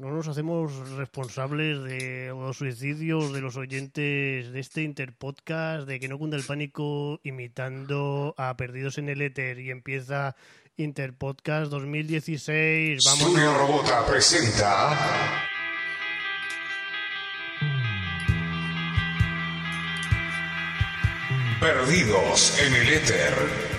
No nos hacemos responsables de los suicidios de los oyentes de este Interpodcast, de que no cunda el pánico imitando a Perdidos en el Éter y empieza Interpodcast 2016. Vamos. Studio Robota presenta. Perdidos en el éter.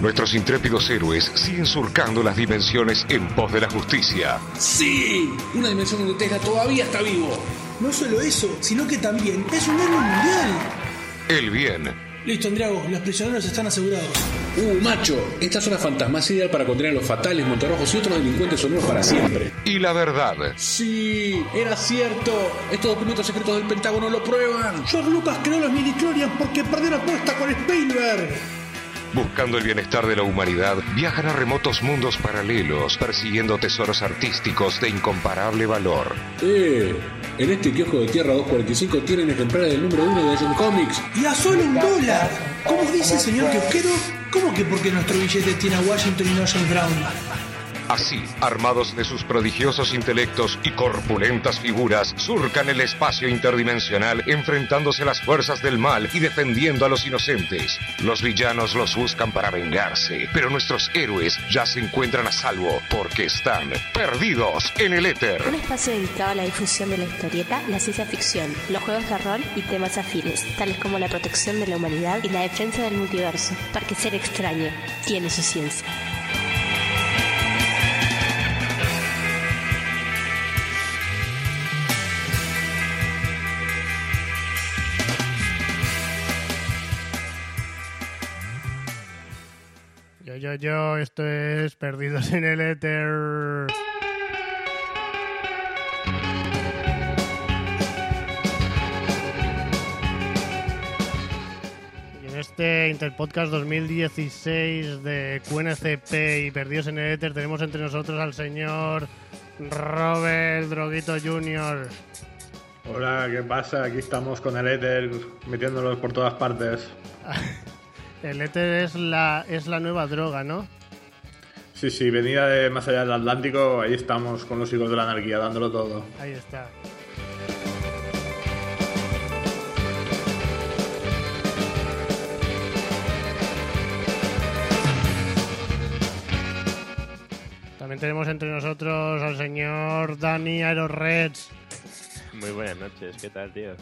Nuestros intrépidos héroes siguen surcando las dimensiones en pos de la justicia. ¡Sí! Una dimensión donde Tesla todavía está vivo. No solo eso, sino que también es un héroe mundial. El bien, Listo, Andriago, los prisioneros están asegurados. ¡Uh, macho! Esta zona fantasma es ideal para contener a los fatales, montarrojos y otros delincuentes sonoros para siempre. y la verdad. ¡Sí! ¡Era cierto! Estos documentos secretos del Pentágono lo prueban. George Lucas creó los midichlorians porque perdió la apuesta con Spielberg. Buscando el bienestar de la humanidad, viajan a remotos mundos paralelos, persiguiendo tesoros artísticos de incomparable valor. ¡Eh! En este kiosco de Tierra 245 tienen ejemplares del número 1 de Action Comics. Y a solo un dólar. ¿Cómo dice el señor kiosquero? ¿Cómo que porque nuestro billete tiene a Washington y no a James Brown? Así, armados de sus prodigiosos intelectos y corpulentas figuras, surcan el espacio interdimensional enfrentándose a las fuerzas del mal y defendiendo a los inocentes. Los villanos los buscan para vengarse, pero nuestros héroes ya se encuentran a salvo porque están perdidos en el éter. Un espacio dedicado a la difusión de la historieta, la ciencia ficción, los juegos de rol y temas afines, tales como la protección de la humanidad y la defensa del multiverso, porque ser extraño tiene su ciencia. Yo, yo, esto es Perdidos en el Éter. Y en este Interpodcast 2016 de QNCP y Perdidos en el Éter tenemos entre nosotros al señor Robert Droguito Jr. Hola, ¿qué pasa? Aquí estamos con el éter metiéndolos por todas partes. El éter es la, es la nueva droga, ¿no? Sí, sí, venida de más allá del Atlántico, ahí estamos con los hijos de la anarquía, dándolo todo. Ahí está. También tenemos entre nosotros al señor Dani Aeroreds. Muy buenas noches, ¿qué tal, tío?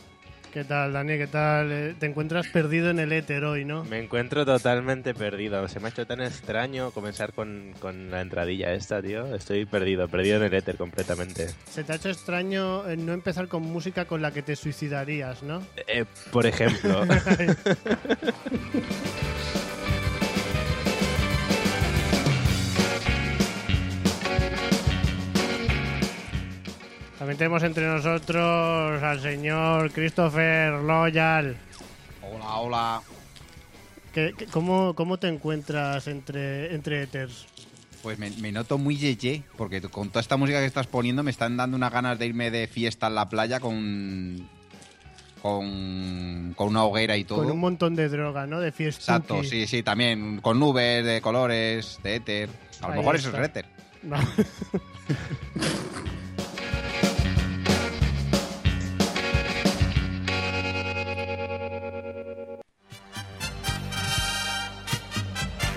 ¿Qué tal, Dani? ¿Qué tal? Eh, Te encuentras perdido en el éter hoy, ¿no? Me encuentro totalmente perdido. Se me ha hecho tan extraño comenzar con, con la entradilla esta, tío. Estoy perdido, perdido en el éter completamente. Se te ha hecho extraño eh, no empezar con música con la que te suicidarías, ¿no? Eh, por ejemplo, También tenemos entre nosotros al señor Christopher Loyal. Hola, hola. ¿Qué- qué- cómo, cómo te encuentras entre, entre éters? Pues me, me noto muy yeye, porque con toda esta música que estás poniendo me están dando unas ganas de irme de fiesta en la playa con. con. con una hoguera y todo. Con un montón de droga, ¿no? De fiesta. Exacto, sí, sí, también. Con nubes de colores, de éter. A lo Ahí mejor eso es éter.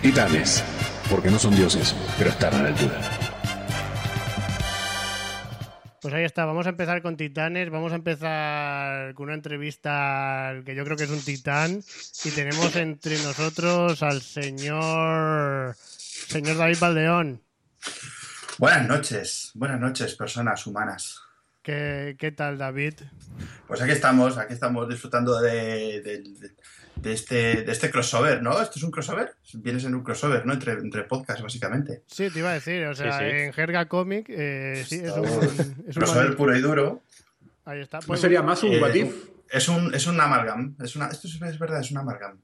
Titanes, porque no son dioses, pero están a la altura. Pues ahí está, vamos a empezar con Titanes, vamos a empezar con una entrevista que yo creo que es un titán y tenemos entre nosotros al señor señor David Valdeón. Buenas noches, buenas noches, personas humanas. ¿Qué ¿Qué, qué tal, David? Pues aquí estamos, aquí estamos disfrutando de, de- de- de este, de este crossover, ¿no? ¿Esto es un crossover? Vienes en un crossover, ¿no? Entre, entre podcasts, básicamente. Sí, te iba a decir, o sea, Sí, sí. en jerga cómic, eh, sí, es un, es un crossover puro y duro. Ahí está. ¿No Pues, sería más un Eh, what if? Es un, es un amalgam. Es una, esto es, es verdad, es un amalgam.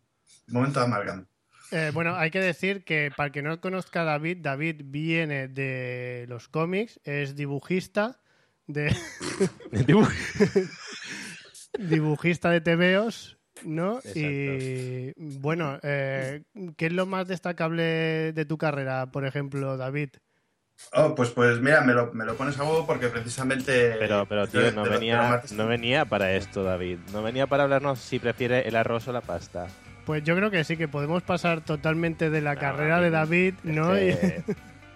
Momento de amalgam. Eh, bueno, hay que decir que para el que no conozca a David, David viene de los cómics, es dibujista de dibujista de TVOs, ¿no? Y bueno, eh, ¿qué es lo más destacable de tu carrera, por ejemplo, David? Oh, pues, pues mira, me lo, me lo pones a huevo porque precisamente... Pero, pero tío, no venía, no venía para esto, David. No venía para hablarnos si prefiere el arroz o la pasta. Pues yo creo que sí, que podemos pasar totalmente de la carrera de David, ¿no? Ya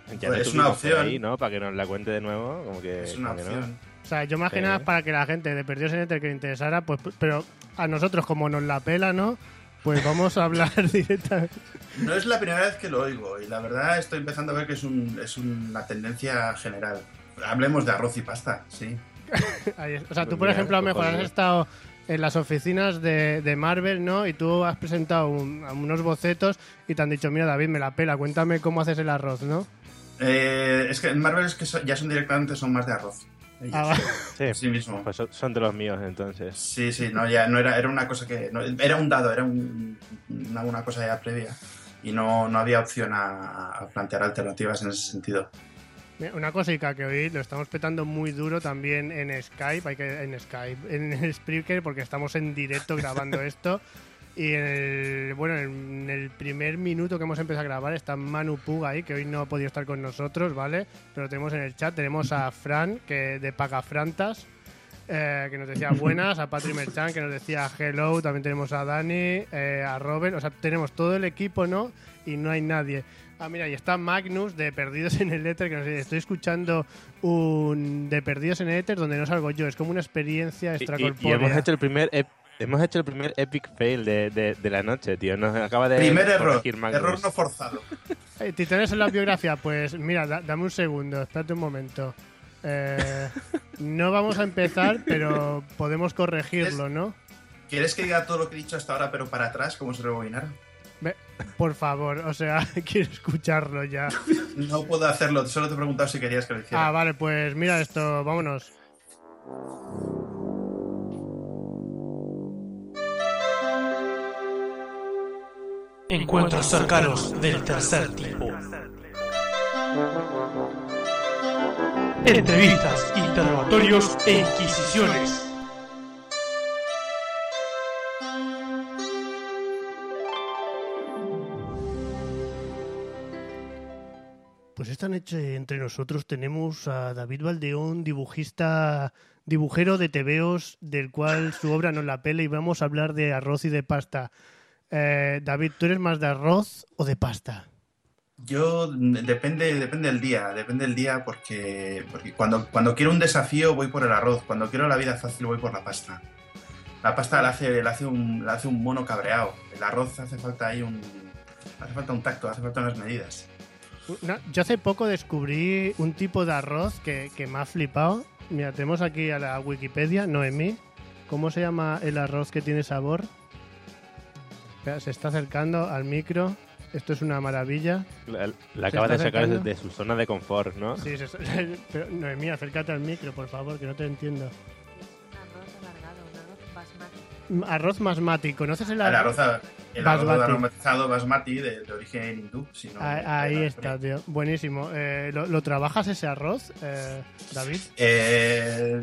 Pues le es una opción. ahí, ¿no? Para que nos la cuente de nuevo. Como que, Es una ¿por qué no? opción. O sea, yo más que Sí. nada para que la gente de Perdidos en Ether que le interesara, pues, pero a nosotros como nos la pela, ¿no? Pues vamos a hablar directamente. No es la primera vez que lo oigo y la verdad estoy empezando a ver que es, un, es una tendencia general. Hablemos de arroz y pasta, sí. O sea, tú, por ejemplo, a lo mejor has estado en las oficinas de, de Marvel, ¿no? Y tú has presentado un- unos bocetos y te han dicho, mira, David, me la pela, cuéntame cómo haces el arroz, ¿no? Eh, es que en Marvel es que ya son directamente son más de arroz. Ah. Sí, Sí mismo. Pues son, de los míos, entonces. Sí, sí, no, ya no era, era una cosa que. no, era un dado, era un- una, una cosa ya previa. Y no, no había opción a, a plantear alternativas en ese sentido. Una cosica que hoy lo estamos petando muy duro también en Skype, hay que en Skype, en Spreaker, porque estamos en directo grabando esto. Y en el, bueno, en el primer minuto que hemos empezado a grabar está Manu Puga ahí, que hoy no ha podido estar con nosotros, ¿vale? Pero lo tenemos en el chat, tenemos a Fran, que de Pagafrantas, eh, que nos decía buenas, a Patrick Merchan, que nos decía hello, también tenemos a Dani, eh, a Robert, o sea, tenemos todo el equipo, ¿no? Y no hay nadie. Ah, mira, y está Magnus de Perdidos en el Éter, que nos dice, estoy escuchando un de Perdidos en el Éter donde no salgo yo, es como una experiencia Y, y- extracorpórea. y hemos hecho el primer ep- hemos hecho el primer epic fail de, de- de la noche, tío. Nos acaba de Primer error. Error no forzado. Eh, Titanes en la biografía, pues mira, da- dame un segundo, espérate un momento. Eh, no vamos a empezar, pero podemos corregirlo, ¿no? ¿Quieres que diga todo lo que he dicho hasta ahora, pero para atrás, como se rebobinara? Ve- por favor, o sea, quiero escucharlo ya. No puedo hacerlo, solo te he preguntado si querías que lo hiciera. Ah, vale, pues mira esto, vámonos. Encuentros cercanos del tercer tipo. Entrevistas, interrogatorios e inquisiciones. Pues esta noche entre nosotros tenemos a David Valdeón, dibujista, dibujero de tebeos, del cual su obra nos la pela y vamos a hablar de arroz y de pasta. Eh, David, ¿tú eres más de arroz o de pasta? Yo mm, depende, depende del día, depende del día porque, porque cuando, cuando quiero un desafío voy por el arroz, cuando quiero la vida fácil voy por la pasta. La pasta le hace, le hace, un, le hace un mono cabreado. El arroz hace falta ahí un. Hace falta un tacto, hace falta unas medidas. Una- yo hace poco descubrí un tipo de arroz que, que me ha flipado. Mira, tenemos aquí a la Wikipedia, Noemí. ¿Cómo se llama el arroz que tiene sabor? Espera, se está acercando al micro. Esto es una maravilla. La, la ¿Se acaba de sacar de, acercando? de su zona de confort, ¿no? Sí, se- pero, Noemí, acércate al micro, por favor, que no te entiendo. Arroz basmati. ¿Conoces el El arroz? arroz, el arroz basmati? aromatizado basmati de, de origen hindú. si no- Ahí, ahí está, tío. Buenísimo. Eh, ¿lo, lo trabajas ese arroz, eh, David? Eh,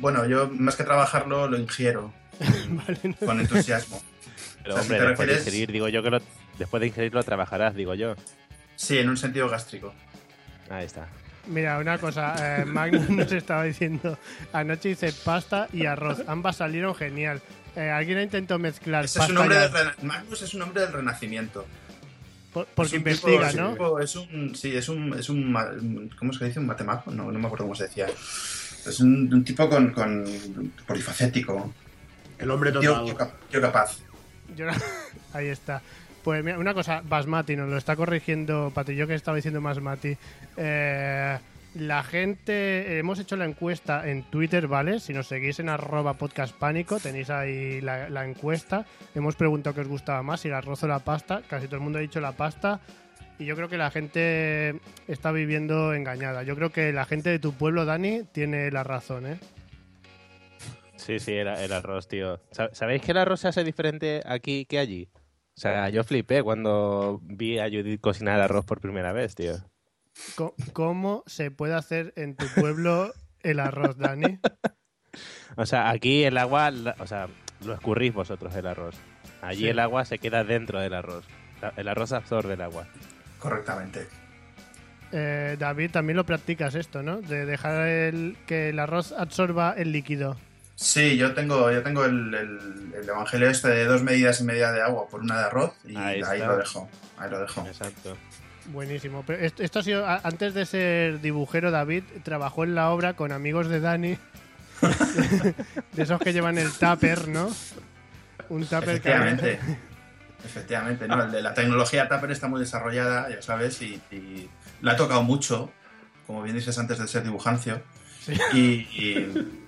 bueno, yo más que trabajarlo lo ingiero con entusiasmo. Pero O sea, si hombre, te después de refieres- ingerir, digo yo que lo, después de ingerirlo trabajarás, digo yo. Sí, en un sentido gástrico. Ahí está. Mira, una cosa, eh, Magnus nos estaba diciendo, anoche hice pasta y arroz, ambas salieron genial. Eh, alguien intentó mezclar Ese es pasta un hombre y del Magnus es un hombre del renacimiento. por- porque Es investiga, tipo- ¿no? es un tipo- Es un, sí, es un, es un, ¿cómo se dice? Un matemago, no, no me acuerdo cómo se decía. Es un, un tipo con, con polifacético. El hombre total. tío tío capaz. Yo no- Ahí está. Pues mira, una cosa, Basmati, nos lo está corrigiendo Pati, yo que estaba diciendo Basmati. Eh, La gente, eh, hemos hecho la encuesta en Twitter, ¿vale? Si nos seguís en arroba podcast pánico, tenéis ahí la, la encuesta. Hemos preguntado qué os gustaba más, si el arroz o la pasta. Casi todo el mundo ha dicho la pasta. Y yo creo que la gente está viviendo engañada. Yo creo que la gente de tu pueblo, Dani, tiene la razón, ¿eh? Sí, sí, el, el arroz, tío. Sa- ¿Sabéis que el arroz se hace diferente aquí que allí? O sea, yo flipé cuando vi a Judith cocinar arroz por primera vez, tío. ¿Cómo se puede hacer en tu pueblo el arroz, Dani? O sea, aquí el agua, o sea, lo escurrís vosotros el arroz. Allí Sí. el agua se queda dentro del arroz. El arroz absorbe el agua. Correctamente. Eh, David, también lo practicas esto, ¿no? De dejar el, que el arroz absorba el líquido. Sí, yo tengo, yo tengo el, el- el evangelio este de dos medidas y media de agua por una de arroz y Ahí lo dejo. Ahí lo dejo. Exacto. Buenísimo. Pero esto, esto ha sido, antes de ser dibujero, David trabajó en la obra con amigos de Dani. de esos que llevan el tupper, ¿no? Un tupper que... Efectivamente. Efectivamente, ¿no? El de la tecnología Tupper está muy desarrollada, ya sabes, y, y la ha tocado mucho, como bien dices antes de ser dibujancio. Sí. Y, y,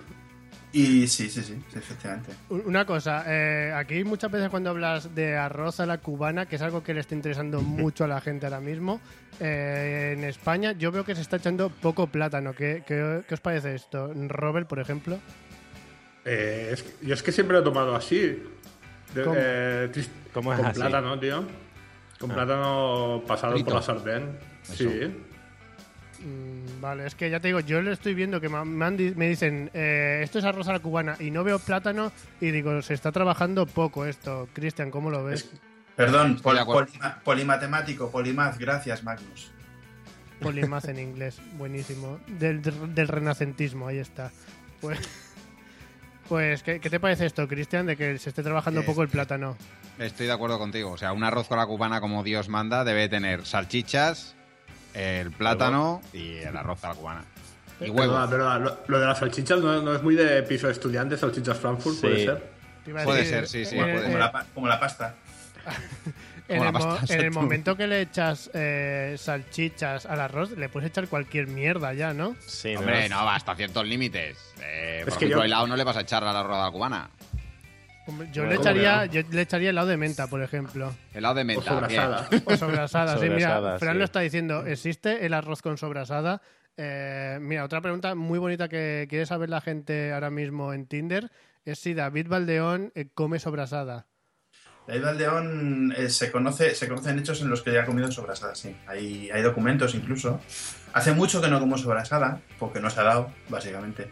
y sí, sí, sí, sí, efectivamente. Una cosa, eh, aquí muchas veces cuando hablas de arroz a la cubana, que es algo que le está interesando mucho a la gente ahora mismo, eh, en España yo veo que se está echando poco plátano. ¿Qué, qué, qué os parece esto? Robert, por ejemplo. Eh, es que- yo es que siempre lo he tomado así. De- ¿Cómo? eh, tris- ¿Cómo es con así? plátano, tío. Con Ah. plátano pasado Frito. por la sartén. Sí. Mm, vale, es que ya te digo, yo le estoy viendo que me, me han di- me dicen, eh, esto es arroz a la cubana y no veo plátano y digo, se está trabajando poco esto. Cristian, ¿cómo lo ves? Perdón, pol- polima- polimatemático, polimaz, gracias, Magnus. Polimaz en inglés, buenísimo. Del, del renacentismo, ahí está. Pues, pues ¿qué, qué te parece esto, Cristian, de que se esté trabajando Eh, poco el plátano? Estoy de acuerdo contigo. O sea, un arroz con la cubana como Dios manda debe tener salchichas, el plátano y el arroz a la cubana. Y Perdona, perdona, Lo, lo de las salchichas no, no es muy de piso de estudiantes, salchichas Frankfurt, Sí. puede ser. Te iba a Puede decir, ser, sí, sí, eh, puede eh, Como la, pa- como la pasta. En, Como el, la mo- pasta, en el exacto. momento que le echas eh, salchichas al arroz, le puedes echar cualquier mierda ya, ¿no? Sí. Hombre, no, va hasta ciertos límites. Eh, por Es que ejemplo, yo- helado no le vas a echar al arroz a la cubana. Hombre, Yo, Bueno, le ¿cómo echaría, yo le echaría helado de menta, por ejemplo. Helado de O menta. sobrasada. bien. O sobrasada, sí, mira, Sobrasada, Fran sí. lo está diciendo, ¿existe el arroz con sobrasada? Eh, mira, otra pregunta muy bonita que quiere saber la gente ahora mismo en Tinder es si David Valdeón eh, come sobrasada. David Valdeón eh, se, conoce, se conocen hechos en los que ya ha comido sobrasada, sí. Hay, hay documentos incluso. Hace mucho que no como sobrasada, porque no se ha dado, básicamente.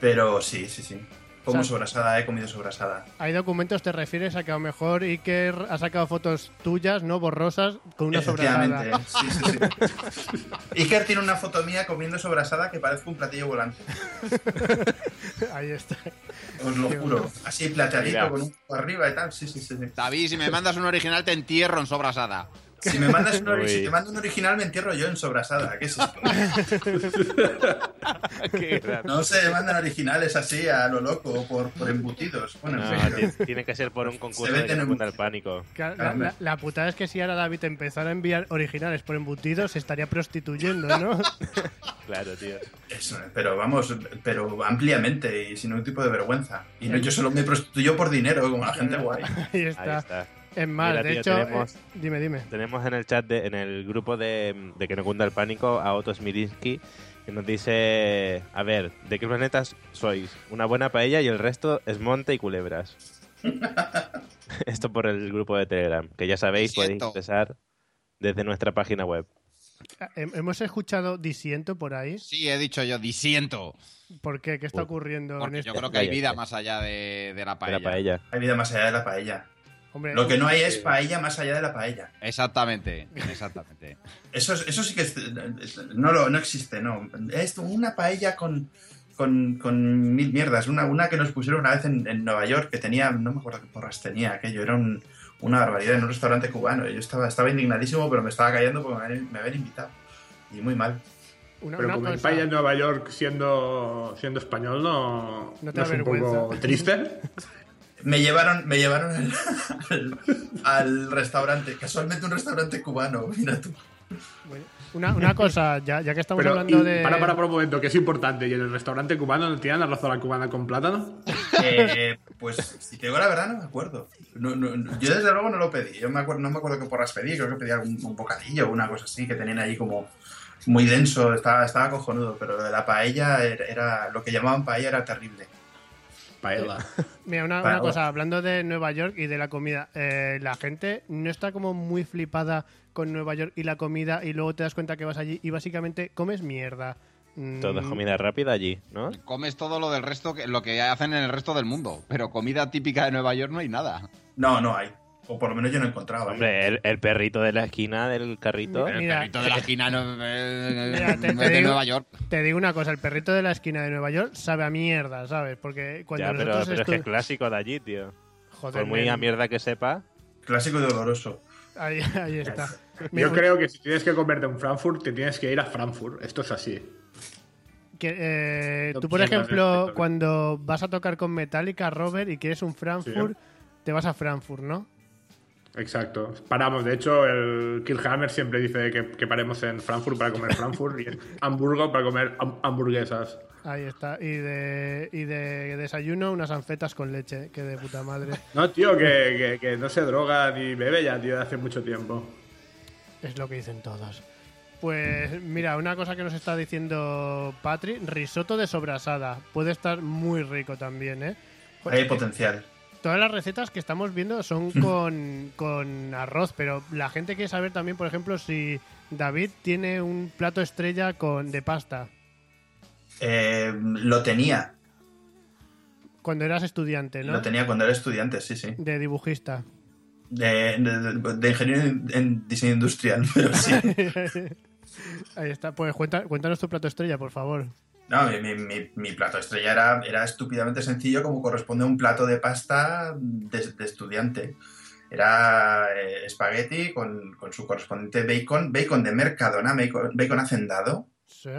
Pero sí, sí, sí. Como O sea- sobrasada, he comido sobrasada. Hay documentos, te refieres a que a lo mejor Iker ha sacado fotos tuyas, no borrosas, con una Efectivamente, sobrasada. sí, sí, sí. Iker tiene una foto mía comiendo sobrasada que parece un platillo volante. Ahí está. Os lo juro. Así plateadito, Mira. con un poco arriba y tal. Sí, sí, sí. sí. David, si me mandas un original, te entierro en sobrasada. Si me mandas un si te mando un original, me entierro yo en sobrasada. ¿Qué es esto? Qué. No se mandan originales así a lo loco por, por embutidos. Bueno, No, en fin. ti- tiene que ser por un concurso Se de el pánico. Claro, La, la- la putada es que si ahora David empezara a enviar originales por embutidos, se estaría prostituyendo, ¿no? Claro, tío. Eso, pero vamos, pero ampliamente y sin ningún tipo de vergüenza. Y no, yo solo me prostituyo por dinero, como la gente guay. Ahí está. Ahí está. Es más, Mira, de tío, hecho, tenemos- eh, dime, dime. Tenemos en el chat, de, en el grupo de, de Que no cunda el pánico, a Otto Smirinski, que nos dice, a ver, ¿de qué planetas sois? Una buena paella y el resto es monte y culebras. Esto por el grupo de Telegram, que ya sabéis, podéis ingresar desde nuestra página web. Hem- Hemos escuchado disiento por ahí. Sí, he dicho yo, disiento. ¿Por qué? ¿Qué está ocurriendo en Porque este? yo creo que hay vida sí. más allá de, de la De paella. la paella. Hay vida más allá de la paella. Hombre, Lo que no hay es paella más allá de la paella. Exactamente, exactamente. Eso, es- eso sí que es- no, lo, no existe, no. Es una paella con, con, con mil mierdas. Una, una que nos pusieron una vez en, en Nueva York que tenía, no me acuerdo qué porras tenía aquello, era un- una barbaridad en un restaurante cubano. Yo estaba, estaba indignadísimo, pero me estaba callando porque me habían, me habían invitado. Y muy mal. una, Pero una comer paella en Nueva York siendo, siendo español no, No te no es un poco triste. Me llevaron, me llevaron al, al- al restaurante, casualmente un restaurante cubano, mira tú. Bueno, Una, una cosa, ya, ya que estamos Pero, hablando y- de. Para, para, por un momento, que es importante. ¿Y en el restaurante cubano no tienen arroz a la cubana con plátano? Eh, pues si te digo la verdad, no me acuerdo. No, no, no, yo desde luego no lo pedí. Yo me acuerdo, no me acuerdo qué porras pedí. Creo que pedí algún un bocadillo o una cosa así que tenían ahí como muy denso. Estaba, estaba cojonudo. Pero lo de la paella era, era- lo que llamaban paella era terrible. Paella. Mira, una, cosa, hablando de Nueva York y de la comida, eh, la gente no está como muy flipada con Nueva York y la comida y luego te das cuenta que vas allí y básicamente comes mierda. Mm, Todo es comida rápida allí, ¿no? Comes todo lo del resto, que, lo que hacen en el resto del mundo. Pero comida típica de Nueva York no hay nada. No, no hay. O por lo menos yo no he encontrado. ¿eh? Hombre, el, el perrito de la esquina del carrito. El Mira, perrito de la esquina no, eh, Mira, te- no te es de digo- Nueva York. Te digo una cosa, el perrito de la esquina de Nueva York sabe a mierda, ¿sabes? Porque cuando Ya, pero, nosotros pero es que es clásico de allí, tío. Joder, Por muy a mierda que sepa. Clásico y doloroso. ahí, ahí está. Yo creo que si tienes que comerte un Frankfurt, te tienes que ir a Frankfurt. Esto es así. que, eh, No tú, por ejemplo, cuando vas a tocar con Metallica, Robert, y quieres un Frankfurt, te vas a Frankfurt, ¿no? Exacto. Paramos. De hecho, el Killhammer siempre dice que, que paremos en Frankfurt para comer Frankfurt y en Hamburgo para comer ham- hamburguesas. Ahí está. Y de, y de desayuno, unas anfetas con leche, que de puta madre. No, tío, que, que- que no se droga ni bebe ya, tío, de hace mucho tiempo. Es lo que dicen todos. Pues mira, una cosa que nos está diciendo Patri, risotto de sobrasada. Puede estar muy rico también, ¿eh? Hay potencial. Todas las recetas que estamos viendo son con, con arroz, pero la gente quiere saber también, por ejemplo, si David tiene un plato estrella con de pasta Eh, lo tenía. cuando eras estudiante, ¿no? Lo tenía cuando era estudiante, sí, sí. De dibujista. De, de- de- ingeniero en, en diseño industrial, pero sí. Ahí está. Pues cuéntanos tu plato estrella, por favor. No, mi, mi- mi- mi plato estrella era, era estúpidamente sencillo como corresponde a un plato de pasta de, de estudiante. Era eh, espagueti con, con su correspondiente bacon, bacon de Mercadona, bacon, bacon hacendado. Sí.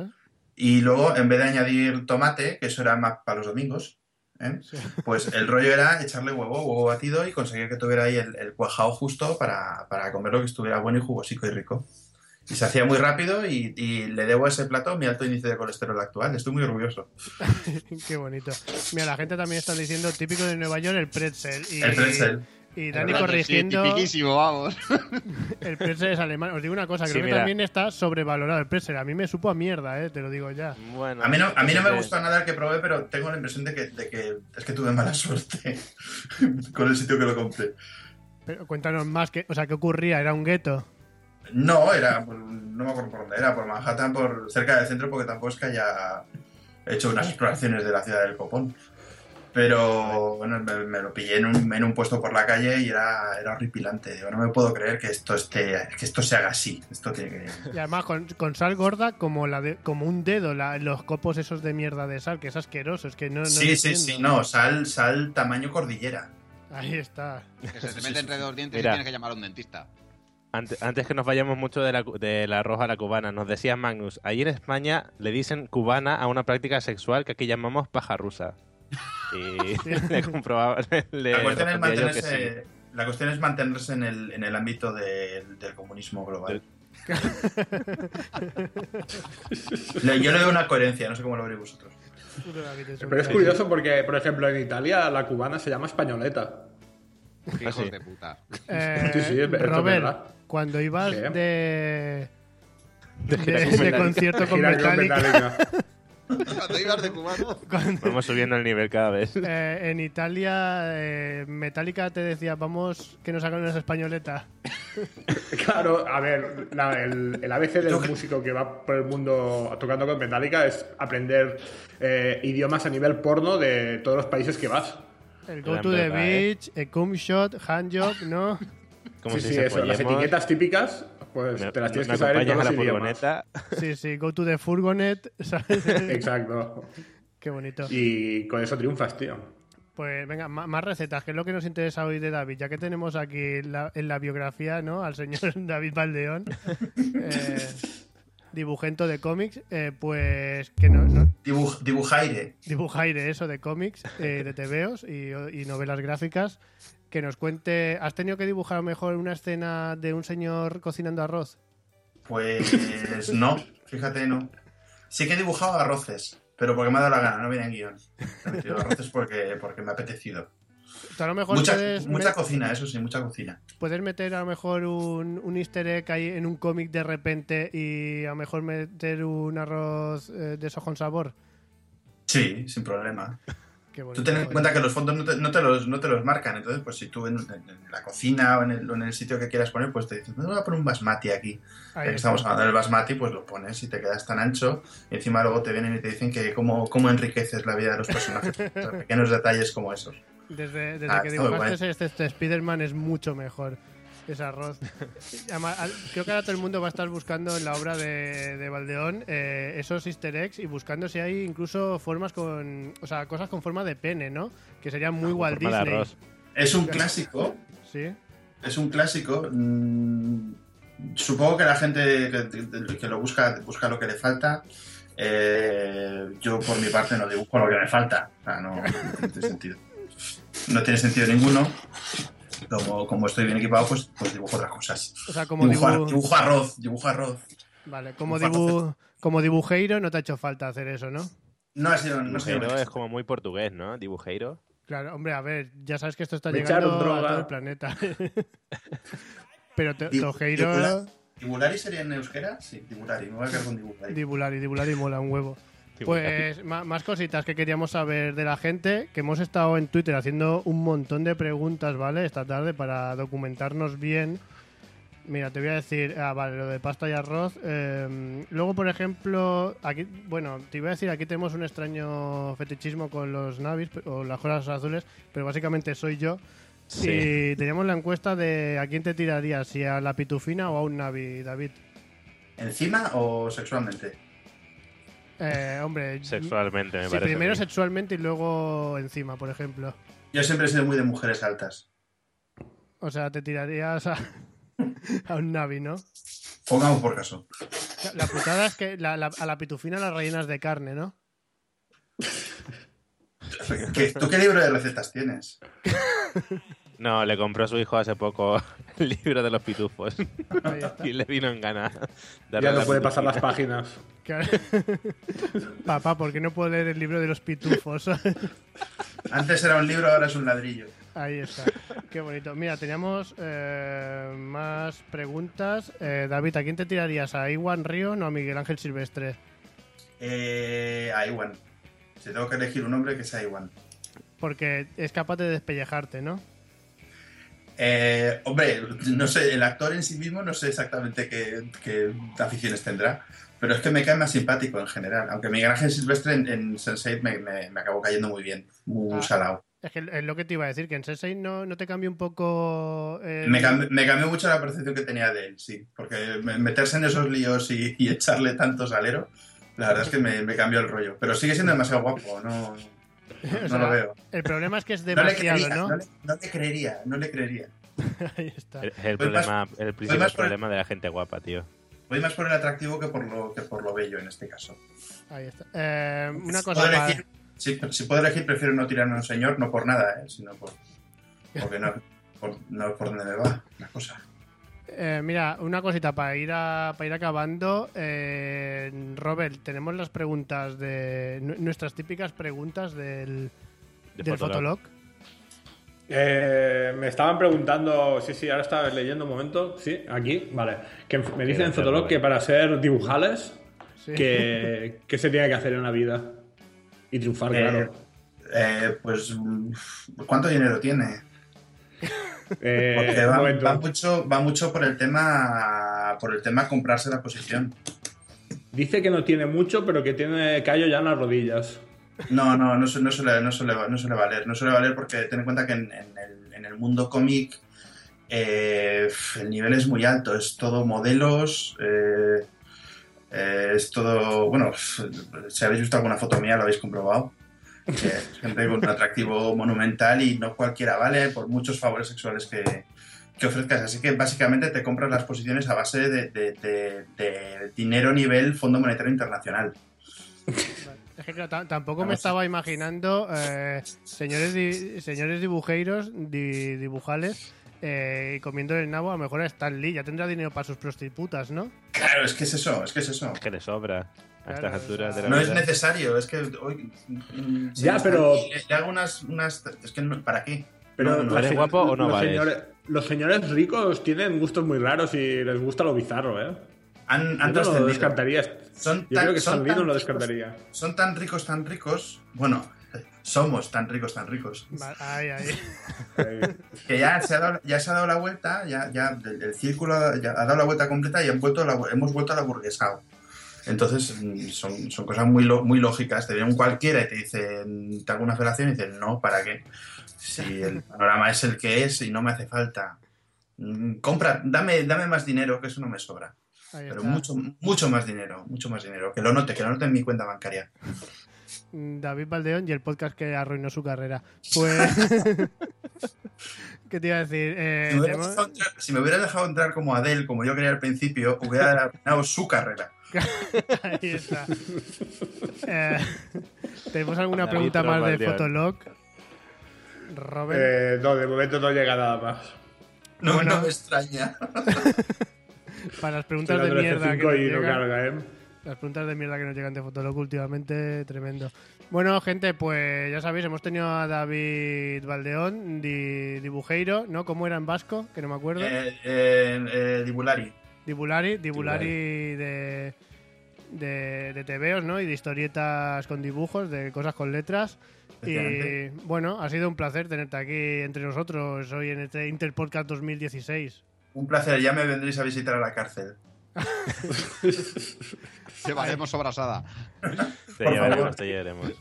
Y luego, en vez de añadir tomate, que eso era más para los domingos, ¿eh? pues el rollo era echarle huevo, huevo batido y conseguir que tuviera ahí el, el cuajado justo para, para comerlo que estuviera bueno y jugosico y rico. Y se hacía muy rápido y, y le debo a ese plato mi alto índice de colesterol actual. Estoy muy orgulloso. Qué bonito. Mira, la gente también está diciendo típico de Nueva York el pretzel. Y, El pretzel. Y Dani verdad, corrigiendo. sí, tipiquísimo, vamos. El pretzel es alemán. Os digo una cosa, Sí, creo que mira. también está sobrevalorado el pretzel. A mí me supo a mierda, eh, te lo digo ya. Bueno, A mí no, a mí no me sí. gustó nada el que probé, pero tengo la impresión de que, de que es que tuve mala suerte con el sitio que lo compré. Pero cuéntanos más, que, o sea, ¿qué ocurría? ¿Era un gueto? No, era, por- no me acuerdo por dónde era, por Manhattan, por cerca del centro, porque tampoco es que haya hecho unas exploraciones de la ciudad del Copón. Pero bueno, me, me lo pillé en un, en un puesto por la calle y era, era horripilante. Digo, no me puedo creer que esto esté, que esto se haga así. Esto tiene que. Y además con, con sal gorda como la de, como un dedo, la- los copos esos de mierda de sal, que es asqueroso, es que no, no sí, sí, sí, no, sal, sal tamaño cordillera. Ahí está. Que se te mete entre dos dientes Mira. y tienes que llamar a un dentista. Antes, antes que nos vayamos mucho de la, cu- de la roja a la cubana, nos decía Magnus, allí en España le dicen cubana a una práctica sexual que aquí llamamos paja rusa. Y le comprobaba, le La cuestión, es sí. mantenerse, la cuestión es mantenerse en el, en el ámbito del- del comunismo global. Yo le doy una coherencia, no sé cómo lo veréis vosotros. Pero es curioso porque, por ejemplo, en Italia la cubana se llama españoleta. Hijos sí. de puta. Eh, Sí, sí, es- esto es Robert, verdad. Cuando ibas ¿Qué? de, de, concierto con Metallica. Cuando ibas de cubano. cuando- Vamos subiendo el nivel cada vez. eh, en Italia, eh, Metallica te decía, vamos, que nos hagan unas españoletas. Claro, a ver, la- el, el ABC del músico que va por el mundo tocando con Metallica es aprender eh, idiomas a nivel porno de todos los países que vas. El Go to the ¿eh? Beach, el cum shot, hand job, ¿no? Como sí, si sí, se eso. Las etiquetas típicas, pues me- te las tienes me que saber en todos los la idiomas. furgoneta. Sí, sí, go to the furgonet, ¿sabes? Exacto. Qué bonito. Y con eso triunfas, tío. Pues venga, más recetas, que es lo que nos interesa hoy de David, ya que tenemos aquí la- en la biografía, ¿no? Al señor David Valdeón, eh, dibujento de cómics, eh, pues que no, no- Dibuj- dibujaire. dibujaire eso de cómics, eh, de tebeos y, y novelas gráficas, que nos cuente, ¿has tenido que dibujar mejor una escena de un señor cocinando arroz? Pues no, fíjate, no. Sí que he dibujado arroces, pero porque me ha dado la gana, no viene en guion. He metido arroces porque, porque me ha apetecido. A lo mejor Mucha, mucha cocina, eso sí, mucha cocina. puedes meter a lo mejor un, un easter egg ahí en un cómic de repente y a lo mejor meter un arroz eh, de eso con sabor. Sí, sin problema. Tú ten en cuenta que los fondos no te, no te los, no te los marcan, entonces pues si tú en, en- la cocina o en, el, o en el sitio que quieras poner, pues te dicen, "No, voy a poner un basmati aquí. Ya que estamos hablando del basmati, pues lo pones y te quedas tan ancho y encima luego te vienen y te dicen que cómo, cómo enriqueces la vida de los personajes. O sea, pequeños detalles como esos. Desde, desde Ah, que dibujaste este, este Spider-Man es mucho mejor ese arroz. Además, al- creo que ahora todo el mundo va a estar buscando en la obra de, de Valdeón eh, esos easter eggs y buscando si hay incluso formas con... O sea, cosas con forma de pene, ¿no? Que serían muy Walt forma de Disney. arroz. Es un clásico, Sí. es un clásico. mm, supongo que la gente que, que lo busca, busca lo que le falta. Eh, yo por mi parte no dibujo lo que me falta. O sea, no, no tiene sentido. No tiene sentido ninguno. Como, como estoy bien equipado, pues, pues dibujo otras cosas. O sea, como dibujo, dibu- dibujo arroz, dibujo arroz. Vale, como, dibu como dibujeiro no te ha hecho falta hacer eso, ¿no? No ha sido, no ha sido Dibujeiro es como muy portugués, ¿no? Dibujeiro. Claro, hombre, a ver, ya sabes que esto está Me llegando a todo el planeta. Pero Tojeiro... dibula- ¿Dibulari sería en euskera? Sí, Dibulari. Me voy a quedar con Dibulari. Dibulari, Dibulari mola un huevo. Pues más cositas que queríamos saber de la gente, que hemos estado en Twitter haciendo un montón de preguntas, ¿vale? Esta tarde para documentarnos bien. Mira, te voy a decir, ah, vale, lo de pasta y arroz. Eh, luego, por ejemplo, aquí, bueno, te iba a decir, aquí tenemos un extraño fetichismo con los navis o las cosas azules, pero básicamente soy yo. Sí. Y teníamos la encuesta de a quién te tirarías, si a la pitufina o a un navi, David. ¿Encima o sexualmente? Eh, hombre, Sexualmente, me Sí, parece. primero sexualmente y luego encima, por ejemplo. Yo siempre he sido muy de mujeres altas. O sea, te tirarías a, a un Navi, ¿no? Pongamos por caso. La putada es que la- la- a la pitufina la rellenas de carne, ¿no? ¿Qué- ¿Tú qué libro de recetas tienes? No, le compró a su hijo hace poco el libro de los pitufos. Y le vino en gana. Ya no puede pasar las páginas. Claro. Papá, ¿por qué no puedo leer el libro de los pitufos? Antes era un libro, ahora es un ladrillo. Ahí está. Qué bonito. Mira, teníamos eh, más preguntas. Eh, David, ¿a quién te tirarías? ¿A Iwan Río o a Miguel Ángel Silvestre? Eh, a Iwan. Si tengo que elegir un nombre, que sea Iwan. Porque es capaz de despellejarte, ¿no? Eh, hombre, no sé, el actor en sí mismo no sé exactamente qué, qué aficiones tendrá, pero es que me cae más simpático en general. Aunque Miguel Ángel Silvestre en, en Sense8 me, me, me acabó cayendo muy bien, muy Ah. salado. Es que es lo que te iba a decir, que en Sensei no, no te cambia un poco... el- Me, cambi- me cambió mucho la percepción que tenía de él, sí, porque me- meterse en esos líos y, y echarle tanto salero, la verdad es que me cambió el rollo. Pero sigue siendo demasiado guapo, no, no, O no sea, lo veo. El problema es que es No le, demasiado, creería, ¿no? no, le, no le creería, no le creería. Ahí está. Es el, más- problema, el principal el- problema de la gente guapa, tío. Voy más por el atractivo que por lo, que por lo bello en este caso. Ahí está. Eh, una Si cosa puedo para... elegir- pero si puedo elegir, prefiero no tirarme a un señor, no por nada, ¿eh? sino por, porque no, por, no por donde me va la cosa. Eh, mira, una cosita para ir a, para ir acabando. Eh, Robert, tenemos las preguntas de nu- nuestras típicas preguntas del, De del Fotolog. Fotolog. Eh, me estaban preguntando, sí, sí, ahora estaba leyendo un momento, sí, aquí, vale. Que me dicen en Fotolog Robert? que para ser dibujales, Sí. que, ¿qué se tiene que hacer en la vida? Y triunfar, Eh, claro. eh, pues, ¿cuánto dinero tiene? Eh, Porque va, va mucho, va mucho por el tema por el tema comprarse la posición. Dice que no tiene mucho, pero que tiene callo ya en las rodillas. No, no, no, su- no suele, no, suele, no suele valer. No suele valer porque ten en cuenta que en, en el, en el mundo cómic eh, el nivel es muy alto. Es todo modelos. eh, eh, es todo. Bueno, si habéis visto alguna foto mía, lo habéis comprobado. Eh, gente con un atractivo monumental y no cualquiera vale por muchos favores sexuales que, que ofrezcas. Así que básicamente te compras las posiciones a base de, de- de- de dinero nivel Fondo Monetario Internacional. Es que claro, tampoco me estaba imaginando eh, señores di- señores dibujeiros, di- dibujales, eh, y comiendo el nabo, a lo mejor a Stan Lee ya tendrá dinero para sus prostitutas, ¿no? Claro, es que es eso, es que es eso. Es que le sobra a estas Claro, alturas o de sea, la No es necesario, es que hoy. mm, Ya, pero- Le, le hago unas, unas. Es que no- ¿para qué? Pero No, ¿Vale guapo o no los vales? señores, los señores ricos tienen gustos muy raros y les gusta lo bizarro, ¿eh? han, Yo no lo descartaría. Son Yo tan- creo que son tan lo ricos. descartaría. Son tan ricos, tan ricos. Bueno, somos tan ricos, tan ricos. Ay, ay. Eh, Que ya se ha dado, ya se ha dado la vuelta, ya, ya el, el círculo ya ha dado la vuelta completa y han vuelto a la- hemos vuelto a la burguesado. Entonces, son, son cosas muy, muy lógicas. Te viene un cualquiera y te dicen, te hago una felación y dicen, no, ¿para qué? Si el panorama es el que es y no me hace falta. Mm, Compra, dame, dame más dinero, que eso no me sobra. Pero mucho, mucho más dinero, mucho más dinero. Que lo note, que lo note en mi cuenta bancaria. Mm, David Valdeón y el podcast que arruinó su carrera. Pues. ¿Qué te iba a decir? Eh, Si me, entrar, si me hubiera dejado entrar como Adele, como yo quería al principio, hubiera arruinado su carrera. Ahí está. Eh, ¿Tenemos alguna David pregunta más de. Fotolog? Robert. eh, no, de momento no llega nada más. No, Bueno. no me extraña. para las preguntas de mierda que 13.5 nos y no llegan. carga, ¿eh? Las preguntas de mierda que nos llegan de Fotolog últimamente, tremendo. Bueno, gente, pues ya sabéis, hemos tenido a David Valdeón, di, dibujeiro, ¿no? ¿Cómo era en vasco? Que no me acuerdo. Eh, eh, eh, Dibulari. Dibulari, Dibulari de, de, de tebeos, ¿no? Y de historietas con dibujos, de cosas con letras. Y bueno, ha sido un placer tenerte aquí entre nosotros hoy en este Interpodcast 2016. Un placer, ya me vendréis a visitar a la cárcel. Llevaremos sobrasada. Te Por llevaremos, favor. te llevaremos.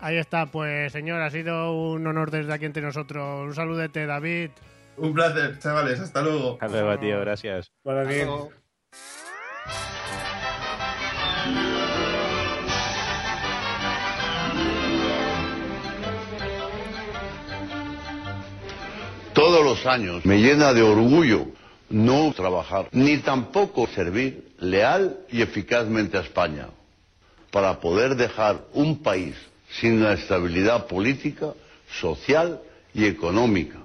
Ahí está, pues señor, ha sido un honor desde aquí entre nosotros. Un saludete, David. Un placer, chavales, hasta luego. Hasta luego, tío, gracias. Para mí. Todos los años me llena de orgullo no trabajar, ni tampoco servir leal y eficazmente a España, para poder dejar un país sin la estabilidad política, social y económica,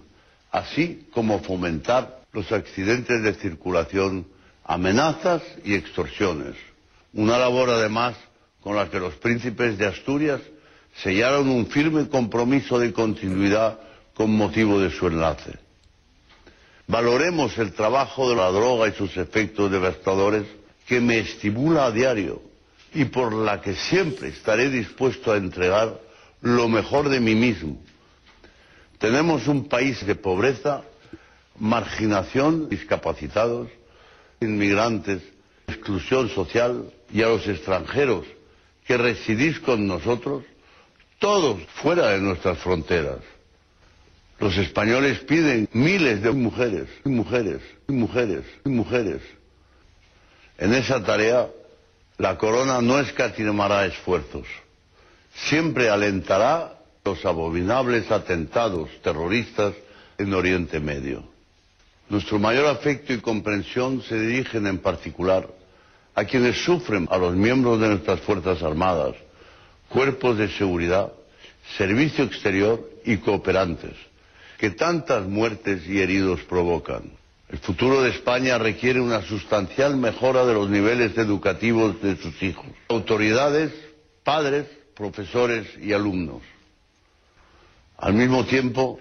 así como fomentar los accidentes de circulación, amenazas y extorsiones. Una labor además con la que los príncipes de Asturias sellaron un firme compromiso de continuidad con motivo de su enlace. Valoremos el trabajo de la droga y sus efectos devastadores que me estimula a diario y por la que siempre estaré dispuesto a entregar lo mejor de mí mismo. Tenemos un país de pobreza, marginación, discapacitados, inmigrantes, exclusión social y a los extranjeros que residís con nosotros, todos fuera de nuestras fronteras. Los españoles piden miles de mujeres, mujeres, mujeres, mujeres. En esa tarea, la corona no escatimará esfuerzos. Siempre alentará los abominables atentados terroristas en Oriente Medio. Nuestro mayor afecto y comprensión se dirigen en particular a quienes sufren, a los miembros de nuestras Fuerzas Armadas, cuerpos de seguridad, servicio exterior y cooperantes, que tantas muertes y heridos provocan. El futuro de España requiere una sustancial mejora de los niveles educativos de sus hijos, autoridades, padres, profesores y alumnos. Al mismo tiempo,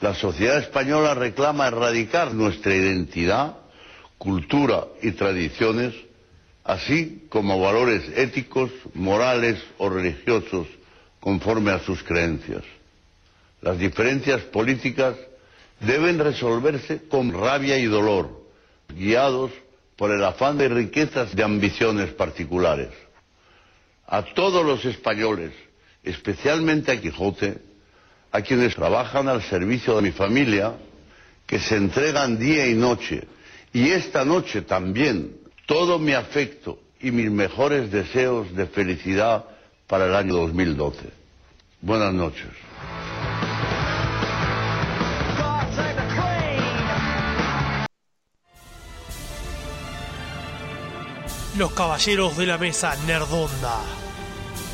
la sociedad española reclama erradicar nuestra identidad, cultura y tradiciones, así como valores éticos, morales o religiosos conforme a sus creencias. Las diferencias políticas deben resolverse con rabia y dolor, guiados por el afán de riquezas de ambiciones particulares. A todos los españoles, especialmente a Quijote, a quienes trabajan al servicio de mi familia, que se entregan día y noche, y esta noche también, todo mi afecto y mis mejores deseos de felicidad para el año 2012. Buenas noches. Los caballeros de la mesa Nerdonda.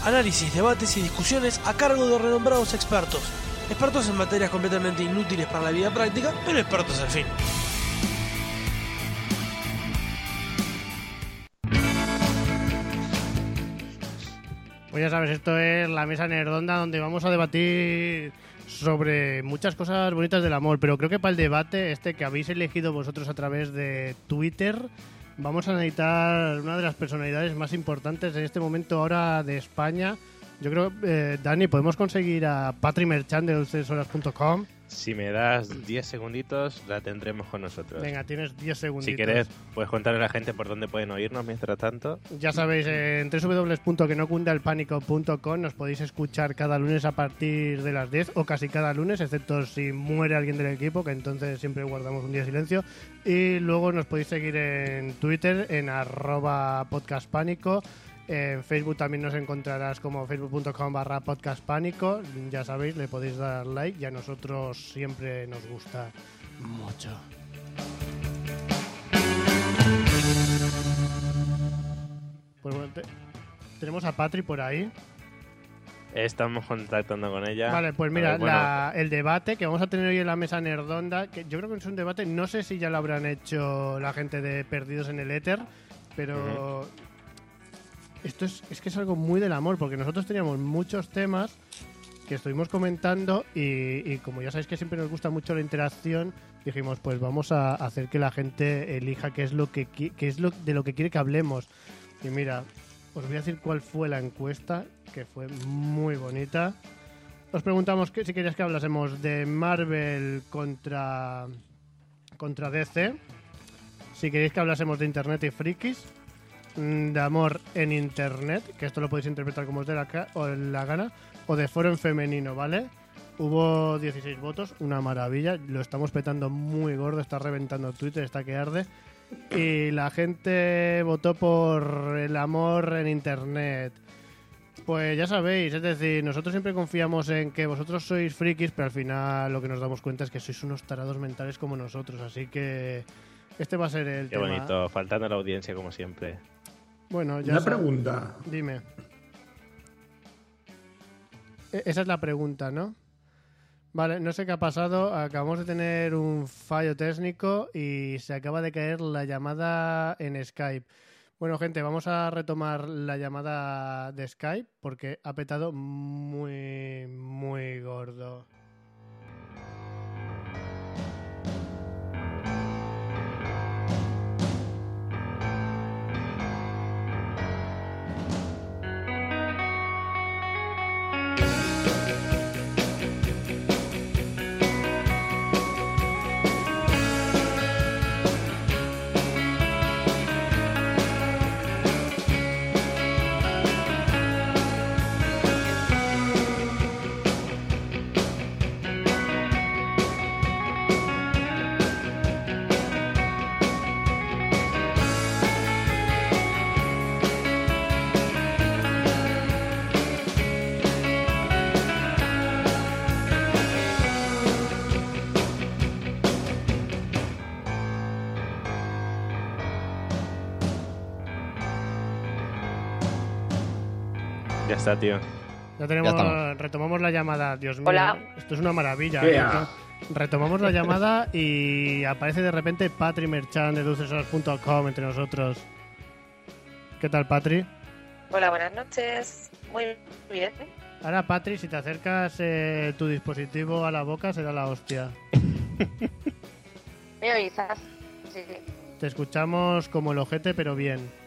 Análisis, debates y discusiones a cargo de renombrados expertos. Expertos en materias completamente inútiles para la vida práctica, pero expertos al fin. Pues ya sabes, esto es la mesa nerdonda donde vamos a debatir sobre muchas cosas bonitas del amor, pero creo que para el debate este que habéis elegido vosotros a través de Twitter, vamos a necesitar una de las personalidades más importantes en este momento ahora de España. Yo creo, eh, Dani, podemos conseguir a Patri Merchant de dulceshoras.com. Si me das 10 segunditos, la tendremos con nosotros. Venga, tienes 10 segunditos. Si querés, puedes contarle a la gente por dónde pueden oírnos mientras tanto. Ya sabéis, en www.quenocundalpánico.com nos podéis escuchar cada lunes a partir de las 10 o casi cada lunes, excepto si muere alguien del equipo, que entonces siempre guardamos un día de silencio. Y luego nos podéis seguir en Twitter, en arroba podcastpánico. En Facebook también nos encontrarás como facebook.com barra podcastpánico. Ya sabéis, le podéis dar like y a nosotros siempre nos gusta mucho. Pues bueno, te- tenemos a Patri por ahí. Estamos contactando con ella. Vale, pues mira, ver, bueno, la- el debate que vamos a tener hoy en la mesa nerdonda, que yo creo que es un debate, no sé si ya lo habrán hecho la gente de Perdidos en el Éter, pero esto es, es que es algo muy del amor, porque nosotros teníamos muchos temas que estuvimos comentando y, y como ya sabéis que siempre nos gusta mucho la interacción, dijimos pues vamos a hacer que la gente elija qué es lo que qué es lo de lo que quiere que hablemos. Y mira, os voy a decir cuál fue la encuesta, que fue muy bonita. Os preguntamos que, si querías que hablásemos de Marvel contra, contra DC. Si queréis que hablásemos de Internet y frikis. Mm, De amor en Internet, que esto lo podéis interpretar como os dé la, o la gana. O de foro en femenino, ¿vale? Hubo 16 votos, una maravilla. Lo estamos petando muy gordo, está reventando Twitter, está que arde. Y la gente votó por el amor en Internet. Pues ya sabéis, es decir, nosotros siempre confiamos en que vosotros sois frikis, pero al final lo que nos damos cuenta es que sois unos tarados mentales como nosotros. Así que este va a ser el Qué tema. bonito, faltando a la audiencia como siempre. Bueno, ya Una pregunta. Dime. E- Esa es la pregunta, ¿no? Vale, no sé qué ha pasado. Acabamos de tener un fallo técnico y se acaba de caer la llamada en Skype. Bueno, gente, vamos a retomar la llamada de Skype porque ha petado muy, muy gordo. Está, tío. Ya tenemos, retomamos la llamada. Dios mío, Hola. esto es una maravilla. Ea. Retomamos la llamada y aparece de repente Patri Merchan de dulceshoras.com entre nosotros. ¿Qué tal, Patri? Hola, buenas noches. Muy bien. Ahora, Patri, si te acercas eh, tu dispositivo a la boca, será la hostia. ¿Me oís? Sí, sí. Te escuchamos como el ojete, pero bien.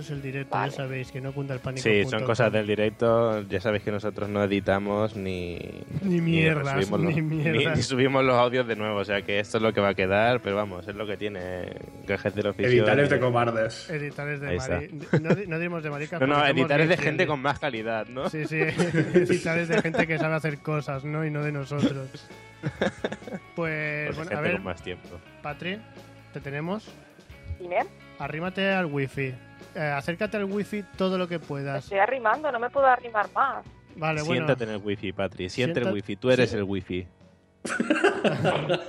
Esto es el directo, Vale. ya sabéis, que no cunda el pánico. Sí, son cosas del directo. Ya sabéis que nosotros no editamos ni. Ni mierdas, subimos los- ni mierdas. ni subimos los audios de nuevo. O sea que esto es lo que va a quedar. Pero vamos, es lo que tiene gajes del oficio. Editales de y- cobardes. Editales de Ahí está. mari... No, no diremos de maricas. No, no, somos editores de gente con más calidad, ¿no? Sí, sí, editales de gente que sabe hacer cosas, ¿no? Y no de nosotros. Pues, Pues bueno, a ver, con más tiempo. Patri, ¿te tenemos? Dime. Arrímate al wifi. Eh, acércate al wifi todo lo que puedas. estoy arrimando, no me puedo arrimar más. Vale, bueno. Siéntate en el wifi, Patri. Siente el wifi. Tú eres sí. el wifi.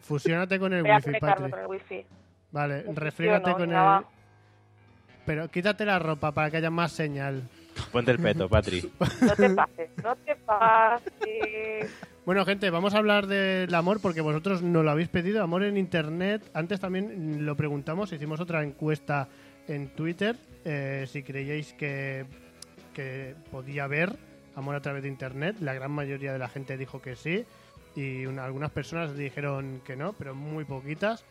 Fusiónate con el Voy wifi, Patri. con el wifi. Vale, fusiono, con el... Pero quítate la ropa para que haya más señal. Ponte el peto, Patri. No te pases, no te pases. Bueno, gente, vamos a hablar del amor porque vosotros nos lo habéis pedido, amor en Internet. Antes también lo preguntamos, hicimos otra encuesta en Twitter, eh, si creíais que, que podía haber amor a través de Internet. La gran mayoría de la gente dijo que sí y una- algunas personas dijeron que no, pero muy poquitas.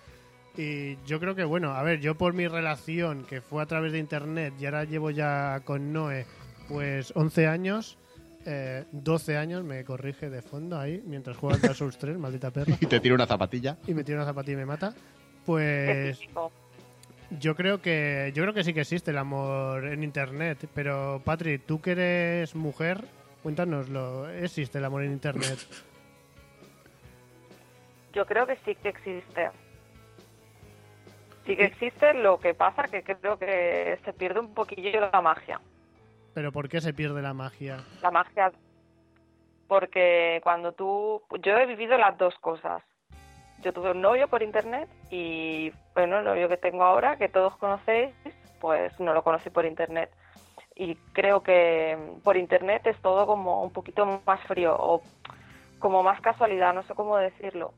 Y yo creo que, bueno, a ver, yo por mi relación que fue a través de Internet y ahora llevo ya con Noé, pues 11 años, eh, 12 años, me corrige de fondo ahí, mientras juega al Dark Souls 3, maldita perra. Y te tira una zapatilla. Y me tira una zapatilla y me mata. Pues yo creo que yo creo que sí que existe el amor en internet, pero Patri, tú que eres mujer, cuéntanoslo, ¿existe el amor en internet? Yo creo que sí que existe. Sí que existe, lo que pasa que creo que se pierde un poquillo la magia. Pero ¿por qué se pierde la magia? La magia, porque cuando tú... Yo he vivido las dos cosas. Yo tuve un novio por internet y, bueno, el novio que tengo ahora, que todos conocéis, pues no lo conocí por internet. Y creo que por internet es todo como un poquito más frío o como más casualidad, no sé cómo decirlo.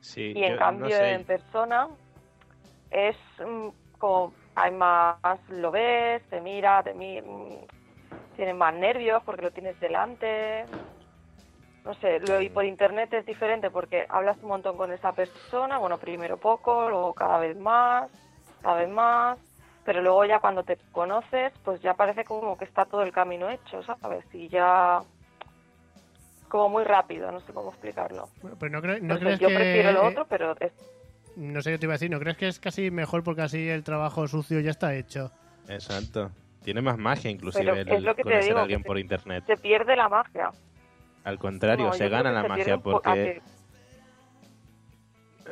Sí, y en yo cambio no sé. en persona es mm, como hay más lo ves te mira te mi- mm, tienes más nervios porque lo tienes delante no sé lo y por internet es diferente porque hablas un montón con esa persona bueno primero poco luego cada vez más cada vez más pero luego ya cuando te conoces pues ya parece como que está todo el camino hecho sabes y ya como muy rápido no sé cómo explicarlo Bueno, pero no, cre- no crees yo que prefiero lo otro pero es no sé qué te iba a decir, ¿no crees que es casi mejor porque así el trabajo sucio ya está hecho? Exacto. Tiene más magia inclusive Pero el es lo que te conocer digo, a alguien que por internet. se pierde la magia. Al contrario, No, se gana la se magia porque...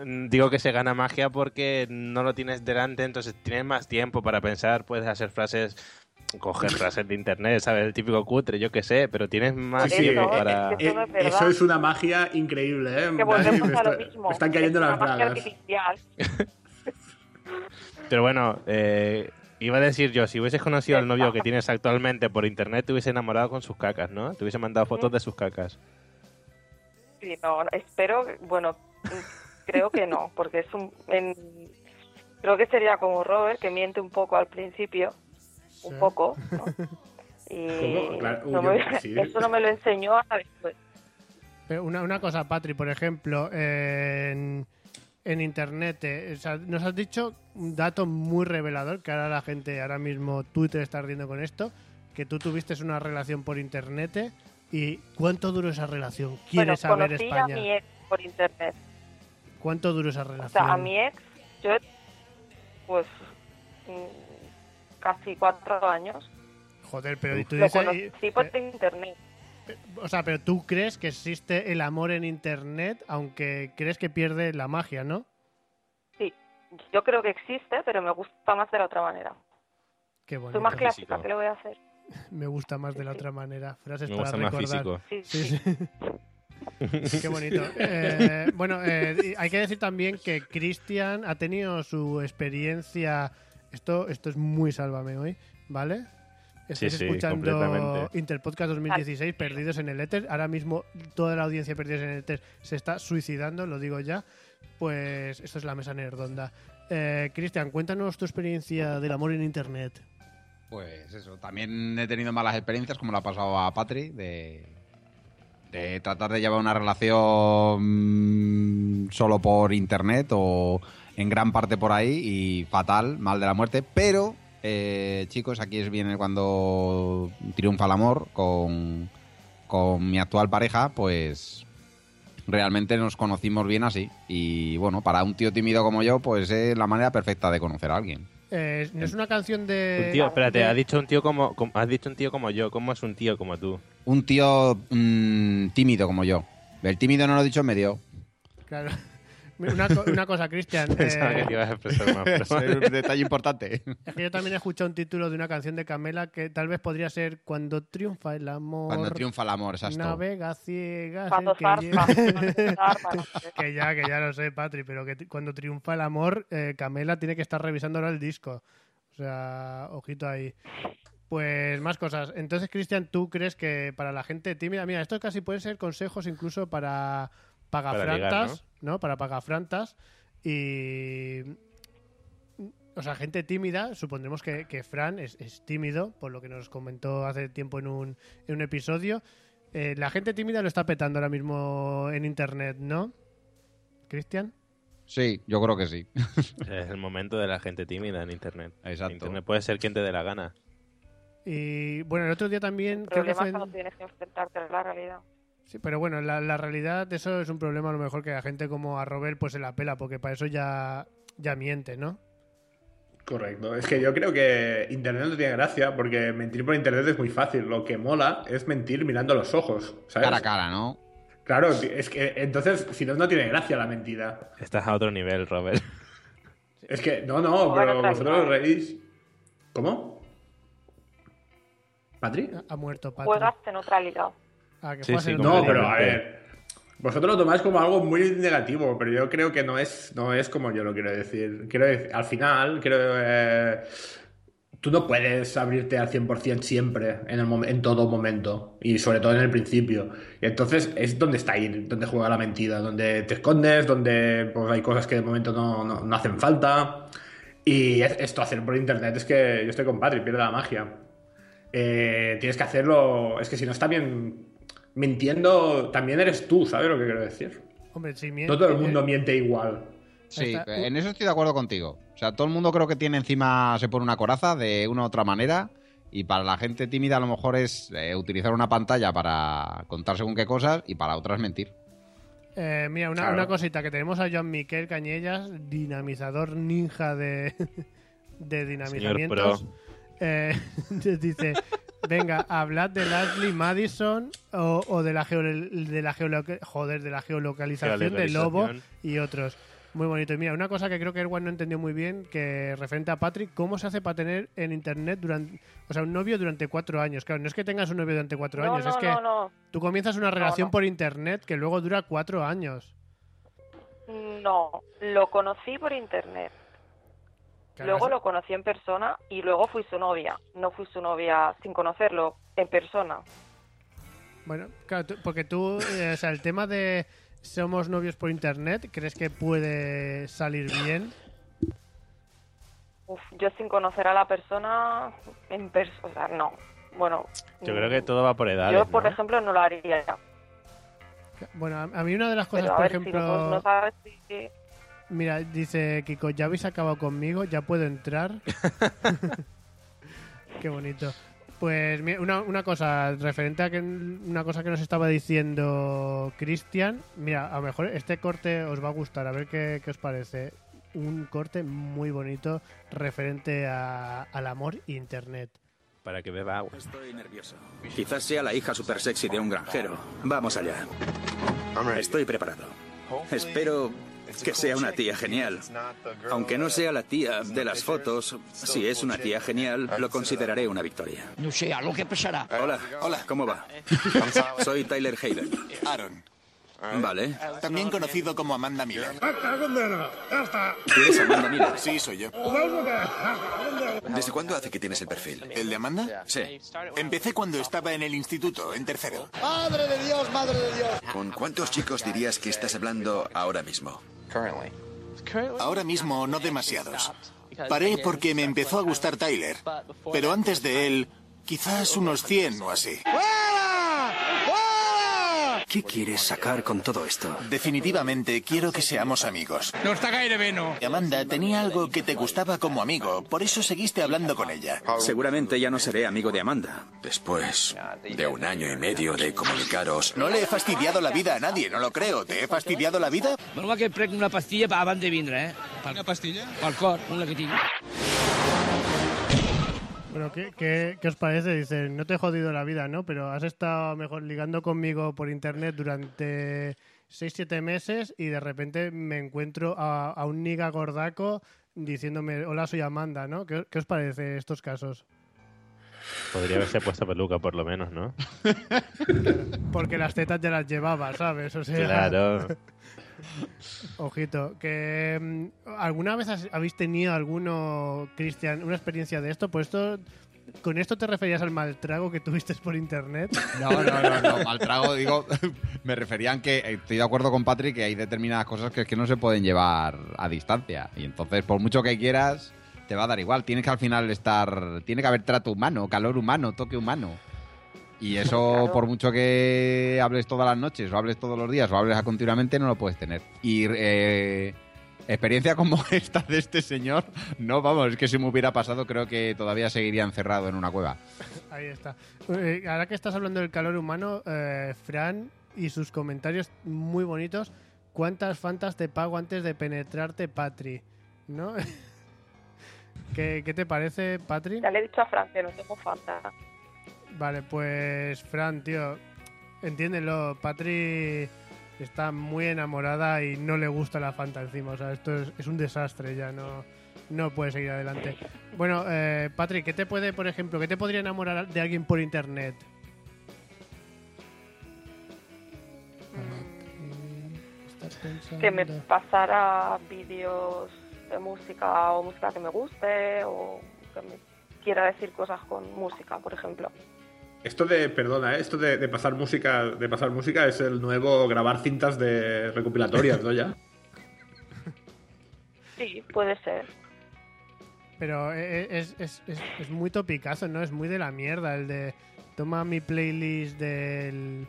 Mm, Digo que se gana magia porque no lo tienes delante, entonces tienes más tiempo para pensar, puedes hacer frases, coger frases de internet, ¿sabes? El típico cutre, yo qué sé, pero tienes más Sí, tiempo para... eso es una magia increíble, ¿eh? Que volvemos Me a lo está- mismo. me están cayendo Es las una magia bragas. artificial. Pero bueno, eh, iba a decir yo, si hubieses conocido al novio que tienes actualmente por internet, te hubiese enamorado con sus cacas, ¿no? Te hubiese mandado fotos de sus cacas. Sí, no, espero, bueno, creo que no, porque es un... en- creo que sería como Robert, que miente un poco al principio, un poco, ¿no? Y eso no me lo enseñó hasta después. Pero una, una cosa, Patri, por ejemplo, en, en internet, eh, o sea, nos has dicho un dato muy revelador que ahora la gente, ahora mismo Twitter está ardiendo con esto, que tú tuviste una relación por internet eh, y ¿cuánto duró esa relación? Bueno, ¿Quieres saber conocí España? a mi ex por internet. ¿Cuánto duró esa O relación? sea, a mi ex, yo, pues, mm, casi cuatro años. Joder, pero y tú Lo dices, conocí por internet. O sea, pero tú crees que existe el amor en internet, aunque crees que pierde la magia, ¿no? Sí, yo creo que existe, pero me gusta más de la otra manera. Qué bonito. Soy más clásica, ¿qué le voy a hacer? Me gusta más de la otra manera. Frases Me para gusta más recordar. físico. Sí, sí. Qué bonito. Eh, bueno, eh, hay que decir también que Cristian ha tenido su experiencia. Esto, esto es muy sálvame hoy, ¿vale? Estáis sí, escuchando completamente. Interpodcast 2016, Perdidos en el Éter. Ahora mismo toda la audiencia Perdidos en el Éter se está suicidando, lo digo ya. Pues esto es la mesa nerdonda. Eh, Cristian, cuéntanos tu experiencia del amor en Internet. Pues eso, también he tenido malas experiencias, como le ha pasado a Patri, de, de tratar de llevar una relación mm, solo por internet o en gran parte por ahí y fatal, mal de la muerte. Pero, eh, chicos, aquí es viene cuando triunfa el amor con, con mi actual pareja, pues realmente nos conocimos bien así. Y bueno, para un tío tímido como yo, pues es la manera perfecta de conocer a alguien. Eh, no es una canción de. Un tío, espérate, de- has dicho un tío como, como- has dicho un tío como yo, ¿cómo es un tío como tú? Un tío mm, tímido como yo. El tímido no lo he dicho en medio. Claro. Una, co- una cosa, Cristian. Pensaba eh, que te ibas a expresar más, pero Es un detalle importante. es que yo también he escuchado un título de una canción de Camela que tal vez podría ser Cuando triunfa el amor. Cuando triunfa el amor, exacto. Navega ciegas. Cuando que zarpa, que ya, que ya lo sé, Patri, pero que cuando triunfa el amor, eh, Camela tiene que estar revisando ahora el disco. O sea, ojito ahí. Pues más cosas. Entonces, Cristian, ¿tú crees que para la gente tímida, mira, esto casi pueden ser consejos incluso para pagafrantas, ¿no? Para pagafrantas y o sea, gente tímida, supondremos que, que Fran es, es tímido, por lo que nos comentó hace tiempo en un, en un episodio. Eh, la gente tímida lo está petando ahora mismo en internet, ¿no? ¿Cristian? Sí, yo creo que sí. Es el momento de la gente tímida en Internet. Exacto. Internet puede ser quien te dé la gana. Y bueno, el otro día también creo que fue... cuando tienes que enfrentarte a la realidad. Sí, pero bueno, la, la realidad, eso es un problema a lo mejor que la gente como a Robert pues se la pela, porque para eso ya, ya miente, ¿no? Correcto. Es que yo creo que Internet no tiene gracia porque mentir por Internet es muy fácil. Lo que mola es mentir mirando los ojos, ¿sabes? Cara a cara, ¿no? Claro, es que entonces, si no, no tiene gracia la mentira. Estás a otro nivel, Robert. Es que, no, no, pero vosotros liga. reís. ¿Cómo? ¿Patri? Ha muerto Patrick. Juegas en otra liga. Ah, que Sí, sí, No, pero a ver. Vosotros lo tomáis como algo muy negativo, pero yo creo que no es, no es como yo lo quiero decir. Quiero decir, al final, quiero. eh, tú no puedes abrirte al 100% siempre, en, el en todo momento, y sobre todo en el principio. Y entonces es donde está ahí, donde juega la mentira, donde te escondes, donde pues, hay cosas que de momento no, no- no hacen falta. Y es- esto hacer por internet es que yo estoy con Patrick, pierde la magia. Eh, tienes que hacerlo. Es que si no está bien mintiendo, también eres tú, ¿sabes lo que quiero decir? Hombre, si miente, No todo el mundo miente igual. Sí, está- en eso estoy de acuerdo contigo. O sea, todo el mundo creo que tiene encima, se pone una coraza de una u otra manera. Y para la gente tímida a lo mejor es eh, utilizar una pantalla para contar según qué cosas y para otras mentir. Eh, mira, una, Claro. una cosita, que tenemos a Joan Miquel Cañellas, dinamizador ninja de, de dinamizamientos. Eh, dice, venga, hablad de Leslie Madison o, o de la, de la joder, de la geolocalización de Lobo y otros. Muy bonito. Y mira, una cosa que creo que Erwan no entendió muy bien, que referente a Patrick, ¿cómo se hace para tener en internet durante, o sea, un novio durante cuatro años? Claro, no es que tengas un novio durante cuatro No, años, no, es que no, no. tú comienzas una relación no. por internet que luego dura cuatro años. No, lo conocí por internet. Claro, Luego lo conocí en persona y luego fui su novia. No fui su novia sin conocerlo, en persona. Bueno, claro, tú- porque tú, eh, o sea, el tema de somos novios por internet, ¿crees que puede salir bien? Uf, yo sin conocer a la persona en persona, o sea, no. Bueno, Yo creo que todo va por edades, yo, por ¿no? ejemplo, no lo haría. Bueno, a, mí una de las cosas, Pero a por ver, si ejemplo, no, no sabes si... mira, dice Kiko, ya habéis acabado conmigo, ya puedo entrar. Qué bonito. Pues mira, una, una cosa, referente a que una cosa que nos estaba diciendo Cristian, mira, a lo mejor este corte os va a gustar, a ver qué, qué os parece. Un corte muy bonito referente a- al amor e internet. Para que beba agua. Estoy nervioso. Quizás sea la hija super sexy de un granjero. Vamos allá. Estoy preparado. Espero que sea una tía genial. Aunque no sea la tía de las fotos, si es una tía genial, lo consideraré una victoria. No sé, algo que pasará. Hola, hola, ¿cómo va? Soy Tyler Hayden. Aaron, Vale. también conocido como Amanda Miller. ¿Tú eres Amanda Miller? Sí, soy yo. ¿Desde cuándo hace que tienes el perfil? ¿El de Amanda? Sí. Empecé cuando estaba en el instituto, en tercero. ¡Madre de Dios, madre de Dios! ¿Con cuántos chicos dirías que estás hablando ahora mismo? Ahora mismo no demasiados. Paré porque me empezó a gustar Tyler, pero antes de él, quizás unos 100 o así. ¿Qué quieres sacar con todo esto? Definitivamente quiero que seamos amigos. No está gaire veno. Amanda tenía algo que te gustaba como amigo, por eso seguiste hablando con ella. Seguramente ya no seré amigo de Amanda. Después de un año y medio de comunicaros, No le he fastidiado la vida a nadie, no lo creo. ¿Te he fastidiado la vida? Menos que prenc una pastilla para abans de vindre, eh? Una pastilla? Pel cor, una que tinc. Bueno, ¿qué, qué, qué os parece? Dice, no te he jodido la vida, ¿no? Pero has estado mejor ligando conmigo por internet durante 6-7 meses y de repente me encuentro a, a un niga gordaco diciéndome, hola, soy Amanda, ¿no? ¿Qué, qué os parece estos casos? Podría haberse puesto peluca, por lo menos, ¿no? Porque las tetas ya las llevaba, ¿sabes? O sea, Claro. Ojito, que mm, ¿alguna vez has- habéis tenido alguno, Cristian, una experiencia de esto? Pues esto ¿Con esto te referías al mal trago que tuviste por internet? No, no, no, no. Mal trago, digo, me referían que eh, estoy de acuerdo con Patrick que hay determinadas cosas que es que no se pueden llevar a distancia. Y entonces, por mucho que quieras, te va a dar igual. Tienes que al final estar. Tiene que haber trato humano, calor humano, toque humano. Y eso, Claro. por mucho que hables todas las noches, o hables todos los días, o hables continuamente, no lo puedes tener. Y eh, experiencia como esta de este señor, no, vamos, es que si me hubiera pasado, creo que todavía seguiría encerrado en una cueva. Ahí está. Eh, ahora que estás hablando del calor humano, eh, Fran y sus comentarios muy bonitos. ¿Cuántas fantas te pago antes de penetrarte, Patri? ¿No? ¿Qué, qué te parece, Patri? Ya le he dicho a Fran que no tengo falta. Vale, pues Fran, tío, entiéndelo. Patri está muy enamorada y no le gusta la Fanta encima. O sea, esto es, es un desastre ya, no, no puede seguir adelante. Bueno, eh, Patri, ¿qué te puede, por ejemplo, qué te podría enamorar de alguien por internet? Que me pasara vídeos de música o música que me guste o que me quiera decir cosas con música, por ejemplo. Esto de, perdona, ¿eh? esto de, de pasar música, de pasar música es el nuevo grabar cintas de recopilatorias, ¿no? Ya. Sí, puede ser. Pero e- e- es, es, es, es muy topicazo, ¿no? Es muy de la mierda el de toma mi playlist del,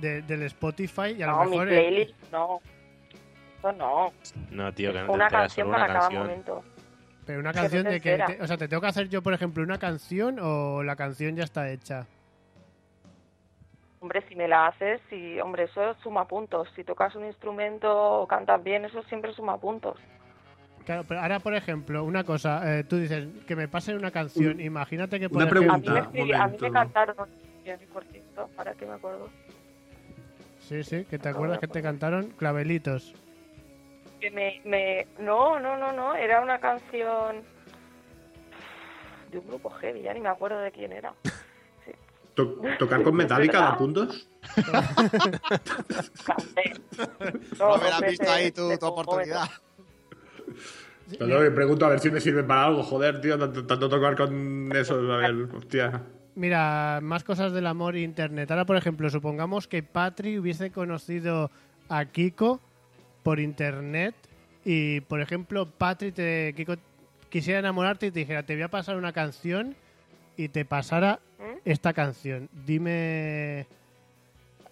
de- del Spotify y a No, lo mi mejor... playlist no. Eso no. No, tío, que no te Una canción para una cada canción. momento. Pero una canción de que... te- o sea, ¿te tengo que hacer yo, por ejemplo, una canción o la canción ya está hecha? Hombre, si me la haces, sí, hombre, eso suma puntos. Si tocas un instrumento o cantas bien, eso siempre suma puntos. Claro, pero ahora, por ejemplo, una cosa, eh, tú dices que me pasen una canción, imagínate que por una ejemplo... A mí, me, escribí- a mí me momento. cantaron canción, por cierto, para que me acuerdo. Sí, sí, que te acuerdas que te cantaron clavelitos. Que me, me... No, no, no, no, era una canción de un grupo heavy, ya ni me acuerdo de quién era. To- ¿Tocar con Metallica da puntos? No me la has visto ahí tu, tu oportunidad. No, no, me pregunto a ver si me sirve para algo, joder, tío, tanto, tanto tocar con eso, a ver, hostia. Mira, más cosas del amor e internet. Ahora, por ejemplo, supongamos que Patri hubiese conocido a Kiko por internet y, por ejemplo, Patri te, Kiko quisiera enamorarte y te dijera, te voy a pasar una canción y te pasara esta canción. Dime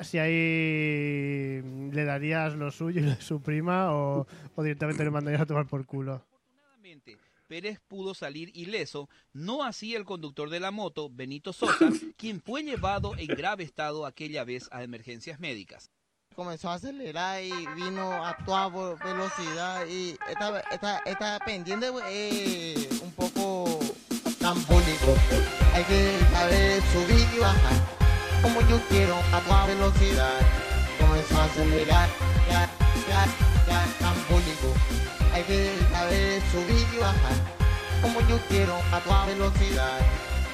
si ahí le darías lo suyo y lo de su prima o, o directamente le mandarías a tomar por culo. Pérez pudo salir ileso, no así el conductor de la moto, Benito Sosa, quien fue llevado en grave estado aquella vez a emergencias médicas. Comenzó a acelerar y vino a toda velocidad y esta, esta, esta pendiente eh, un poco tambólico. Hay que saber subir y bajar, como yo quiero a toda velocidad. Comenzó a acelerar, ya, ya, ya, tambólico. Hay que saber subir y bajar, como yo quiero a toda velocidad.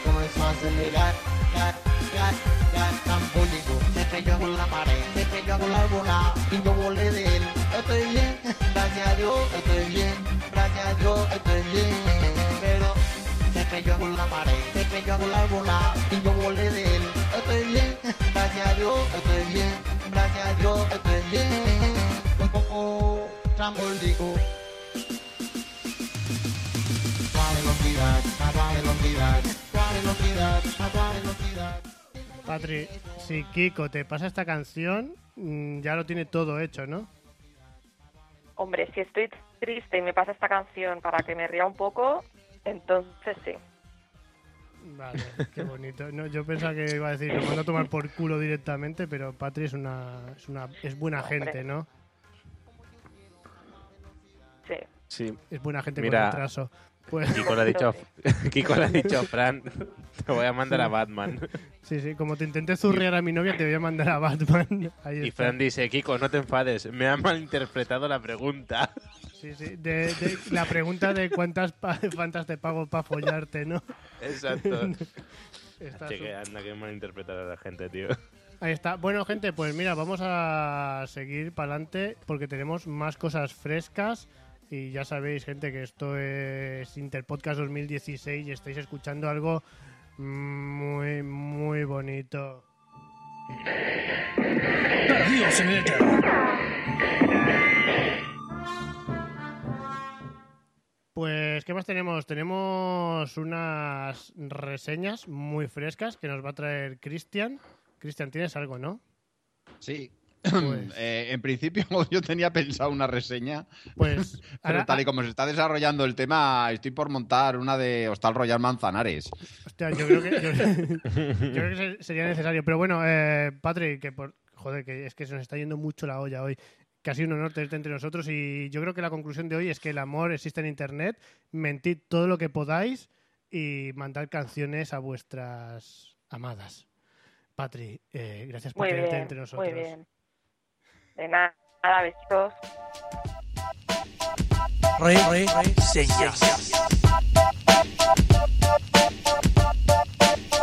Comenzó a acelerar, ya, ya, ya, tambólico. Se estrelló con la pared, se estrelló con la bola y yo volé de él. Estoy bien, gracias a Dios, estoy bien, gracias a Dios, estoy bien. Pero se estrelló con la pared, se estrelló con la bola y yo volé de él. Estoy bien, gracias a Dios, estoy bien, gracias a Dios, estoy bien. Un poco trambólico. A velocidad, a toda velocidad, a toda velocidad, a toda velocidad. Patri, si Kiko te pasa esta canción, mm, ya lo tiene todo hecho, ¿no? Hombre, si estoy triste y me pasa esta canción para que me ría un poco, entonces sí. Vale, qué bonito. No, yo pensaba que iba a decir, lo mando a tomar por culo directamente, pero Patri es una, es una, es buena Hombre. gente, ¿no? Sí. Sí. Es buena gente Mira, con retraso. Pues... Kiko le ha dicho, Kiko le ha dicho a Fran, te voy a mandar a Batman. Sí, sí, como te intenté zurrear a mi novia, te voy a mandar a Batman. Ahí Y está. Fran dice, Kiko, no te enfades, me ha malinterpretado la pregunta. Sí, sí. De, de- la pregunta de cuántas fantas te pago para follarte, ¿no? Exacto. Está Che, que anda que malinterpretar a la gente, tío. Ahí está. Bueno, gente, pues mira, vamos a seguir para adelante porque tenemos más cosas frescas Y ya sabéis, gente, que esto es Interpodcast 2016 y estáis escuchando algo muy, muy bonito. Perdidos en el éter. Pues, ¿qué más tenemos? Tenemos unas reseñas muy frescas que nos va a traer Cristian. Cristian, ¿tienes algo, no? Sí. Pues- Eh, en principio yo tenía pensado una reseña, Pues, pero ahora- tal y como se está desarrollando el tema, estoy por montar una de Hostal Royal Manzanares. Hostia, yo creo que, yo, yo creo que se- sería necesario. Pero bueno, eh, Patrick, que por, joder, que es que se nos está yendo mucho la olla hoy. Casi un honor tenerte entre nosotros y yo creo que la conclusión de hoy es que el amor existe en Internet, mentid todo lo que podáis y mandad canciones a vuestras amadas. Patri, eh, gracias por Muy tenerte bien, entre nosotros. muy bien. De nada, nada, besitos. Re, re, reseñas.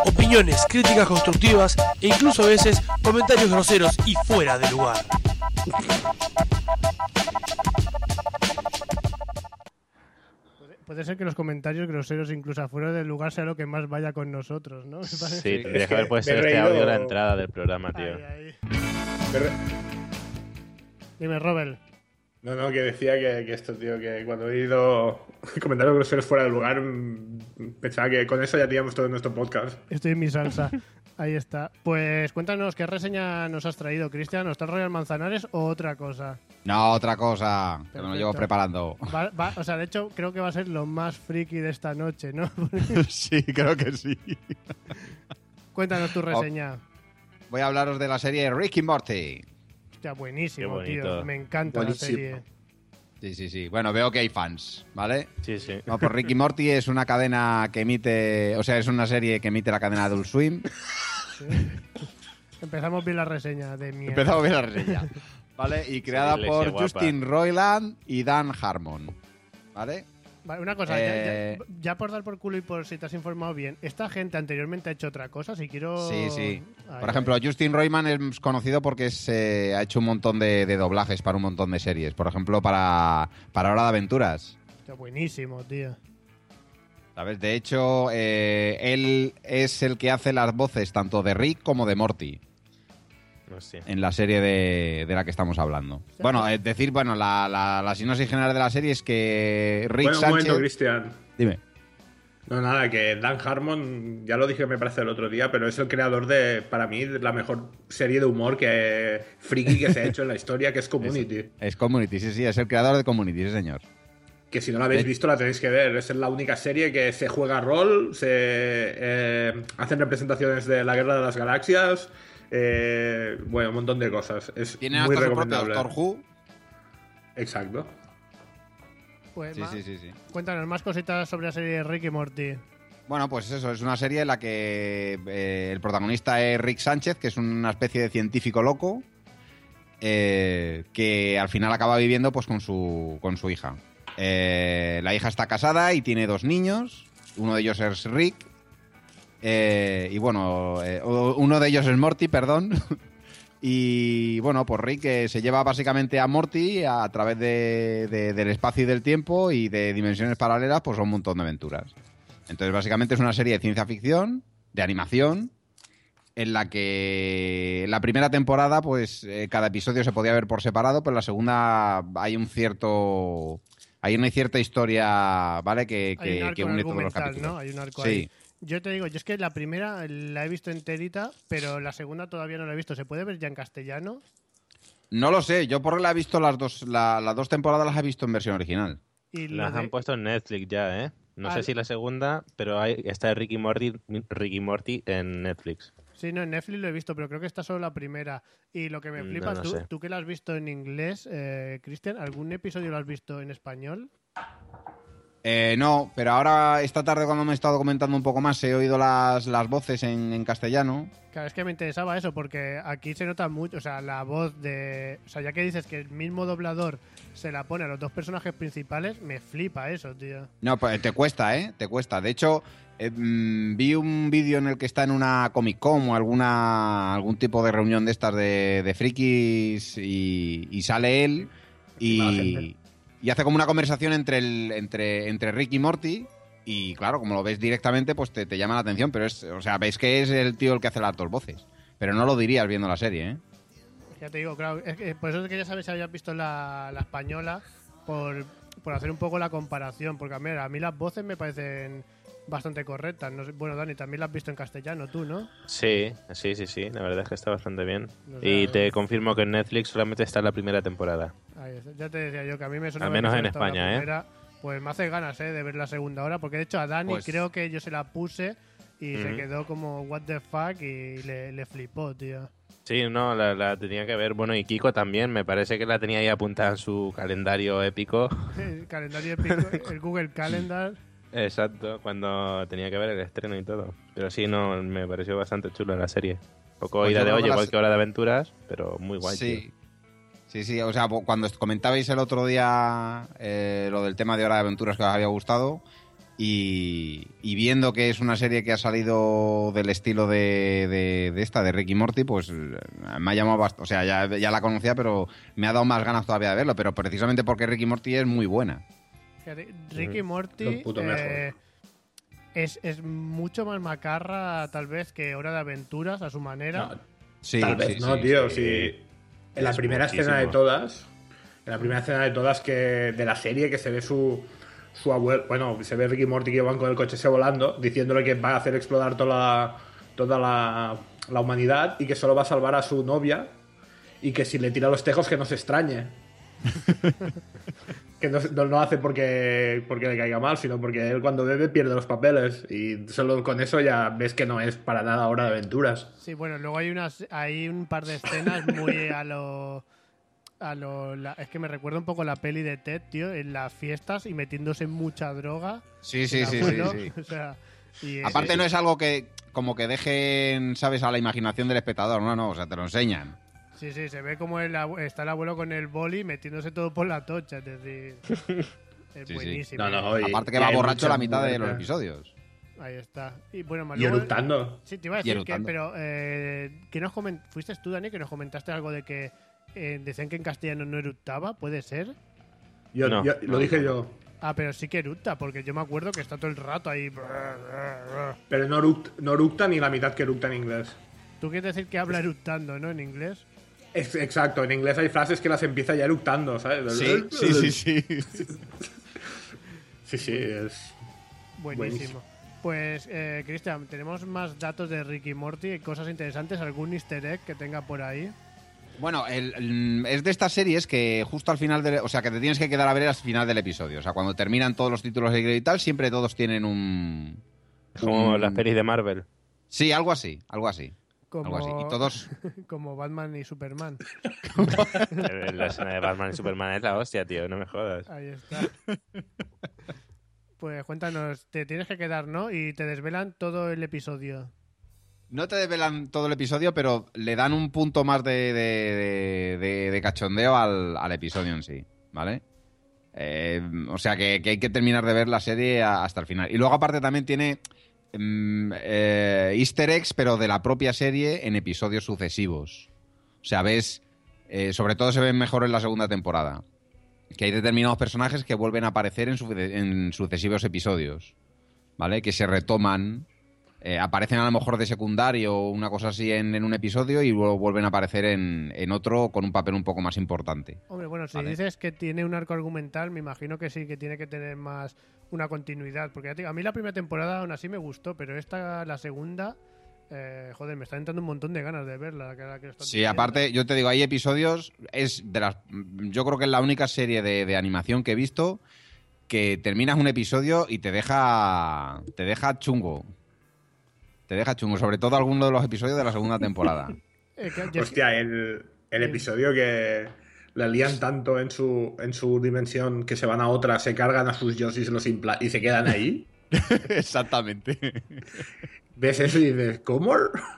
Opiniones, críticas constructivas e incluso a veces comentarios groseros y fuera de lugar. Puede ser que los comentarios groseros, incluso afuera del lugar, sea lo que más vaya con nosotros, ¿no? Me parece. Sí, tendría que haber puesto este audio a la entrada del programa, tío. Pero- Dime, Robert. No, no, que decía que, que esto, tío, que cuando he oído comentarios groseros fuera del lugar, mm, pensaba que con eso ya teníamos todo nuestro podcast. Estoy en mi salsa. Ahí está. Pues cuéntanos, ¿qué reseña nos has traído, Cristian? ¿Está el Royal Manzanares o otra cosa? No, otra cosa, que me lo Perfecto. llevo preparando. Va- va- o sea, de hecho, creo que va a ser lo más friki de esta noche, ¿no? sí, creo que sí. Cuéntanos tu reseña. Voy a hablaros de la serie Ricky Morty. Hostia, buenísimo, Qué tío. Me encanta Buenísimo. la serie. Sí, sí, sí. Bueno, veo que hay fans, ¿vale? Sí, sí. No, pues Ricky Morty es una cadena que emite, o sea, es una serie que emite la cadena Adult Swim. Empezamos bien la reseña de mierda. Empezamos bien la reseña. ¿Vale? Y creada Iglesia por guapa. Justin Roiland y Dan Harmon. ¿Vale? Vale, una cosa, ya- Eh, ya, ya por dar por culo y por si te has informado bien, ¿esta gente anteriormente ha hecho otra cosa? Si quiero... Sí, sí. Por ejemplo, Justin Roiman es conocido porque se ha hecho un montón de, de doblajes para un montón de series. Por ejemplo, para, para Hora de Aventuras. hostia, buenísimo, tío. ¿Sabes? De hecho, eh, él es el que hace las voces tanto de Rick como de Morty Hostia. en la serie de, de la que estamos hablando. Bueno, es decir, bueno, la, la, la sinopsis general de la serie es que Rick bueno, un momento, Cristian. Dime. No, nada, que Dan Harmon, ya lo dije me parece el otro día, pero es el creador de, para mí, la mejor serie de humor que friki que se ha hecho en la historia, que es Community. Es Community, sí, sí, es el creador de Community, sí, señor. Que si no la habéis Eh. visto la tenéis que ver. Es la única serie que se juega rol, se eh, hacen representaciones de la Guerra de las Galaxias, eh, bueno, un montón de cosas. Es Tiene muy hasta su propio recomendable. Doctor Who. Exacto. Pues, Sí, ma- sí, sí, sí. Cuéntanos más cositas sobre la serie de Rick y Morty. Bueno, pues eso, es una serie en la que eh, el protagonista es Rick Sánchez, que es una especie de científico loco, eh, que al final acaba viviendo pues con su, con su hija. Eh, la hija está casada y tiene dos niños, uno de ellos es Rick, eh, y bueno, eh, uno de ellos es Morty, perdón. Y bueno, pues Rick eh, se lleva básicamente a Morty a, través de- de- del espacio y del tiempo y de dimensiones paralelas, pues un montón de aventuras. Entonces, básicamente es una serie de ciencia ficción, de animación, en la que la primera temporada, pues eh, cada episodio se podía ver por separado, pero en la segunda hay un cierto. Hay una cierta historia, ¿vale? Que, une todos los capítulos. ¿no? Hay un arco sí. ahí. Yo te digo, yo es que la primera la he visto enterita, pero la segunda todavía no la he visto. ¿Se puede ver ya en castellano? No lo sé, yo porque la he visto las dos, la- las dos temporadas las he visto en versión original. Y Las de- han puesto en Netflix ya, ¿eh? No Ah, sé si la segunda, pero hay, está Ricky Morty, Ricky Morty en Netflix. Sí, no, en Netflix lo he visto, pero creo que esta solo la primera. Y lo que me No flipa, lo tú, sé. tú que la has visto en inglés, eh, Cristian, ¿algún episodio lo has visto en español? Eh, no, pero ahora esta tarde cuando me he estado comentando un poco más he oído las, las voces en, en castellano. Claro, es que me interesaba eso, porque aquí se nota mucho, o sea, la voz de... O sea, ya que dices que el mismo doblador se la pone a los dos personajes principales, me flipa eso, tío. No, pues te cuesta, ¿eh? Te cuesta. De hecho, eh, mm, vi un vídeo en el que está en una Comic Con o alguna, algún tipo de reunión de estas de, de frikis y, y sale él y... y hace como una conversación entre, el, entre, entre Rick y Morty. Y claro, como lo ves directamente, pues te, te llama la atención. Pero es, o sea, veis que es el tío el que hace las dos voces. Pero no lo dirías viendo la serie, ¿eh? Ya te digo, claro, es que por eso quería saber si habías visto la, la española, por, por hacer un poco la comparación, porque a mí, a mí las voces me parecen bastante correctas. No sé- bueno, Dani, también la has visto en castellano, tú, ¿no? Sí, sí, sí, sí. La verdad es que está bastante bien. No sé, Y te confirmo que en Netflix solamente está la primera temporada. Ahí está. Ya te decía yo que a mí me suena Al menos en España, ¿eh? Pues me hace ganas, ¿eh? De ver la segunda hora, porque de hecho a Dani Pues- creo que yo se la puse y se quedó como, what the fuck, y le, le flipó, tío. Sí, no, la, la tenía que ver. Bueno, y Kiko también. Me parece que la tenía ahí apuntada en su calendario épico. El calendario épico, el Google Calendar. Exacto, cuando tenía que ver el estreno y todo. Pero sí, no, me pareció bastante chulo la serie. Poco Pues ida de olla, igual que hora de aventuras, pero muy guay. Sí. tío. Sí, sí, o sea, cuando comentabais el otro día eh, lo del tema de Hora de Aventuras que os había gustado y, y viendo que es una serie que ha salido del estilo de, de- de esta, de Ricky Morty, pues eh, me ha llamado bastante, o sea, ya, ya la conocía, pero me ha dado más ganas todavía de verlo, pero precisamente porque Ricky Morty es muy buena. Ricky. Morty eh, es, es mucho más macarra, tal vez, que Hora de Aventuras a su manera. Sí, Tal vez no, tío. sí. En la Es primera muchísimo. escena de todas, en la primera escena de todas que de la serie que se ve su su abuelo, bueno, se ve Ricky Morty que van con el coche ese volando, diciéndole que va a hacer explotar toda la, toda la, la humanidad y que solo va a salvar a su novia y que si le tira los tejos que no se extrañe. que no, no lo hace porque, porque le caiga mal, sino porque él cuando bebe pierde los papeles y solo con eso ya ves que no es para nada hora de aventuras. Sí, bueno, luego hay unas hay un par de escenas muy a lo a lo la- es que me recuerda un poco la peli de Ted, tío, en las fiestas y metiéndose mucha droga. Sí, sí, sí, abuelo, sí, sí. O sea, y es- Aparte no es algo que como que dejen, ¿sabes?, a la imaginación del espectador, no, no, o sea, te lo enseñan. Sí, sí, se ve como el está el abuelo con el boli metiéndose todo por la tocha, es decir, es Sí, sí. buenísimo. Aparte que va borracho la mitad de los episodios. Ahí está. Y bueno, más Y eructando. Sí, te iba a decir que, pero eh, que nos comen- fuiste tú, Dani, que nos comentaste algo de que eh, decían que en castellano no eructaba, ¿puede ser? Yo, No. yo- lo dije yo. Ah, pero sí que eructa, porque yo me acuerdo que está todo el rato ahí. Pero no, eruct- no eructa ni la mitad que eructa en inglés. Tú quieres decir que habla eructando, ¿no? En inglés. Es- exacto, en inglés hay frases que las empieza ya eructando, ¿sabes? Sí, sí, sí, sí. Sí, sí, es Buenísimo. Pues, eh, Cristian, tenemos más datos de Ricky Morty, cosas interesantes, algún easter egg que tenga por ahí. Bueno, el- el- es de estas series que justo al final, del, o sea, que te tienes que quedar a ver al final del episodio. O sea, cuando terminan todos los títulos de crédito y tal, siempre todos tienen un... Como un- las pelis de Marvel. Sí, algo así, algo así. Como, Algo así. Y todos... como Batman y Superman. la escena de Batman y Superman es la hostia, tío, no me jodas. Ahí está. Pues cuéntanos, te tienes que quedar, ¿no? Y te desvelan todo el episodio. No te develan todo el episodio, pero le dan un punto más de, de- de- de- de cachondeo al, al episodio en sí, ¿vale? Eh, o sea que, que hay que terminar de ver la serie hasta el final. Y luego aparte también tiene mm, eh, easter eggs, pero de la propia serie en episodios sucesivos. O sea, ves, eh, sobre todo se ven mejor en la segunda temporada. Que hay determinados personajes que vuelven a aparecer en, su- en sucesivos episodios, ¿vale? Que se retoman eh, aparecen a lo mejor de secundario o una cosa así en, en un episodio y luego vuelven a aparecer en, en otro con un papel un poco más importante. Hombre, bueno, si Vale. dices que tiene un arco argumental, me imagino que sí, que tiene que tener más una continuidad. Porque ya te a mí la primera temporada aún así me gustó, pero esta, la segunda, eh, joder, me está entrando un montón de ganas de verla. que que Sí, aparte, yo te digo, hay episodios, es de las, yo creo que es la única serie de, de animación que he visto que terminas un episodio y te deja, te deja chungo. Te deja chungo, sobre todo alguno de los episodios de la segunda temporada. Hostia, el, el episodio que la lían tanto en su, en su dimensión que se van a otra, se cargan a sus los impla- y se quedan ahí. Exactamente. Ves eso y dices, ¿cómo?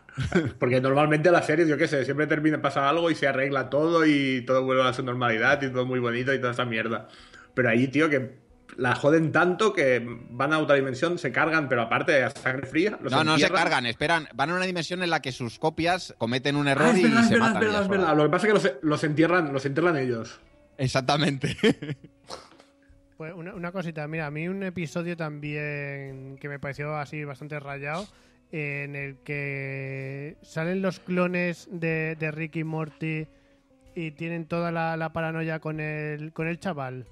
Porque normalmente las series, yo qué sé, siempre termina, pasa algo y se arregla todo y todo vuelve a su normalidad y todo muy bonito y toda esa mierda. Pero ahí, tío, que la joden tanto que van a otra dimensión, se cargan, pero aparte a sangre fría. los No, no se cargan, esperan, van a una dimensión en la que sus copias cometen un Ah, error y es se verdad, matan. es verdad, es. Lo que pasa es que los, los entierran, los entierran ellos. Exactamente. Pues una, una cosita, mira, a mí un episodio también que me pareció así bastante rayado, en el que salen los clones de, de Rick y Morty y tienen toda la, la paranoia con el, con el chaval.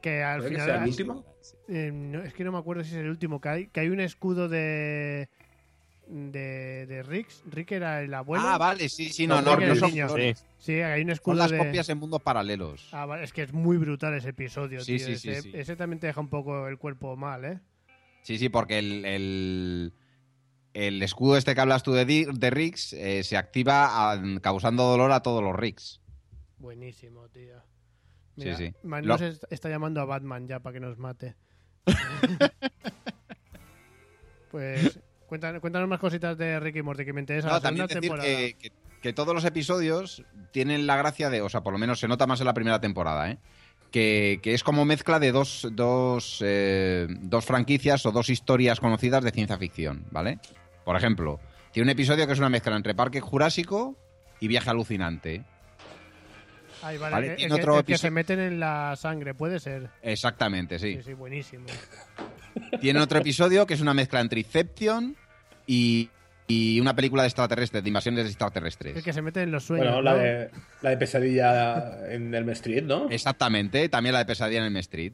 Que al ¿Puede que final. sea el último? Eh, no, es que no me acuerdo si es el último. Que hay, que hay un escudo de. De, de Rick. Rick era el abuelo. Ah, vale, sí, sí, no, no, no el son. Sí, hay un escudo Son las de- copias en mundos paralelos. Ah, vale, es que es muy brutal ese episodio, Sí, tío. sí, sí, ese, sí. ese también te deja un poco el cuerpo mal, ¿eh? Sí, sí, porque el, el, el escudo este que hablas tú de, de Riggs eh, se activa a- causando dolor a todos los Riggs. Buenísimo, tío. Sí, Mira, sí. Lo- est- está llamando a Batman ya para que nos mate. pues cuéntanos, cuéntanos más cositas de Ricky Morty que me interesa. No, la también decir temporada. que, que- que todos los episodios tienen la gracia de, o sea, por lo menos se nota más en la primera temporada, ¿eh? Que, que es como mezcla de dos, dos, eh, dos franquicias o dos historias conocidas de ciencia ficción, ¿vale? Por ejemplo, tiene un episodio que es una mezcla entre Parque Jurásico y Viaje Alucinante. Ahí, vale, Vale, el- el tiene que- otro el que se meten en la sangre, puede ser. Exactamente, sí. Sí, sí, buenísimo. Tiene otro episodio que es una mezcla entre Inception y, y una película de extraterrestres, de invasiones de extraterrestres. El que se mete en los sueños. Bueno, la ¿no? de, la de pesadilla en Elm Street, ¿no? Exactamente, también la de Pesadilla en el Street.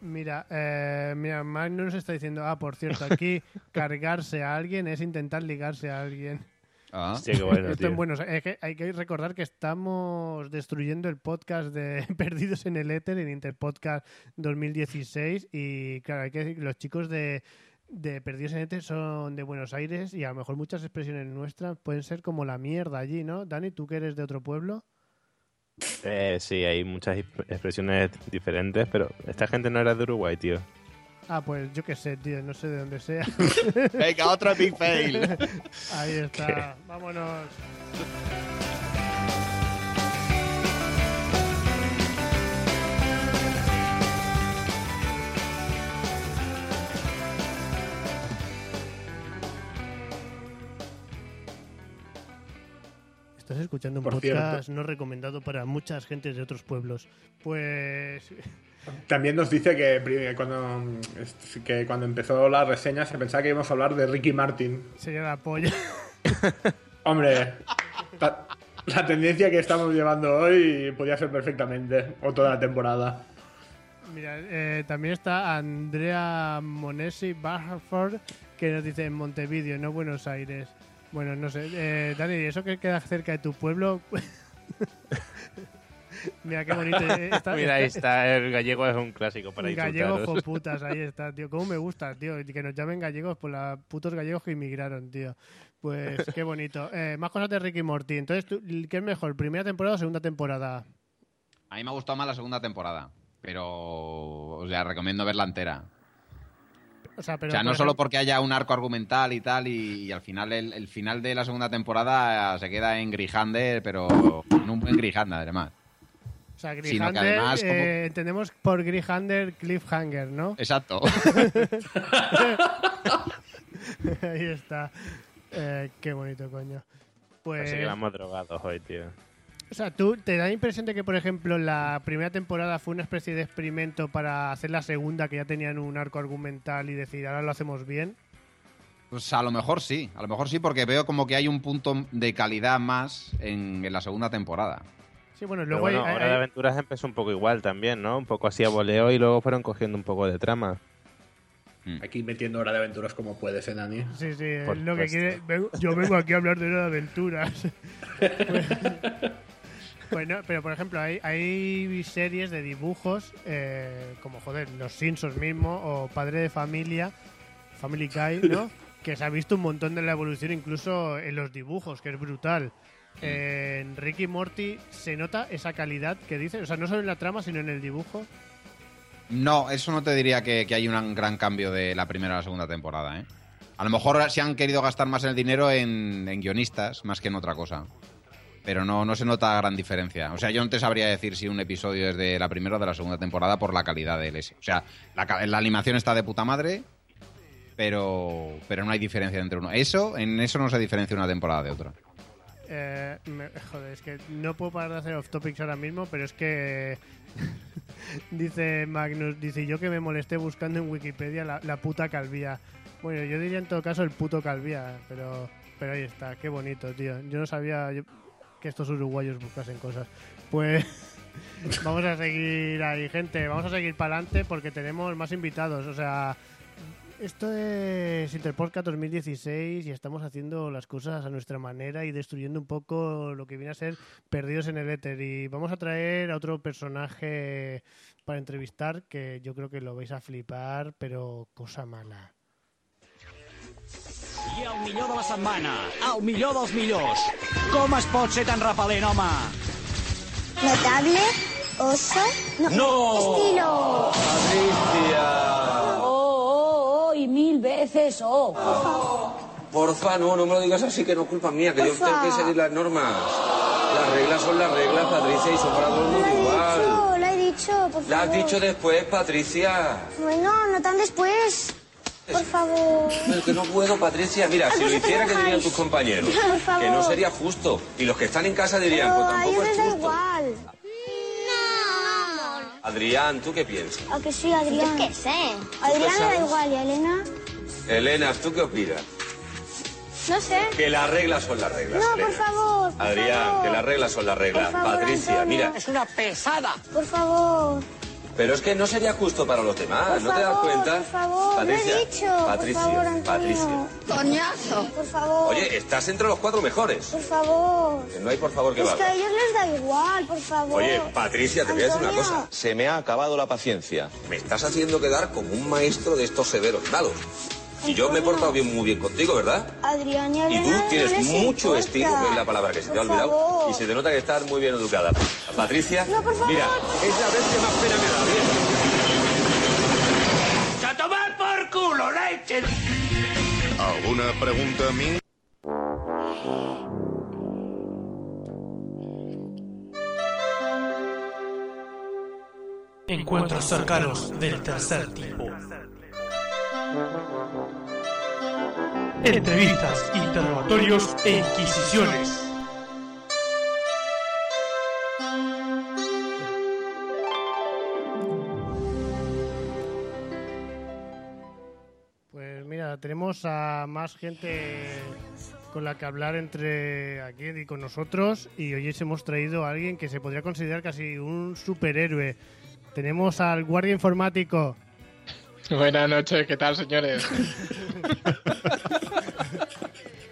Mira, eh, mira, Magnus está diciendo, ah, por cierto, aquí cargarse a alguien es intentar ligarse a alguien. Ah. Bueno, Esto en buenos- es que hay que recordar que estamos destruyendo el podcast de Perdidos en el Éter en Interpodcast 2016 y claro, hay que decir que los chicos de, de Perdidos en el Éter son de Buenos Aires y a lo mejor muchas expresiones nuestras pueden ser como la mierda allí, ¿no? Dani, ¿tú que eres de otro pueblo? Eh, sí, hay muchas exp- expresiones diferentes, pero esta gente no era de Uruguay, tío. Ah, pues yo qué sé, tío, no sé de dónde sea. Venga, otro big fail. Ahí está, ¿Qué? vámonos. Estás escuchando un Por podcast cierto. no recomendado para muchas gentes de otros pueblos. Pues También nos dice que, cuando, que cuando empezó la reseña se pensaba que íbamos a hablar de Ricky Martin. sería la polla. Hombre, la, la tendencia que estamos llevando hoy podía ser perfectamente, o toda la temporada. Mira, eh, también está Andrea Monesi Barford, que nos dice en Montevideo, no Buenos Aires. Bueno, no sé. Eh, Dani, ¿eso que queda cerca de tu pueblo? Mira qué bonito. eh, está- Mira, ahí está- está, el gallego es un clásico para Gallegos insultaros. putas, ahí está, tío. ¿Cómo me gusta, tío? Que nos llamen gallegos por los putos gallegos que inmigraron, tío. Pues qué bonito. Eh, más cosas de Ricky Morty. Entonces, ¿tú- ¿qué es mejor, primera temporada o segunda temporada? A mí me ha gustado más la segunda temporada, pero o sea, recomiendo verla entera. O sea, pero o sea, no por solo porque haya un arco argumental y tal, y, y al final el, el final de la segunda temporada se queda en Grijander, pero en un buen Grijander además. Sea, Sino que además, como- eh, entendemos por Grihander Cliffhanger, ¿no? Exacto. Ahí está. Eh, qué bonito, coño. Pues, Así que vamos drogados hoy, tío. o sea, ¿tú te da la impresión de que, por ejemplo, la primera temporada fue una especie de experimento para hacer la segunda, que ya tenían un arco argumental y decir, ahora lo hacemos bien? Pues a lo mejor sí, a lo mejor sí, porque veo como que hay un punto de calidad más en, en la segunda temporada. Sí, bueno, luego bueno, hay- hay- Hora de Aventuras empezó un poco igual también, ¿no? Un poco así a voleo y luego fueron cogiendo un poco de trama. Aquí metiendo hora de aventuras como puedes, ¿eh, Dani? Sí, sí, Por es lo que quiere. yo vengo aquí a hablar de una aventuras. pues, pues no, pero por ejemplo, hay, hay series de dibujos, eh, como joder, Los Simpsons mismo, o Padre de Familia, Family Guy, ¿no? que se ha visto un montón de la evolución incluso en los dibujos, que es brutal. En Ricky y Morty se nota esa calidad que dice, o sea, no solo en la trama, sino en el dibujo. No, eso no te diría que, hay un gran cambio de la primera a la segunda temporada, ¿eh? A lo mejor se han querido gastar más el dinero en, en guionistas, más que en otra cosa. Pero no, no se nota gran diferencia. O sea, yo no te sabría decir si un episodio es de la primera o de la segunda temporada por la calidad del ese. O sea, la, la animación está de puta madre, pero, pero no hay diferencia entre uno. Eso, en eso no se diferencia una temporada de otra. Eh, me- joder, es que no puedo parar de hacer off topics ahora mismo, pero es que dice Magnus, dice yo que me molesté buscando en Wikipedia la, la puta calvía. Bueno, yo diría en todo caso el puto calvía, pero pero ahí está, qué bonito, tío. Yo no sabía yo- que estos uruguayos buscasen cosas. Pues vamos a seguir ahí, gente, vamos a seguir para adelante porque tenemos más invitados, o sea, esto es Interpodcast 2016 y estamos haciendo las cosas a nuestra manera y destruyendo un poco lo que viene a ser Perdidos en el Éter. Y vamos a traer a otro personaje para entrevistar que yo creo que lo vais a flipar, pero cosa mala. I el millor de la setmana, el millor dels millors. Com es pot ser tan repel·lent, home? Notable, oso, no, No. estilo. Patricia. Oh, y mil veces, oh. Porfa, no, no me lo digas así, que no es culpa mía, que yo Porfa. tengo que seguir las normas. Las reglas son las reglas, Patricia, y son para todo el mundo igual. Dicho, lo he dicho, por favor. La has dicho después, Patricia. Bueno, no tan después. Por favor. Pero que no puedo, Patricia. Mira, si lo hiciera, ¿qué dirían tus compañeros? Por favor. Que no sería justo. Y los que están en casa dirían, Pero pues a tampoco ellos es les da justo. igual. Adrián, ¿tú qué piensas? ¿A que sí, Adrián? Yo qué sé. Adrián da igual, ¿y a Elena? Elena, ¿tú qué opinas? No sé. Que las reglas son las reglas. No, por favor. por Adrián, favor. que las reglas son las reglas. Por favor, Patricia, Antonio. mira. Es una pesada. Por favor. Pero es que no sería justo para los demás, Por ¿no te das cuenta? Por favor, Patricia, lo he dicho. Patricia, por favor. Patricia. Coñazo. Por favor. Oye, estás entre los cuatro mejores. Por favor. No hay por favor que Es que a ellos les da igual, por favor. Oye, Patricia, te voy a decir una cosa. Se me ha acabado la paciencia. Me estás haciendo quedar como un maestro de estos severos malos. Y yo me he portado bien, muy bien contigo, ¿verdad? Adrián y tú tienes mucho estilo, que es la palabra que se te ha olvidado. favor. Y se te nota que estás muy bien educada. Patricia, No, por favor. mira, es la vez que más pena me da. Bien. ¡A tomar por culo, leche! ¿Alguna pregunta a mí? Encuentros cercanos del tercer tipo. Entrevistas, interrogatorios e inquisiciones. Pues mira, tenemos a más gente con la que hablar entre aquí y con nosotros y hoy os hemos traído a alguien que se podría considerar casi un superhéroe. Tenemos al guardia informático. Buenas noches, ¿qué tal, señores?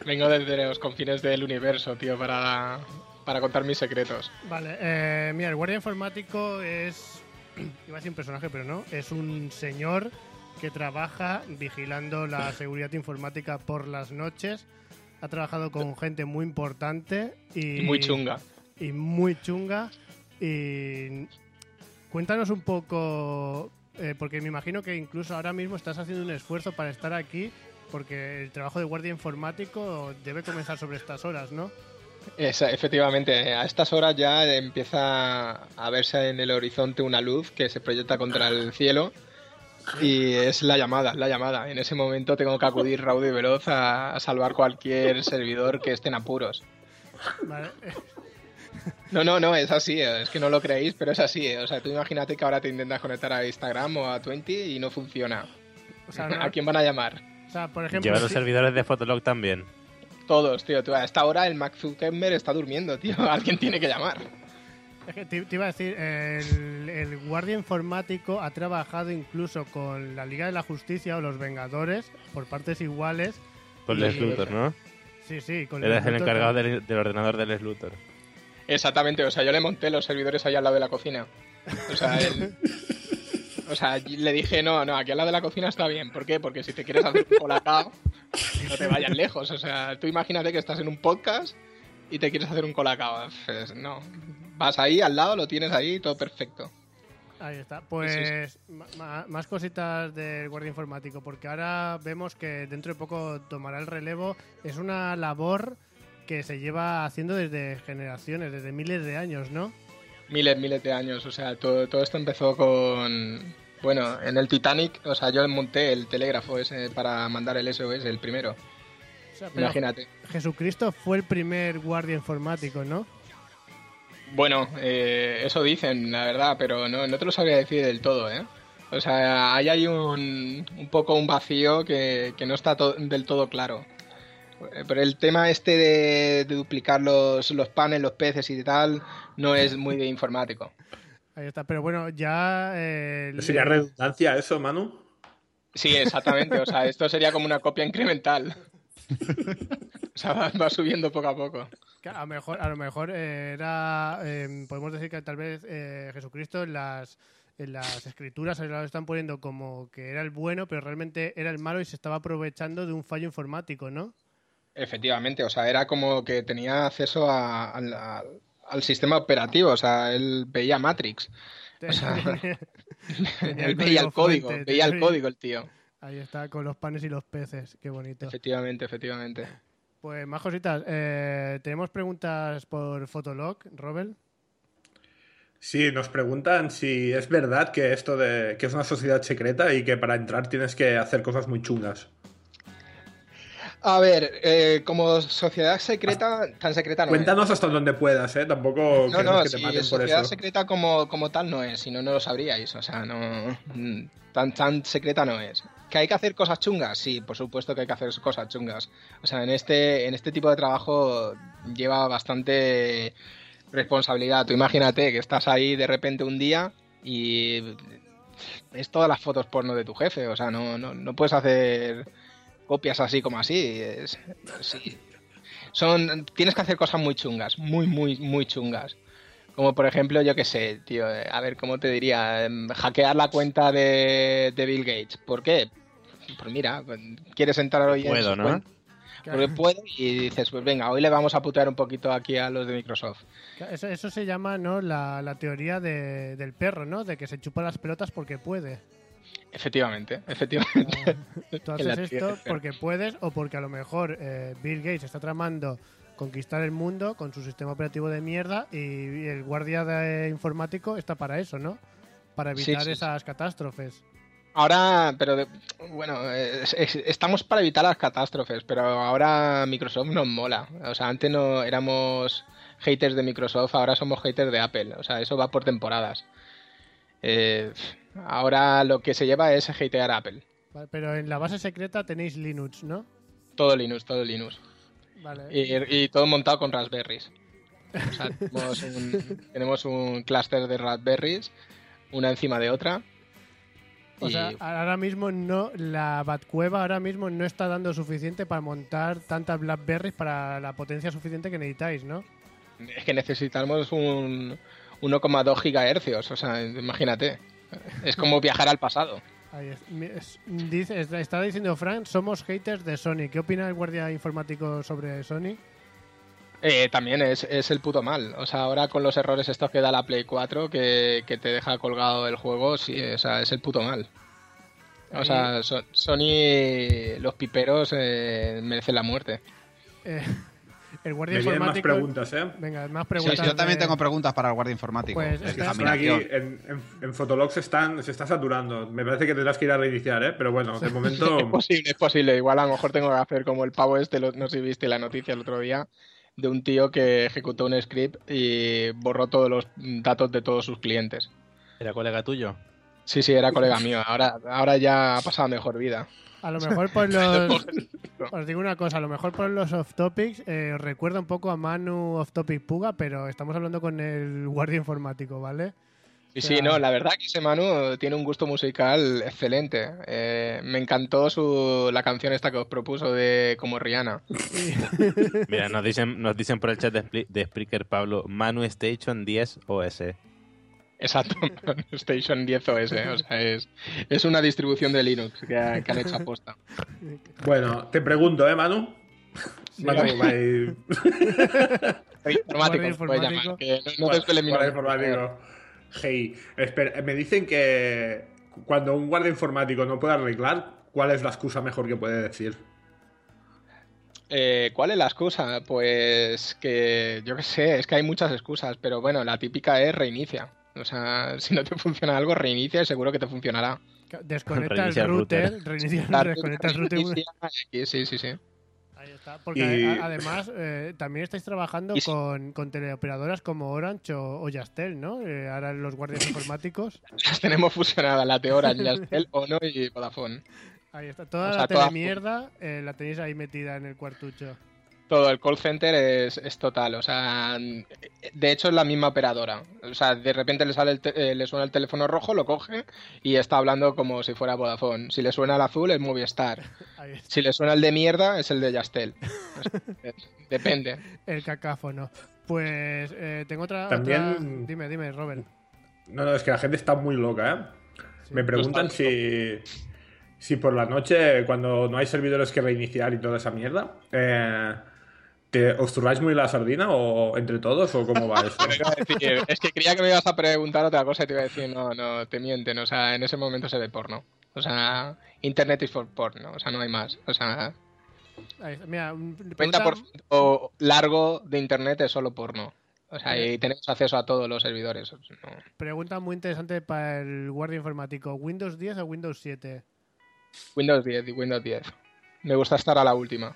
Vengo desde los confines del universo, tío, para, para contar mis secretos. Vale, eh, mira, el guardia informático es. Iba a decir un personaje, pero no. Es un señor que trabaja vigilando la seguridad informática por las noches. Ha trabajado con gente muy importante y. Y muy chunga. Y muy chunga. Y. Cuéntanos un poco. eh, porque me imagino que incluso ahora mismo estás haciendo un esfuerzo para estar aquí. Porque el trabajo de guardia informático debe comenzar sobre estas horas, ¿no? Esa- efectivamente, a estas horas ya empieza a verse en el horizonte una luz que se proyecta contra el cielo y es la llamada, la llamada. En ese momento tengo que acudir raudo y veloz a, a salvar cualquier servidor que esté en apuros. Vale. No, no, no, es así, es que no lo creéis, pero es así. O sea, tú imagínate que ahora te intentas conectar a Instagram o a Twenty y no funciona. O sea, no- ¿A quién van a llamar? Sea, por ejemplo. Lleva los servidores de Fotolog también. Todos, tío. Tú, a esta hora el Max Zuckerberg está durmiendo, tío. Alguien tiene que llamar. Es que te, te iba a decir, el, el guardia informático ha trabajado incluso con la Liga de la Justicia o los Vengadores por partes iguales. Con Les Luthor, ¿no? Sí, sí, con Eres el Luthor. encargado del, del ordenador de Les Luthor. Exactamente, o sea, yo le monté los servidores ahí al lado de la cocina. O sea, él- o sea, le dije, no, no, aquí al lado de la cocina está bien. ¿Por qué? Porque si te quieres hacer un colacao, no te vayas lejos. O sea, tú imagínate que estás en un podcast y te quieres hacer un colacao. Pues no. Vas ahí al lado, lo tienes ahí, todo perfecto. Ahí está. Pues más cositas del guardia informático, porque ahora vemos que dentro de poco tomará el relevo. Es una labor que se lleva haciendo desde generaciones, desde miles de años, ¿no? Miles, miles de años. O sea, todo, todo esto empezó con. Bueno, en el Titanic, o sea, yo monté el telégrafo ese para mandar el SOS, el primero. O sea, Imagínate. Jesucristo fue el primer guardia informático, ¿no? Bueno, eh, eso dicen, la verdad, pero no, no te lo sabría decir del todo, ¿eh? O sea, ahí hay un, un poco un vacío que, que no está to- del todo claro. Pero el tema este de, de duplicar los, los panes, los peces y tal, no es muy de informático. Ahí está. Pero bueno, ya. eh, ¿Sería redundancia eso, Manu? Sí, exactamente. O sea, esto sería como una copia incremental. O sea, va, va subiendo poco a poco. a lo mejor, a lo mejor eh, era. eh, podemos decir que tal vez eh, Jesucristo en las. En las escrituras ahí lo están poniendo como que era el bueno, pero realmente era el malo y se estaba aprovechando de un fallo informático, ¿no? Efectivamente, o sea, era como que tenía acceso a- al- sistema operativo, o sea, él veía Matrix. O sea, Tenía él veía el código, fuente, veía el tenía- código el tío. Ahí está, con los panes y los peces. Qué bonito. Efectivamente, efectivamente. Pues más cositas. Eh, tenemos preguntas por Fotolog, Robel. Sí, nos preguntan si es verdad que esto de que es una sociedad secreta y que para entrar tienes que hacer cosas muy chungas. A ver, eh, como sociedad secreta, tan secreta no Cuéntanos hasta donde puedas, ¿eh? Tampoco. No, no, que te maten por sociedad eso. secreta como, como tal no es, si no, no lo sabríais. O sea, no. Tan, tan secreta no es. ¿Que hay que hacer cosas chungas? Sí, por supuesto que hay que hacer cosas chungas. O sea, en este, en este tipo de trabajo lleva bastante responsabilidad. Tú imagínate que estás ahí de repente un día y es todas las fotos porno de tu jefe. O sea, no, no, no puedes hacer copias así como así. Es, sí. Son, tienes que hacer cosas muy chungas, muy, muy, muy chungas. Como por ejemplo, yo qué sé, tío, a ver, ¿cómo te diría? Em, Hackear la cuenta de, de Bill Gates. ¿Por qué? Pues mira, pues, quieres entrar hoy en Puedo, su ¿no? cuenta. Porque puedo y dices, pues venga, hoy le vamos a putear un poquito aquí a los de Microsoft. Eso, eso se llama ¿no? la, la teoría de- del perro, ¿no? De que se chupa las pelotas porque puede. Efectivamente, efectivamente. Tú haces esto porque puedes o porque a lo mejor eh, Bill Gates está tramando conquistar el mundo con su sistema operativo de mierda y el guardia de informático está para eso, ¿no? Para evitar sí, sí. esas catástrofes. Ahora, pero de- bueno, es- es- estamos para evitar las catástrofes, pero ahora Microsoft nos mola. O sea, antes no éramos haters de Microsoft, ahora somos haters de Apple. O sea, eso va por temporadas. Eh, ahora lo que se lleva es hatear a Apple. Vale, Pero en la base secreta tenéis Linux, ¿no? Todo Linux, todo Linux. Vale. Y, y todo montado con Raspberries. O sea, tenemos un, tenemos un clúster de Raspberries, una encima de otra. O y- sea, ahora mismo no, la Batcueva ahora mismo no está dando suficiente para montar tantas Blackberries para la potencia suficiente que necesitáis, ¿no? Es que necesitamos un 1,2 gigahercios, o sea, imagínate. Es como viajar al pasado. Ahí es. Dice, está- diciendo Frank, somos haters de Sony. ¿Qué opina el guardia informático sobre Sony? Eh, también es, es el puto mal. O sea, ahora con los errores estos que da la Play 4, que, que te deja colgado el juego, sí, o sea, es el puto mal. O sea, So- Sony, los piperos eh, merecen la muerte. Eh, el guardia Me vienen más informático. preguntas, ¿eh? Venga, más Sí, preguntas. yo también de- tengo preguntas para el guardia informático. Pues, de espera, Están aquí en, en, en Fotolog se, están, se está saturando. Me parece que tendrás que ir a reiniciar, ¿eh? Pero bueno, de momento. Es posible, es posible. Igual a lo mejor tengo que hacer como el pavo este, lo- no sé si viste la noticia el otro día, de un tío que ejecutó un script y borró todos los datos de todos sus clientes. ¿Era colega tuyo? Sí, sí, era colega mío. Ahora, ahora ya ha pasado mejor vida. A lo mejor por los. Os digo una cosa, a lo mejor por los off topics eh, os recuerda un poco a Manu off topic Puga, pero estamos hablando con el guardia informático, ¿vale? O sí, sea, no, la verdad que ese Manu tiene un gusto musical excelente. Eh, me encantó su, la canción esta que os propuso de como Rihanna. Mira, nos dicen, nos dicen por el chat de, de Spreaker, Pablo, Manu Station 10 OS. Exacto, Station 10 OS. O sea, es, es una distribución de Linux que, ha- que han hecho aposta. Bueno, te pregunto, ¿eh, Manu? Manu, va ahí. Informático, informático. llamar, que no, no te mirar. informático. Hey, espera, me dicen que cuando un guardia informático no puede arreglar, ¿cuál es la excusa mejor que puede decir? Eh, ¿Cuál es la excusa? Pues que yo qué sé, es que hay muchas excusas, pero bueno, la típica es reinicia. O sea, si no te funciona algo, reinicia y seguro que te funcionará. Desconecta Reinicia el router. router, reinicia, La- desconecta el router. Sí, sí, sí. Ahí está. Porque Y- además eh, también estáis trabajando sí. con, con teleoperadoras como Orange o, o Yastel, ¿no? Eh, ahora los guardias informáticos. Las tenemos fusionadas, la de Orange, Yastel, Ono y Vodafone. Ahí está. Toda O sea, la telemierda eh, la tenéis ahí metida en el cuartucho. Todo el call center es, es total, o sea, de hecho es la misma operadora. O sea, de repente le sale el te- eh, le suena el teléfono rojo, lo coge y está hablando como si fuera Vodafone. Si le suena el azul es Movistar. Si le suena el de mierda es el de Yastel. Depende. El cacáfono. Pues eh, tengo otra, También- otra- Dime, dime, Robert. No, no, es que la gente está muy loca, ¿eh? Me preguntan si, si por la noche, cuando no hay servidores que reiniciar y toda esa mierda, eh, ¿te os turbáis muy la sardina o entre todos o cómo va eso? Te iba a decir, es que creía que me ibas a preguntar otra cosa y te iba a decir, no, no, te mienten. O sea, en ese momento se ve porno. O sea, Internet is for porno. O sea, no hay más. O sea. Mira, un- pregunta- 90% largo de Internet es solo porno. O sea, y tenemos acceso a todos los servidores. No. pregunta muy interesante para el guardia informático. ¿Windows 10 o Windows 7? Windows 10 y Windows 10. Me gusta estar a la última.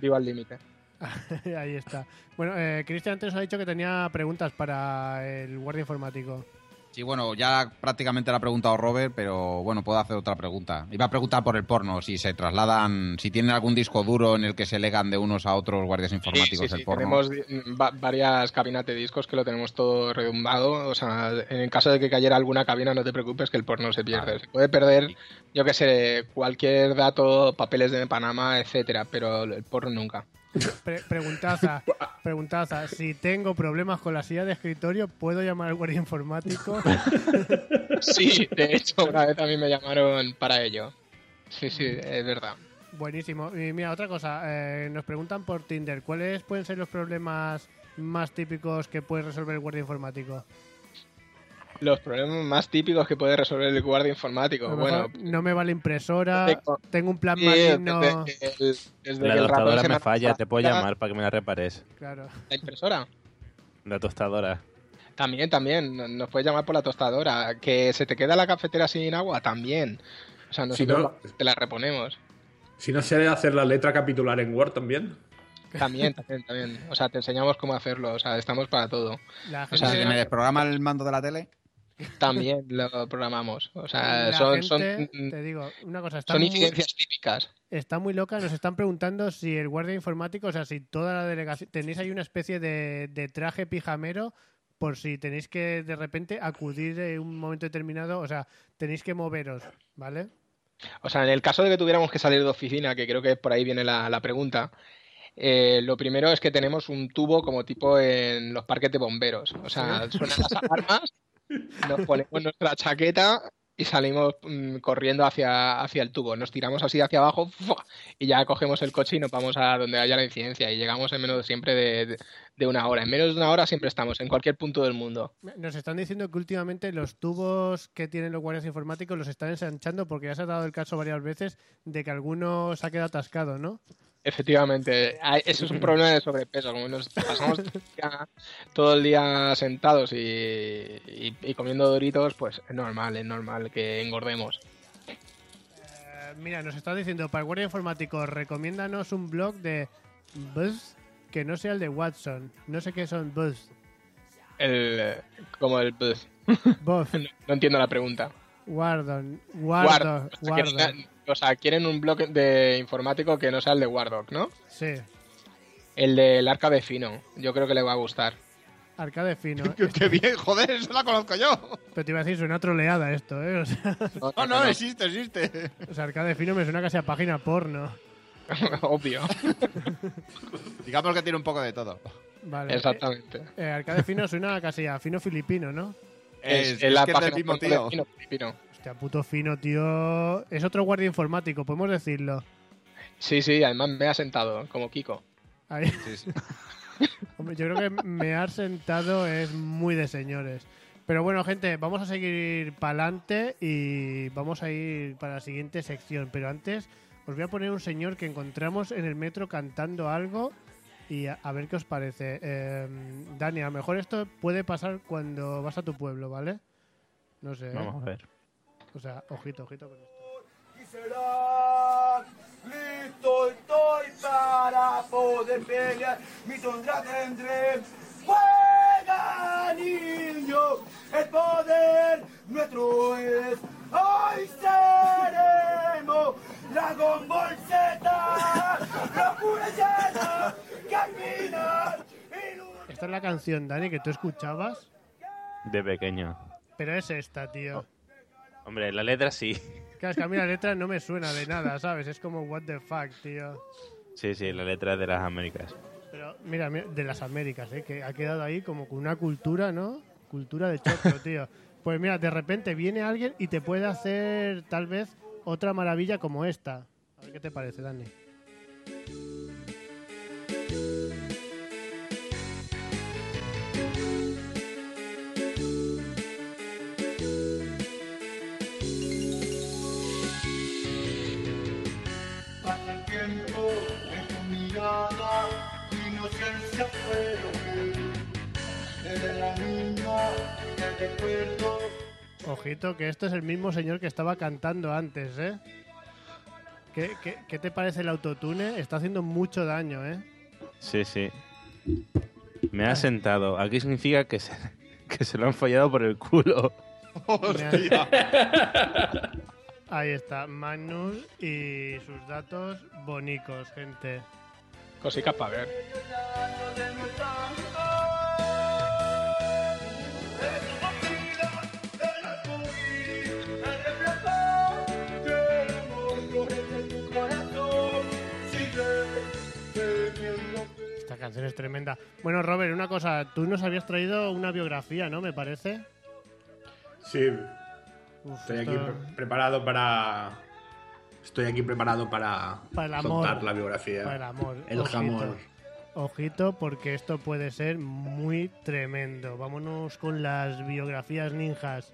Viva al límite. Ahí está. Bueno, eh, Cristian antes ha dicho que tenía preguntas para el guardia informático. Sí, bueno, ya prácticamente la ha preguntado Robert, pero bueno, puedo hacer otra pregunta. Iba a preguntar por el porno, si se trasladan, si tienen algún disco duro en el que se legan de unos a otros guardias informáticos Sí, sí, el sí, porno. Tenemos va- varias cabinas de discos que lo tenemos todo redumbado. O sea, en el caso de que cayera alguna cabina, no te preocupes que el porno se pierde. Se puede perder, yo que sé, cualquier dato, papeles de Panamá, etcétera, pero el porno nunca. Pre- preguntaza, preguntaza. Si tengo problemas con la silla de escritorio, ¿puedo llamar al guardia informático? Sí, de hecho, una vez mí me llamaron para ello. Sí, sí, es verdad. Buenísimo. Y mira, otra cosa. eh, nos preguntan por Tinder. ¿Cuáles pueden ser los problemas más típicos que puede resolver el guardia informático? Los problemas más típicos que puede resolver el guardia informático. A lo Bueno, mejor no me va la impresora, Tengo- tengo un plan sí, maligno. desde que el- desde La tostadora se me falla, te puedo la- llamar para que me la repares. Claro. ¿La impresora? La tostadora. También, también. Nos puedes llamar por la tostadora. Que se te queda la cafetera sin agua, también. O sea, Si nosotros no- te la reponemos. Si no sé hacer la letra capitular en Word también. También, también, también. O sea, te enseñamos cómo hacerlo. O sea, estamos para todo. La O sea, ¿Se me desprograma el mando de la tele? También lo programamos. O sea, son, gente, son, te digo, una cosa, está son muy, incidencias típicas. está muy loca. Nos están preguntando si el guardia informático, o sea, si toda la delegación, tenéis ahí una especie de, de traje pijamero por si tenéis que de repente acudir en un momento determinado, o sea, tenéis que moveros, ¿vale? O sea, en el caso de que tuviéramos que salir de oficina, que creo que por ahí viene la, la pregunta, eh, lo primero es que tenemos un tubo como tipo en los parques de bomberos. O sea, suenan las alarmas, nos ponemos nuestra chaqueta y salimos mm, corriendo hacia, hacia el tubo. Nos tiramos así hacia abajo y ya cogemos el coche y nos vamos a donde haya la incidencia. Y llegamos en menos siempre de, de- de una hora. En menos de una hora siempre estamos, en cualquier punto del mundo. Nos están diciendo que últimamente los tubos que tienen los guardias informáticos los están ensanchando porque ya se ha dado el caso varias veces de que alguno se ha quedado atascado, ¿no? Efectivamente, eso es un problema de sobrepeso. Como nos pasamos todo el día- todo el día sentados y, y- y comiendo doritos, pues es normal, es normal que engordemos. Eh, mira, nos está diciendo, para el guardia informático, recomiéndanos un blog de Buzz que no sea el de Watson. No sé qué son Buzz. El, como el buzz. Buzz. No, no entiendo la pregunta. Wardon. Wardon. que Wardon. O sea, quieren un blog de informático que no sea el de Wardock, ¿no? Sí. El del arca de fino. Yo creo que le va a gustar. Arcade fino. ¡Qué bien! ¡Joder, eso la conozco yo! Pero te iba a decir, suena troleada esto, ¿eh? O sea, No, no, existe, existe. o sea, arcade fino me suena casi a página porno. Obvio. Digamos que tiene un poco de todo. Vale. Exactamente. Eh, eh, arcade fino suena casi a fino filipino, ¿no? Es, Es es la que es del página mismo tío. de Fino Filipino. Hostia, puto fino, tío. Es otro guardia informático, podemos decirlo. Sí, sí, además me ha sentado, como Kiko. Ahí. Sí, sí. Hombre, yo creo que me har sentado es muy de señores. Pero bueno, gente, vamos a seguir para adelante y vamos a ir para la siguiente sección. Pero antes os voy a poner un señor que encontramos en el metro cantando algo y a, a ver qué os parece. Eh, Dani, a lo mejor esto puede pasar cuando vas a tu pueblo, ¿vale? No sé. ¿eh? Vamos a ver. O sea, ojito, ojito con esto. Y será listo estoy para poder pelear. Mi tundra tendré. Juega, niño, el poder nuestro es. Hoy seremos Dragon Ball Z, locura llena, caminar. Esta es la canción, Dani, que tú escuchabas, De pequeño. pero es esta, tío. Hombre, la letra sí. Claro, es que a mí la letra no me suena de nada, ¿sabes? Es como what the fuck, tío. Sí, sí, la letra de las Américas. Pero mira, de las Américas, ¿eh? Que ha quedado ahí como con una cultura, ¿no? Cultura de choco, tío. Pues mira, de repente viene alguien y te puede hacer tal vez otra maravilla como esta. A ver qué te parece, Dani. Inocencia fue lo que Eres la niña que recuerdo. Ojito, que esto es el mismo señor que estaba cantando antes, ¿eh? ¿Qué, qué, qué te parece el autotune? Está haciendo mucho daño, ¿eh? Sí, sí. Me ha sentado. Aquí significa que se, que se lo han follado por el culo. Ahí está, Magnus y sus datos bonicos, gente. Cositas para ver. Esta canción es tremenda. Bueno, Robert, una cosa, tú nos habías traído una biografía, ¿no? Me parece. Sí. Uf, Estoy esto- aquí pre- preparado para. Estoy aquí preparado para, Para el amor. soltar la biografía. Para el amor. El Ojito. jamón. Ojito, porque esto puede ser muy tremendo. Vámonos con las biografías ninjas.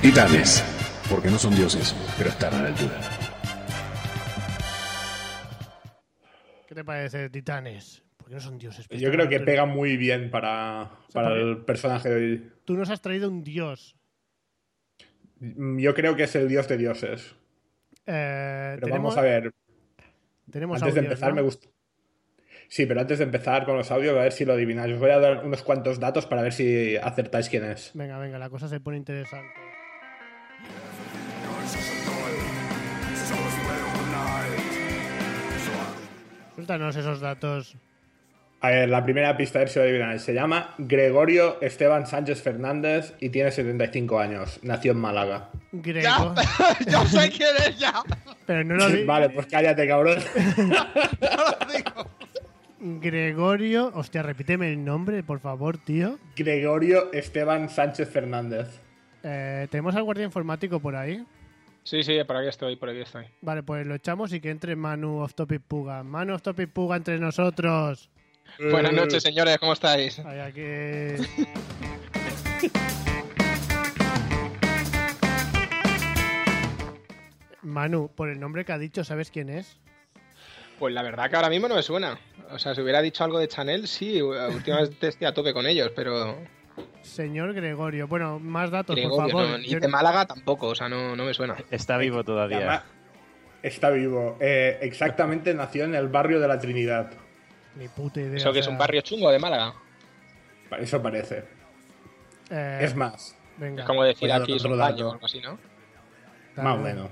Titanes, porque no son dioses, pero están a la altura. ¿Qué te parece, Titanes? Porque no son dioses. pero Yo creo que pega muy bien para, para el personaje de hoy. Tú nos has traído un dios. Mm, Yo creo que es el dios de dioses. Eh, Pero tenemos, vamos a ver. Tenemos antes de empezar, ¿no? me gusta. Sí, pero antes de empezar con los audios, a ver si lo adivináis. Os voy a dar unos cuantos datos para ver si acertáis quién es. Venga, venga, la cosa se pone interesante. Suéltanos esos datos. A ver, la primera pista, a ver si lo. Se llama Gregorio Esteban Sánchez Fernández y tiene 75 años. Nació en Málaga. Grego. Yo sé quién es ya. Pero no lo di- Vale, pues cállate, cabrón. Gregorio. Hostia, repíteme el nombre, por favor, tío. Gregorio Esteban Sánchez Fernández. Eh, ¿Tenemos al guardia informático por ahí? Sí, sí, por aquí estoy, por aquí estoy. Vale, pues lo echamos y que entre Manu Off Topic Puga. Manu Off Topic Puga entre nosotros. Buenas noches, señores, ¿cómo estáis? Ay, aquí... Manu, por el nombre que ha dicho, ¿sabes quién es? Pues la verdad que ahora mismo no me suena. O sea, si hubiera dicho algo de Chanel, sí, últimamente estoy a tope con ellos, pero Señor Gregorio. Bueno, más datos, por Gregorio, favor. no, ni de Málaga tampoco, o sea, no, no me suena. Está vivo todavía. Está vivo. Eh, exactamente nació en el barrio de la Trinidad. Ni puta idea. Eso que o es un barrio chungo de Málaga. Eso parece. eh, Es más. Venga. Es como decir aquí otro son dato. baño o algo así, ¿no? Más o menos.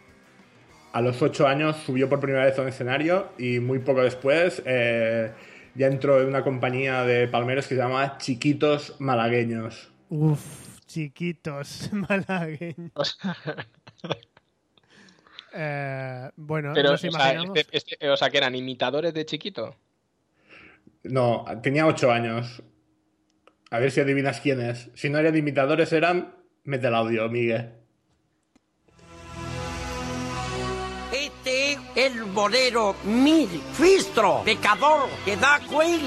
A los ocho años subió por primera vez a un escenario y muy poco después eh, ya entró en una compañía de palmeros que se llama Chiquitos Malagueños. Uf, chiquitos malagueños. Eh, bueno, Pero, nos o sea, este- este- o sea, que eran imitadores de chiquito. No, tenía ocho años. A ver si adivinas quién es. Si no eran imitadores, eran. Mete el audio, Miguel. Este es el bolero Mil Fistro, pecador, que da Queen.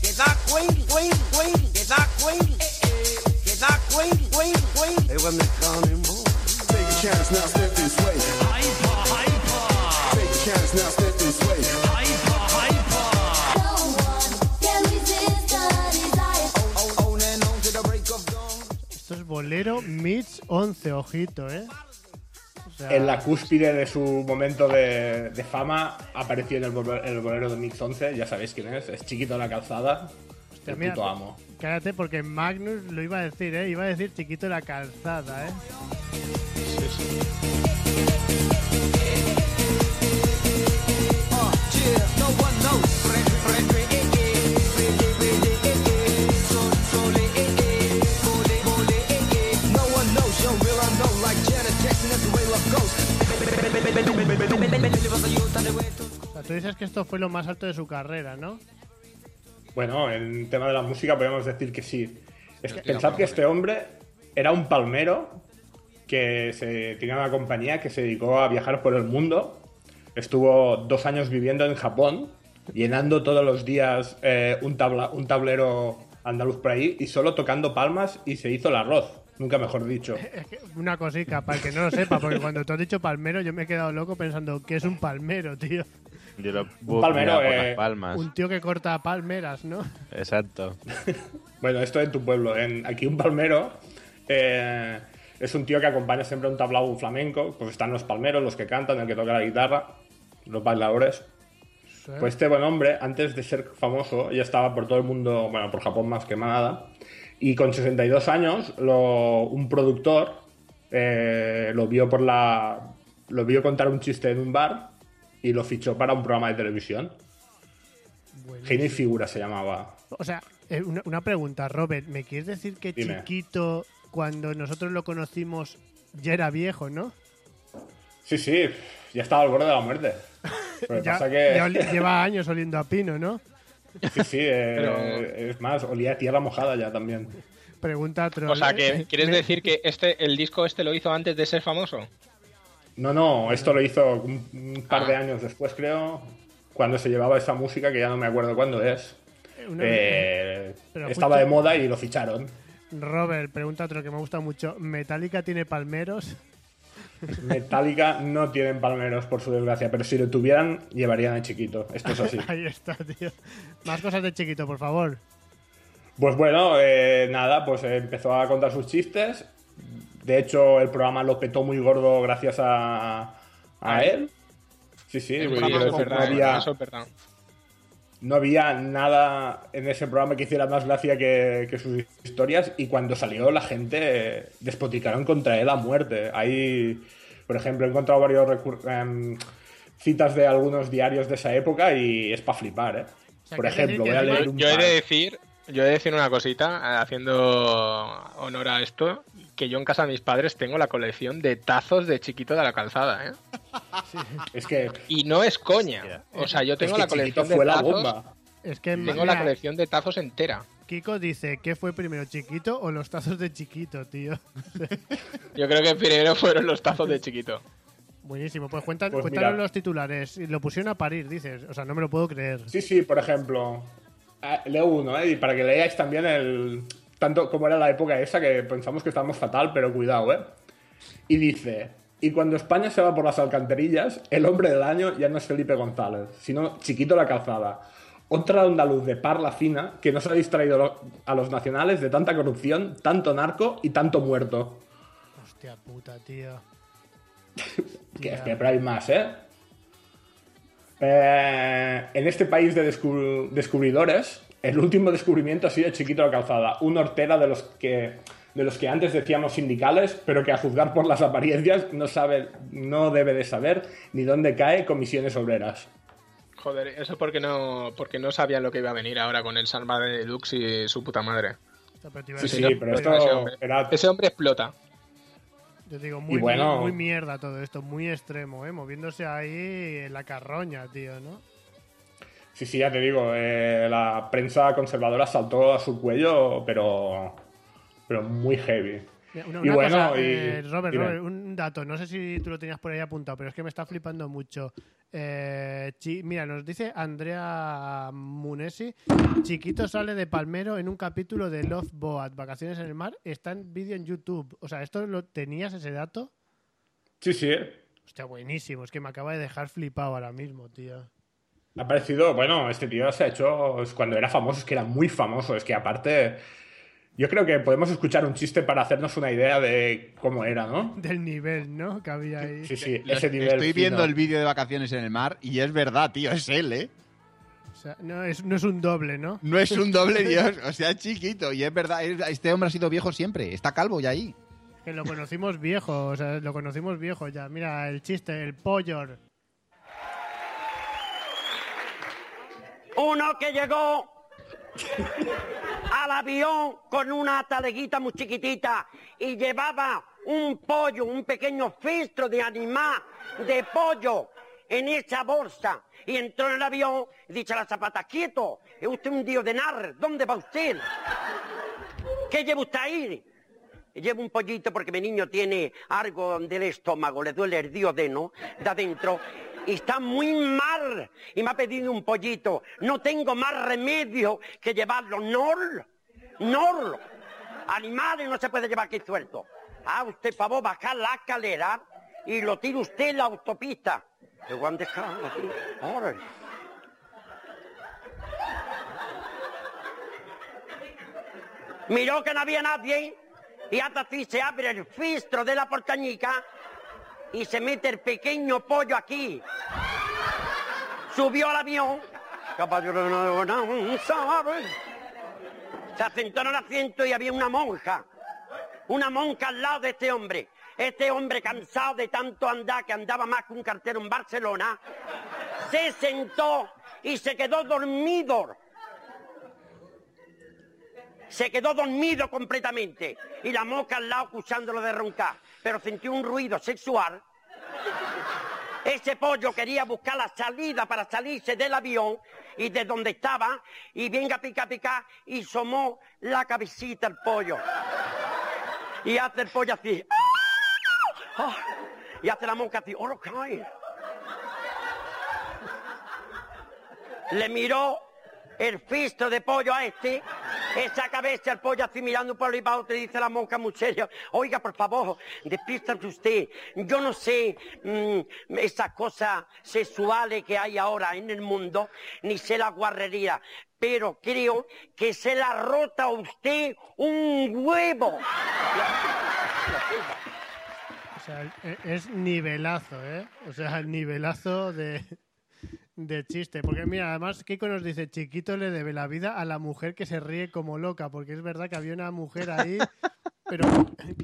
Que da Queen, Queen, Queen, que da Queen. Que da Queen, Queen, Queen. They want me calling Take a chance now, step this way. Hyper, hyper. Take a chance now, bolero Mix 11, ojito, ¿eh? sea- en la cúspide de su momento de, de fama, apareció en el, bol- el bolero de Mix 11, ya sabéis quién es, es chiquito de la calzada, el mira, puto amo. Cállate porque Magnus lo iba a decir, ¿eh? Iba a decir chiquito la calzada, ¿eh? O sea, tú dices que esto fue lo más alto de su carrera, ¿no? Bueno, en tema de la música podemos decir que sí. Es que pensad que este hombre era un palmero que se, tenía una compañía que se dedicó a viajar por el mundo. Estuvo dos años viviendo en Japón, llenando todos los días eh, un, tabla- un tablero andaluz por ahí y solo tocando palmas y se hizo el arroz. Nunca mejor dicho. Que una cosica, para el que no lo sepa, porque cuando tú has dicho palmero yo me he quedado loco pensando, ¿qué es un palmero, tío? Yo lo Un palmero, eh, las palmas. Un tío que corta palmeras, ¿no? Exacto. Bueno, esto en tu pueblo. En, aquí un palmero eh, es un tío que acompaña siempre a un tablao flamenco. Pues están los palmeros, los que cantan, el que toca la guitarra, los bailadores. Pues este buen hombre, antes de ser famoso, ya estaba por todo el mundo, bueno, por Japón más que nada. Y con 62 años, lo- un productor eh, lo vio por la. Lo vio contar un chiste en un bar y lo fichó para un programa de televisión. Genio y figura se llamaba. O sea, eh, una, una pregunta, Robert, ¿me quieres decir que Dime. chiquito, cuando nosotros lo conocimos, ya era viejo, no? Sí, sí, ya estaba al borde de la muerte. Lo que Ya, pasa que. ya oli- lleva años oliendo a pino, ¿no? Sí, sí, eh, Pero- es más, olía a tierra mojada ya también. Pregunta troll. O sea, que Eh, ¿quieres me- decir que este el disco este lo hizo antes de ser famoso? No, no, esto lo hizo un, un par Ah. de años después, creo, cuando se llevaba esa música, que ya no me acuerdo cuándo es. Eh, Pero estaba justo- de moda y lo ficharon. Robert, pregunta otro que me gusta mucho. ¿Metallica tiene palmeros? Metallica no tienen palmeros, por su desgracia, pero si lo tuvieran, llevarían a chiquito. Esto es así. Ahí está, tío. Más cosas de chiquito, por favor. Pues bueno, eh, nada, pues empezó a contar sus chistes. De hecho, el programa lo petó muy gordo gracias a, a él. Sí, sí, había, eso verdad. No había nada en ese programa que hiciera más gracia que, que sus historias. Y cuando salió, la gente despoticaron contra él a muerte. Hay, por ejemplo, he encontrado varios em, citas de algunos diarios de esa época y es para flipar, ¿eh? sea, por ¿quieres decir ejemplo, voy a leer un yo he de decir, yo he de decir una cosita, eh, haciendo honor a esto, que yo en casa de mis padres tengo la colección de tazos de chiquito de la calzada, ¿eh? Es que Y no es coña. O sea, yo Es tengo que la colección de fue la tazos. bomba. Es que Tengo mira, la colección de tazos entera. Kiko dice, ¿qué fue primero, chiquito o los tazos de chiquito, tío? Yo creo que primero fueron los tazos de chiquito. Buenísimo, pues, cuentan, Pues cuéntanos mira. los titulares. Y Lo pusieron a parir, dices. O sea, no me lo puedo creer. Sí, sí, por ejemplo, ah, leo uno, ¿eh? Y para que leáis también el. Tanto como era la época esa que pensamos que estábamos fatal, pero cuidado, ¿eh? Y dice: Y cuando España se va por las alcantarillas, el hombre del año ya no es Felipe González, sino Chiquito la Calzada. Otra andaluz de parla fina que nos ha distraído a los nacionales de tanta corrupción, tanto narco y tanto muerto. Hostia puta, tío. Que, pero hay más, ¿eh? Eh, en este país de descub- descubridores, el último descubrimiento ha sido Chiquito la Calzada, un hortera de los que de los que antes decíamos sindicales, pero que a juzgar por las apariencias no sabe, no debe de saber ni dónde cae comisiones obreras. Joder, eso porque no, porque no sabían lo que iba a venir ahora con el Salva de Deluxe y su puta madre. Sí, sí, pero ese esto hombre, era ese hombre explota. Yo digo, muy, bueno- muy, muy mierda todo esto, muy extremo, ¿eh? Moviéndose ahí en la carroña, tío, ¿no? Sí, sí, ya te digo, eh, la prensa conservadora saltó a su cuello, pero, pero muy heavy. Mira, Una, y una bueno, cosa, y- eh, Robert. Robert, un dato, no sé si tú lo tenías por ahí apuntado, pero es que me está flipando mucho. Eh, chi- mira, nos dice Andrea Munesi, Chiquito sale de Palmero en un capítulo de Love Boat, Vacaciones en el Mar, está en vídeo en YouTube. O sea, ¿esto lo tenías ese dato? Sí, sí, Hostia, buenísimo, es que me acaba de dejar flipado ahora mismo, tío. Ha parecido, bueno, este tío se ha hecho, es cuando era famoso, es que era muy famoso, es que aparte Yo creo que podemos escuchar un chiste para hacernos una idea de cómo era, ¿no? Del nivel, ¿no? Que había ahí. Sí, sí, ese nivel. Estoy viendo fino. el vídeo de vacaciones en el mar y es verdad, tío, es él, ¿eh? O sea, no es, no es un doble, ¿no? No es un doble dios, o sea, es chiquito. Y es verdad, es- este hombre ha sido viejo siempre. Está calvo ya ahí. Que lo conocimos viejo, o sea, lo conocimos viejo ya. Mira, el chiste, el pollo. Uno que llegó al avión con una taleguita muy chiquitita y llevaba un pollo, un pequeño filtro de animal, de pollo, en esa bolsa. Y entró en el avión y dice a la zapata, quieto, es usted un dios de nar, ¿dónde va usted? ¿Qué lleva usted ahí? Llevo un pollito porque mi niño tiene algo del estómago, le duele el diodeno de adentro está muy mal y me ha pedido un pollito. No tengo más remedio que llevarlo. ¡Nor! ¡Nor! Animales no se puede llevar aquí suelto. Ah, usted, favor, bajar la escalera y lo tira usted en la autopista. ¿De dónde está? Aquí. Órale. Miró que no había nadie y hasta así se abre el filtro de la portañica y se mete el pequeño pollo aquí. Subió al avión. Se sentó en el asiento y había una monja. Una monja al lado de este hombre. Este hombre cansado de tanto andar, que andaba más que un cartero en Barcelona, se sentó y se quedó dormido. Se quedó dormido completamente. Y la mosca al lado acusándolo de roncar. Pero sintió un ruido sexual. Ese pollo quería buscar la salida para salirse del avión y de donde estaba. Y venga a picar, picar. Y somó la cabecita el pollo. Y hace el pollo así. Y hace la mosca así. ¡Oh, cae! Le miró el fisto de pollo a este, esa cabeza el pollo así mirando por otro, y dice la monja muy seria, oiga, por favor, despístate usted, yo no sé mm, esas cosas sexuales que hay ahora en el mundo, ni sé la guarrería, pero creo que se la rota a usted un huevo. O sea, es nivelazo, ¿eh? O sea, el nivelazo de, de chiste. Porque mira, además Kiko nos dice, chiquito le debe la vida a la mujer que se ríe como loca, porque es verdad que había una mujer ahí, pero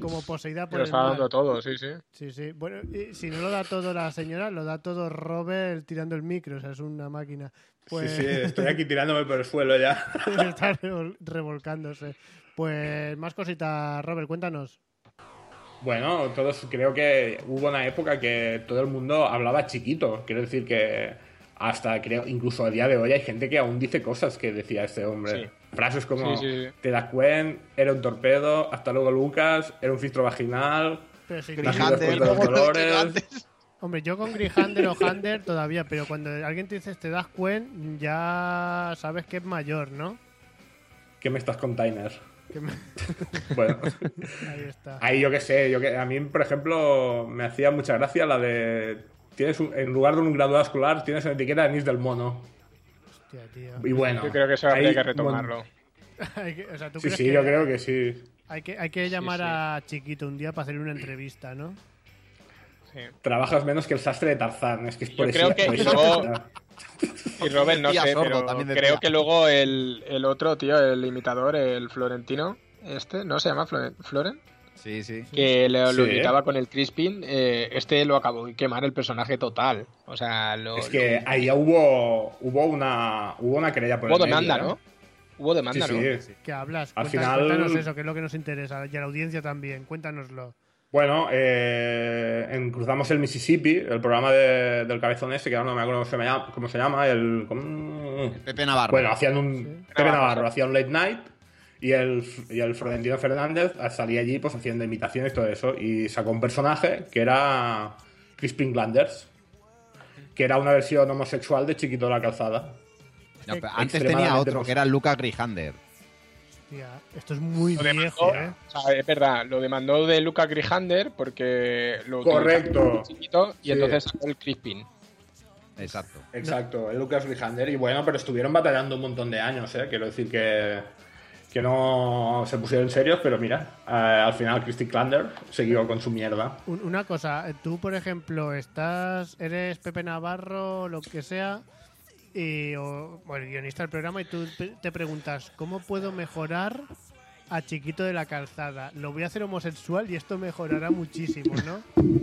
como poseída por Lo el está mal. dando todo, sí, sí. Sí, sí. Bueno, y si no lo da todo la señora, lo da todo Robert tirando el micro, o sea, es una máquina. Pues... Sí, sí, estoy aquí tirándome por el suelo ya. Está revol- revolcándose. Pues más cositas, Robert, cuéntanos. Bueno, todos creo que hubo una época que todo el mundo hablaba chiquito. Quiero decir que hasta creo, incluso a día de hoy hay gente que aún dice cosas que decía este hombre. Sí. Frases como Sí, sí, sí. te das cuen, era un torpedo, hasta luego Lucas, era un filtro vaginal, de los dolores. Hombre, yo con Grihander o Hander todavía, pero cuando alguien te dice te das cuen, ya sabes que es mayor, ¿no? ¿Qué me estás container? Me- Bueno, Ahí está. ahí yo qué sé, yo que a mí, por ejemplo, me hacía mucha gracia la de tienes un- en lugar de un graduado escolar tienes en etiqueta Denis del mono. Hostia, tío. Y bueno, Yo creo que eso habría ahí, que retomarlo. Hay que- o sea, ¿tú Sí, crees sí, que yo creo que sí. Hay que, hay que llamar a Chiquito un día para hacerle una entrevista, ¿no? Trabajas menos que el sastre de Tarzán, es que es Yo poesía. creo que poesía luego- pura. Y Robert, no sé, sordo, pero creo que luego el, el otro, tío, el imitador, el florentino, este, ¿no se llama Floren? ¿Floren? Sí, sí. Que le- lo Sí. imitaba con el Crispin, eh, este lo acabó de quemar el personaje total. O sea, lo, Es que ahí ya hubo, hubo una hubo una querella por Hubo el demanda. ¿no? Hubo demanda, Sí, ¿no? sí. ¿Qué hablas? Al Cuéntanos, final- cuéntanos eso, que es lo que nos interesa. Y a la audiencia también, cuéntanoslo. Bueno, eh, en Cruzamos el Mississippi, el programa de- del cabezón ese, que ahora no me acuerdo cómo se llama, cómo se llama el... ¿cómo? Pepe Navarro. Bueno, hacían un... Pepe Navarro, hacía un late night y el, y el Florentino Fernández salía allí pues haciendo imitaciones y todo eso y sacó un personaje que era Crispin Glanders, que era una versión homosexual de Chiquito de la Calzada. No, pero antes tenía otro, que era Lucas Grihander. Tía, esto es muy Lo viejo, demandó, ¿eh? o sea, es verdad, lo demandó de Lucas Grihander porque lo Correcto. chiquito y Sí. entonces sacó el Crispin. Exacto. Exacto, el Lucas Lijander. Y bueno, pero estuvieron batallando un montón de años, ¿eh? Quiero decir que, que no se pusieron serios, pero mira, eh, al final Christy Klander siguió con su mierda. Un- Una cosa, tú por ejemplo, estás, eres Pepe Navarro, lo que sea, y, o, bueno, guionista del programa, y tú te preguntas, ¿cómo puedo mejorar a Chiquito de la Calzada? Lo voy a hacer homosexual y esto mejorará muchísimo, ¿no?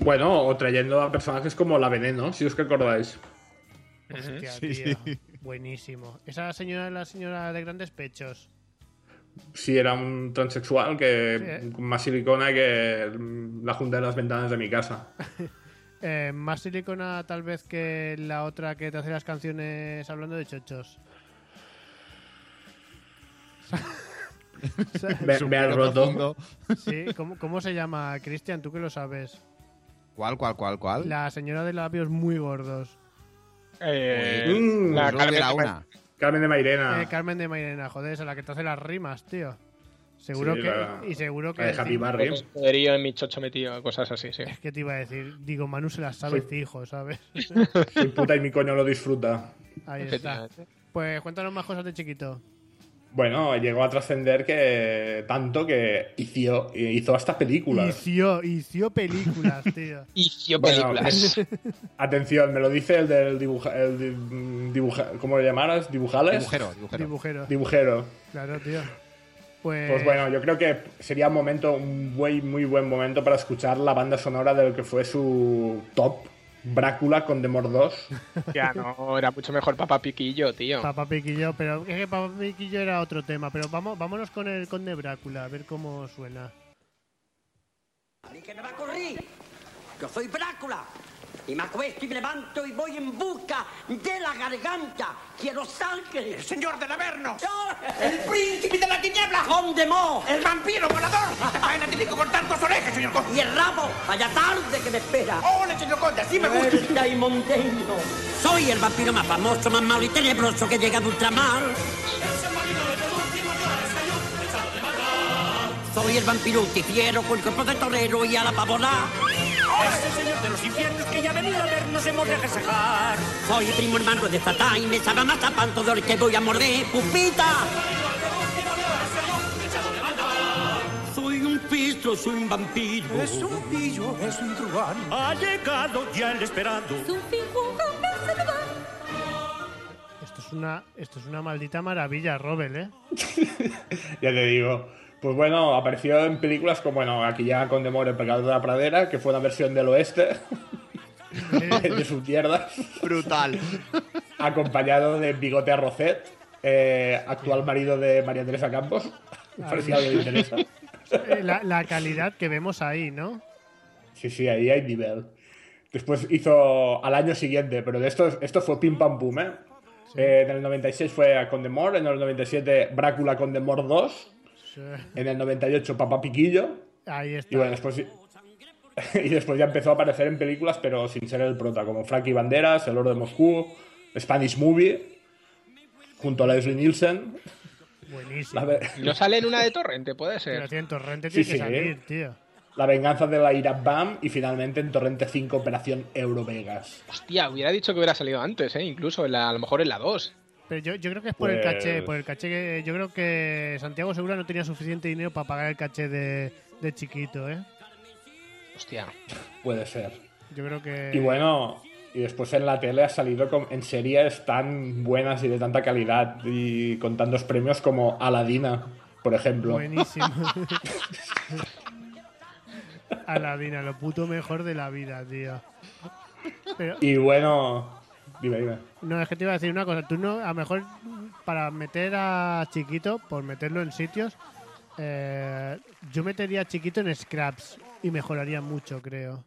Bueno, o trayendo a personajes como la Veneno, si os que acordáis. Hostia, Sí, tío. sí. Buenísimo. Esa señora es la señora de grandes pechos. Sí, era un transexual que Sí, ¿eh? con más silicona que la junta de las ventanas de mi casa. Eh, más silicona tal vez que la otra que te hace las canciones hablando de chochos. Me- me has roto. Sí, ¿cómo, cómo se llama? Cristian, tú que lo sabes. ¿Cuál, cuál, cuál, cuál? La señora de labios muy gordos. Eh, Mm, la Carmen de una. Carmen de Mairena. Eh, Carmen de Mairena, joder, esa la que te hace las rimas, tío. Seguro Sí, que. la- y seguro que. de Happy. Poderío en mi chocho metido, cosas así, sí. Es que te iba a decir, digo, Manu se las sabe Soy- fijo, ¿sabes? Soy puta y mi coño lo disfruta. Ahí está. Pues cuéntanos más cosas de chiquito. Bueno, llegó a trascender que tanto que hizo, hizo hasta películas. Hizo, hizo películas, tío. Hizo Bueno, pues, atención, me lo dice el del dibuja, el di- dibuja- ¿cómo le llamaras? ¿Dibujales? Dibujero, dibujero. Dibujero. Dibujero. Claro, tío. Pues, Pues bueno, yo creo que sería un momento, un muy, muy buen momento para escuchar la banda sonora del que fue su top, Brácula con Demor 2. Ya no, era mucho mejor Papá Piquillo, tío. Papá Piquillo, pero es que Papá Piquillo era otro tema. Pero vamos, vámonos con el Conde Brácula, a ver cómo suena. ¿Y que me va a correr? Yo soy Brácula. Y me acuesto y me levanto y voy en busca de la garganta. Quiero sangre. El señor del Averno. El príncipe de la tiniebla. Condemó. El vampiro volador. Vaina tiene que cortar dos orejas, señor conde. Y el rabo. Vaya tarde que me espera. ¡Hola, señor conde! Así me gusta. y monteño. Soy el vampiro más famoso, más malo y tenebroso que llega de ultramar. Soy el vampiro ultifiero con cuerpo de torero y a la pavona. Ese señor de los infiernos que ya ha venido a vernos hemos de agasajar. Soy primo hermano de Satán y me sabe más a pan todo el que voy a morder, pupita. Soy un pistro, soy un vampiro. Es un pillo, es un truán. Ha llegado ya el esperado. Esto es una, esto es una maldita maravilla, Robel, ¿eh? ya te digo. Pues bueno, apareció en películas como, bueno, aquí ya con Demor, El pecado de la pradera, que fue una versión del oeste de sus mierdas. Brutal. Acompañado de Bigote Arrocet, eh, actual marido de María Teresa Campos. Interesa. Eh, La, la calidad que vemos ahí, ¿no? Sí, sí, ahí hay nivel. Después hizo al año siguiente, pero de esto, esto fue pim pam pum, ¿eh? Eh, en el 96 fue a Condemor, en el 97 Brácula Condemor 2, Sí. en el 98 Papá Piquillo, Ahí está. y bueno, después, y después ya empezó a aparecer en películas, pero sin ser el prota, como Frankie Banderas, El Oro de Moscú, Spanish Movie, junto a Leslie Nielsen. Buenísimo. Ve- No sale en una de Torrente, puede Pero ser. en Torrente Sí, que sí. salir, tío. La venganza de la ira Bam y finalmente en Torrente 5 Operación Eurovegas. Hostia, hubiera dicho que hubiera salido antes, ¿eh? Incluso, en la- a lo mejor en la 2. Pero yo, yo creo que es por el Pues- caché, por el caché que yo creo que Santiago Segura no tenía suficiente dinero para pagar el caché de, de chiquito, ¿eh? Hostia. Puede ser. Yo creo que Y bueno, y después en la tele ha salido con- en series tan buenas y de tanta calidad y con tantos premios como Aladina, por ejemplo. buenísimo. Aladina, lo puto mejor de la vida, tío. Pero Y bueno, dime, dime. no, es que te iba a decir una cosa, tú no, a lo mejor para meter a chiquito, por meterlo en sitios, eh, yo metería a chiquito en Scraps y mejoraría mucho, creo.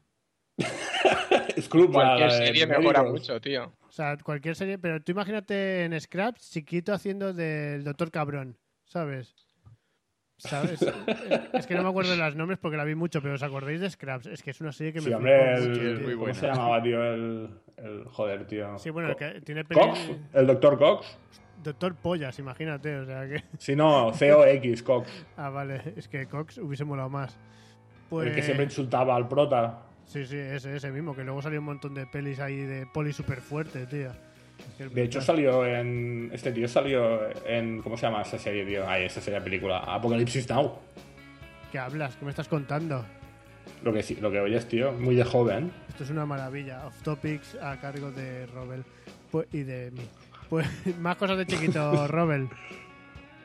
Cualquier serie mejora mucho, tío. O sea, cualquier serie, pero tú imagínate en Scraps, chiquito haciendo del Doctor Cabrón, ¿sabes? ¿Sabes? es que no me acuerdo de los nombres porque la vi mucho, pero ¿os acordáis de Scraps? Es que es una serie que me Sí, hombre, el, mucho, tío. ¿cómo se llamaba, tío? El, el- joder, tío. Sí, bueno, el que tiene Cox, peli- el doctor Cox. Doctor Pollas, imagínate, o sea que... Si no, COX, Cox. Ah, vale, es que Cox hubiese molado más. Pues... El que siempre insultaba al prota. Sí, sí, ese, ese mismo, que luego salió un montón de pelis ahí de poli súper fuerte, tío. De hecho salió en... Este tío salió en... ¿Cómo se llama esa serie, tío? Ay, esa serie película. Apocalipsis Now. ¿Qué hablas? ¿Qué me estás contando? Lo que, sí- lo que oyes, tío. Muy de joven. Esto es una maravilla. Off topics a cargo de Robel Pues- y de mí. Pues más cosas de chiquito, Robel.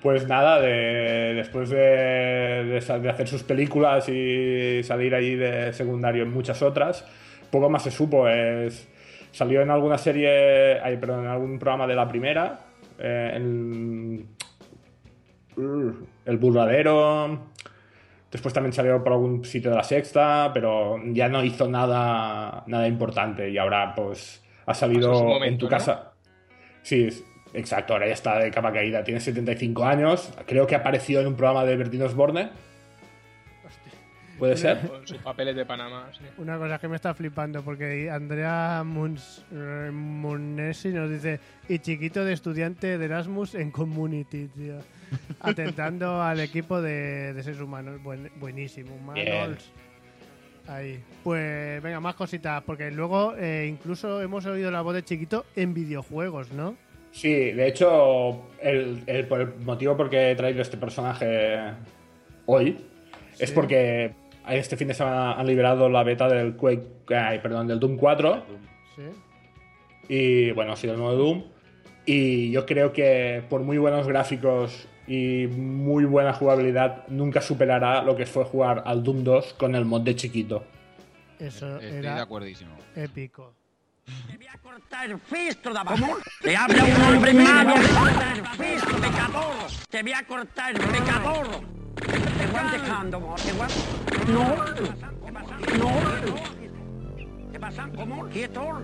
Pues nada, de, después de, de hacer sus películas y salir ahí de secundario en muchas otras, poco más se supo. Es, salió en alguna serie, ay, perdón, en algún programa de la primera, eh, en El Burladero. Después también salió por algún sitio de la sexta, pero ya no hizo nada, nada importante. Y ahora, pues, ha salido momento, en tu ¿no? casa. Sí, es- exacto, ahora ya está de capa caída, tiene 75 años. Creo que apareció en un programa de Bertino Osborne. ¿Puede ser? Con sus papeles de Panamá, sí. Una cosa que me está flipando, porque Andrea Muns, eh, Munesi nos dice, y chiquito de estudiante de Erasmus en Community, tío. Atentando al equipo de, de seres humanos. Buen- buenísimo, Manols. Ahí. Pues venga, más cositas, porque luego eh, incluso hemos oído la voz de chiquito en videojuegos, ¿no? Sí, de hecho, el, el- por el motivo por que he traído este personaje hoy es porque este fin de semana han liberado la beta del Quake, ay, perdón, del Doom 4. Sí. Y bueno, ha sido el nuevo Doom. Y yo creo que por muy buenos gráficos y muy buena jugabilidad, nunca superará lo que fue jugar al Doom 2 con el mod de chiquito. Eso Estoy era de acuerdísimo. épico. el fistro de abajo. Te habla un hombre malo. El fistro, pecador. Te voy a cortar el pecador. Te van dejando. Te van... No. No. ¿Qué pasa? ¿Cómo? ¿Quieto?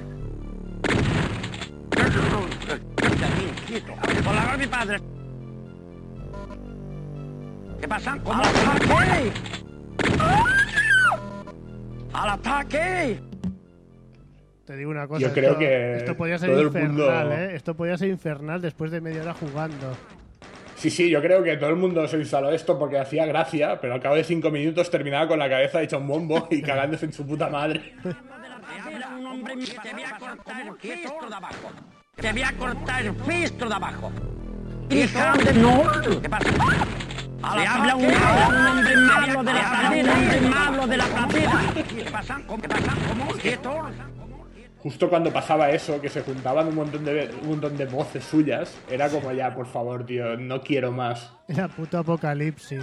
Quieto. Por la mi padre. ¿Qué pasa? ¿Cómo? ¡Al ataque! ¡Al ataque! Te digo una cosa. Yo creo esto, que esto podía ser todo el infernal, mundo- ¿eh? Esto podía ser infernal después de media hora jugando. Sí, sí, yo creo que todo el mundo se instaló esto porque hacía gracia, pero al cabo de cinco minutos terminaba con la cabeza hecha un bombo y cagándose en su puta madre. un hombre te voy a cortar el fistro de abajo. Te voy a cortar el fistro de abajo. Hija de no. ¿Qué pasa? Le habla un, hombre malo de la pradera, un hombre malo de la pradera. ¿Qué pasa? ¿Cómo? ¿Qué pasa? ¿Cómo? ¿Quieto? Justo cuando pasaba eso, que se juntaban un montón de, un montón de voces suyas, era como ya, por favor, tío, no quiero más. Era puto apocalipsis.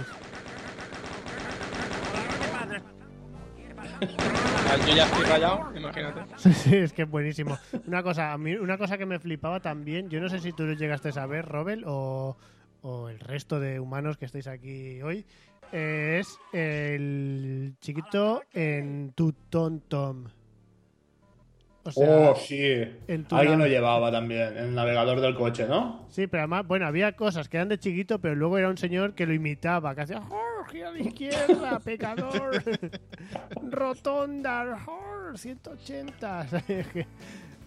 Yo ya estoy rayado, imagínate. Sí, sí, es que es buenísimo. Una cosa, a mí, una cosa que me flipaba también, yo no sé si tú lo llegaste a saber, Robel, o, o el resto de humanos que estáis aquí hoy, eh, es el chiquito en tu Tom Tom. O sea, oh, sí. Alguien lo llevaba también, el navegador del coche, ¿no? Sí, pero además, bueno, había cosas que eran de chiquito, pero luego era un señor que lo imitaba, que hacía Jorge a la izquierda, pecador, rotonda, Jorge, 180. ¿sabes? Que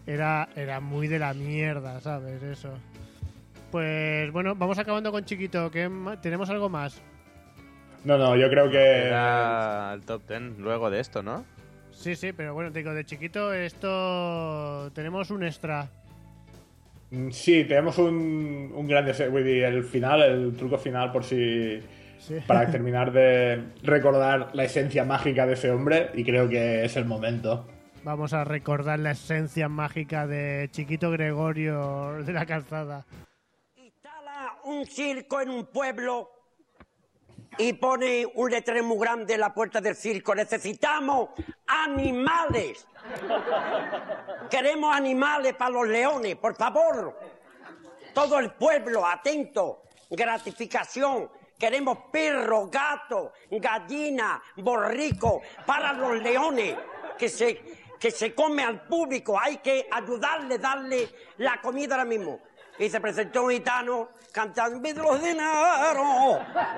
Era, era muy de la mierda, ¿sabes? Eso. Pues bueno, vamos acabando con chiquito. ¿Qué ma- ¿Tenemos algo más? No, no, yo creo que... Era el top 10 luego de esto, ¿no? Sí, sí, pero bueno, te digo, de chiquito esto tenemos un extra. Mm, Sí, tenemos un, un gran deseo, voy a decir, el final, el truco final, por si... Sí. Para terminar de recordar la esencia mágica de ese hombre, y creo que es el momento. Vamos a recordar la esencia mágica de Chiquito Gregorio de la calzada. Un circo en un pueblo y pone un letrero muy grande en la puerta del circo. Necesitamos animales. Queremos animales para los leones, por favor. Todo el pueblo, atento. Gratificación. Queremos perros, gatos, gallinas, borricos para los leones que se, que se come al público. Hay que ayudarle, darle la comida ahora mismo. Y se presentó un gitano cantando "En de los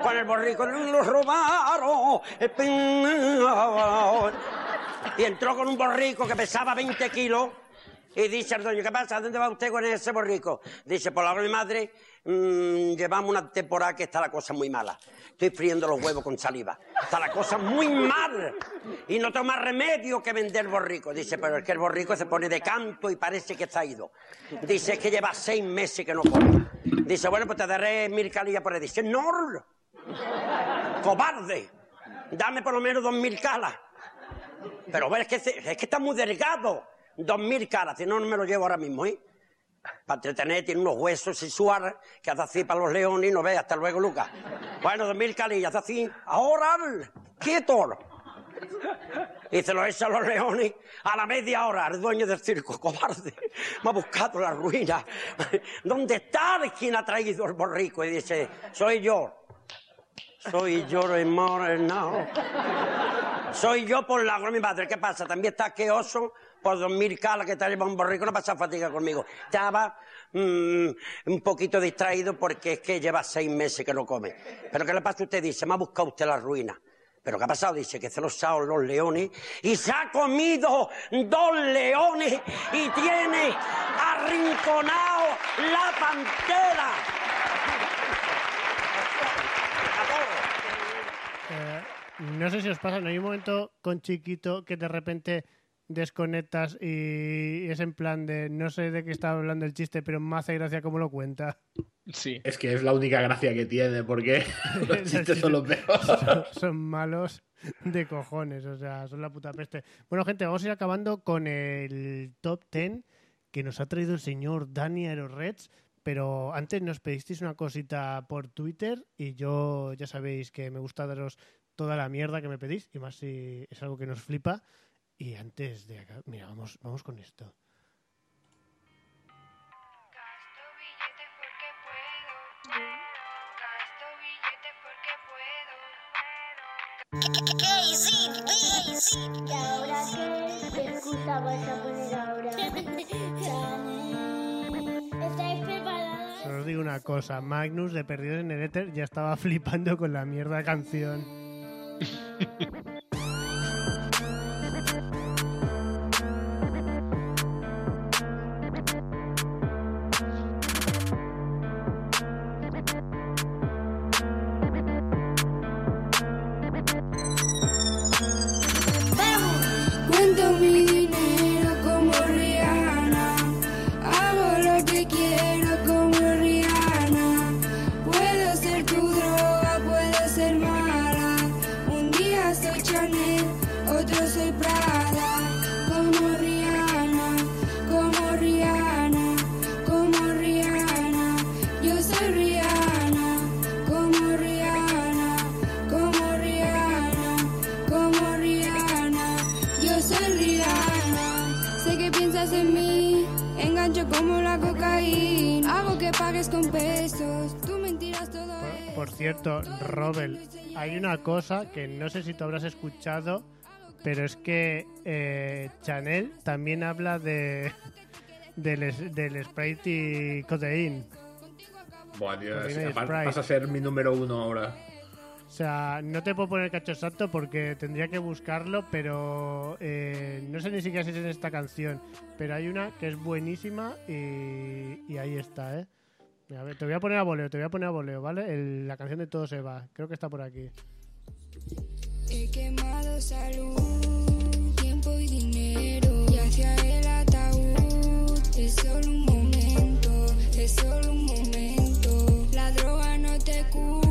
con el borrico los robaron. Y entró con un borrico que pesaba 20 kilos Y dice el dueño, ¿qué pasa? ¿Dónde va usted con ese borrico? Dice, por la madre, mm, llevamos una temporada que está la cosa muy mala. Estoy friendo los huevos con saliva. Está la cosa muy mal. Y no tengo más remedio que vender borrico. Dice, pero es que el borrico se pone de canto y parece que está ido. Dice, es que lleva seis meses que no come. Dice, bueno, pues te daré mil calillas por ahí. Dice, no, cobarde. Dame por lo menos dos mil calas. Pero ves que, es que está muy delgado. Dos mil caras, si no, no me lo llevo ahora mismo, ¿eh? Para entretener, tiene unos huesos y suar que hace así para los leones y no ve. Hasta luego, Lucas. Bueno, dos mil calillas, hace así. Ahora, quieto. Y se lo echa a los leones a la media hora. El dueño del circo, cobarde, me ha buscado la ruina. ¿Dónde está quien ha traído el borrico? Y dice, soy yo. Soy yo, hermano. Soy yo por la mi madre. ¿Qué pasa? También está queoso por dos mil calas que lleva un borrico. No pasa fatiga conmigo. Estaba mm, un poquito distraído porque es que lleva seis meses que no come. ¿Pero qué le pasa a usted? Dice, me ha buscado usted la ruina. ¿Pero qué ha pasado? Dice que se los ha los leones y se ha comido dos leones y tiene arrinconado la pantera. Eh, no sé si os pasa, ¿no hay un momento con chiquito que de repente desconectas y es en plan de no sé de qué está hablando el chiste, pero me hace gracia cómo lo cuenta? Sí. Es que es la única gracia que tiene, porque los chistes son los peores. son, son malos de cojones, o sea, son la puta peste. Bueno, gente, vamos a ir acabando con el top 10 que nos ha traído el señor Dani Aeroreds. Pero antes nos pedisteis una cosita por Twitter y yo ya sabéis que me gusta daros toda la mierda que me pedís y más si es algo que nos flipa. Y antes de acá, mira, vamos, vamos con esto. ¿Y ahora qué? ¿Qué excusa vas a poner ahora? ¿Estáis preparados? Solo os digo una cosa, Magnus de Perdidos en el Éter ya estaba flipando con la mierda canción. hay una cosa que no sé si tú habrás escuchado, pero es que eh, Chanel también habla de del, del Sprite y Codeine. Buah, Dios, Sprite. vas a ser mi número uno ahora. O sea, no te puedo poner cacho exacto porque tendría que buscarlo, pero eh, no sé ni siquiera si es en esta canción. Pero hay una que es buenísima y, y ahí está, ¿eh? A ver, te voy a poner a voleo, te voy a poner a voleo, ¿vale? El- la canción de Todo se va. Creo que está por aquí. He quemado salud, tiempo y dinero. Y hacia el ataúd es solo un momento, es solo un momento. La droga no te curará,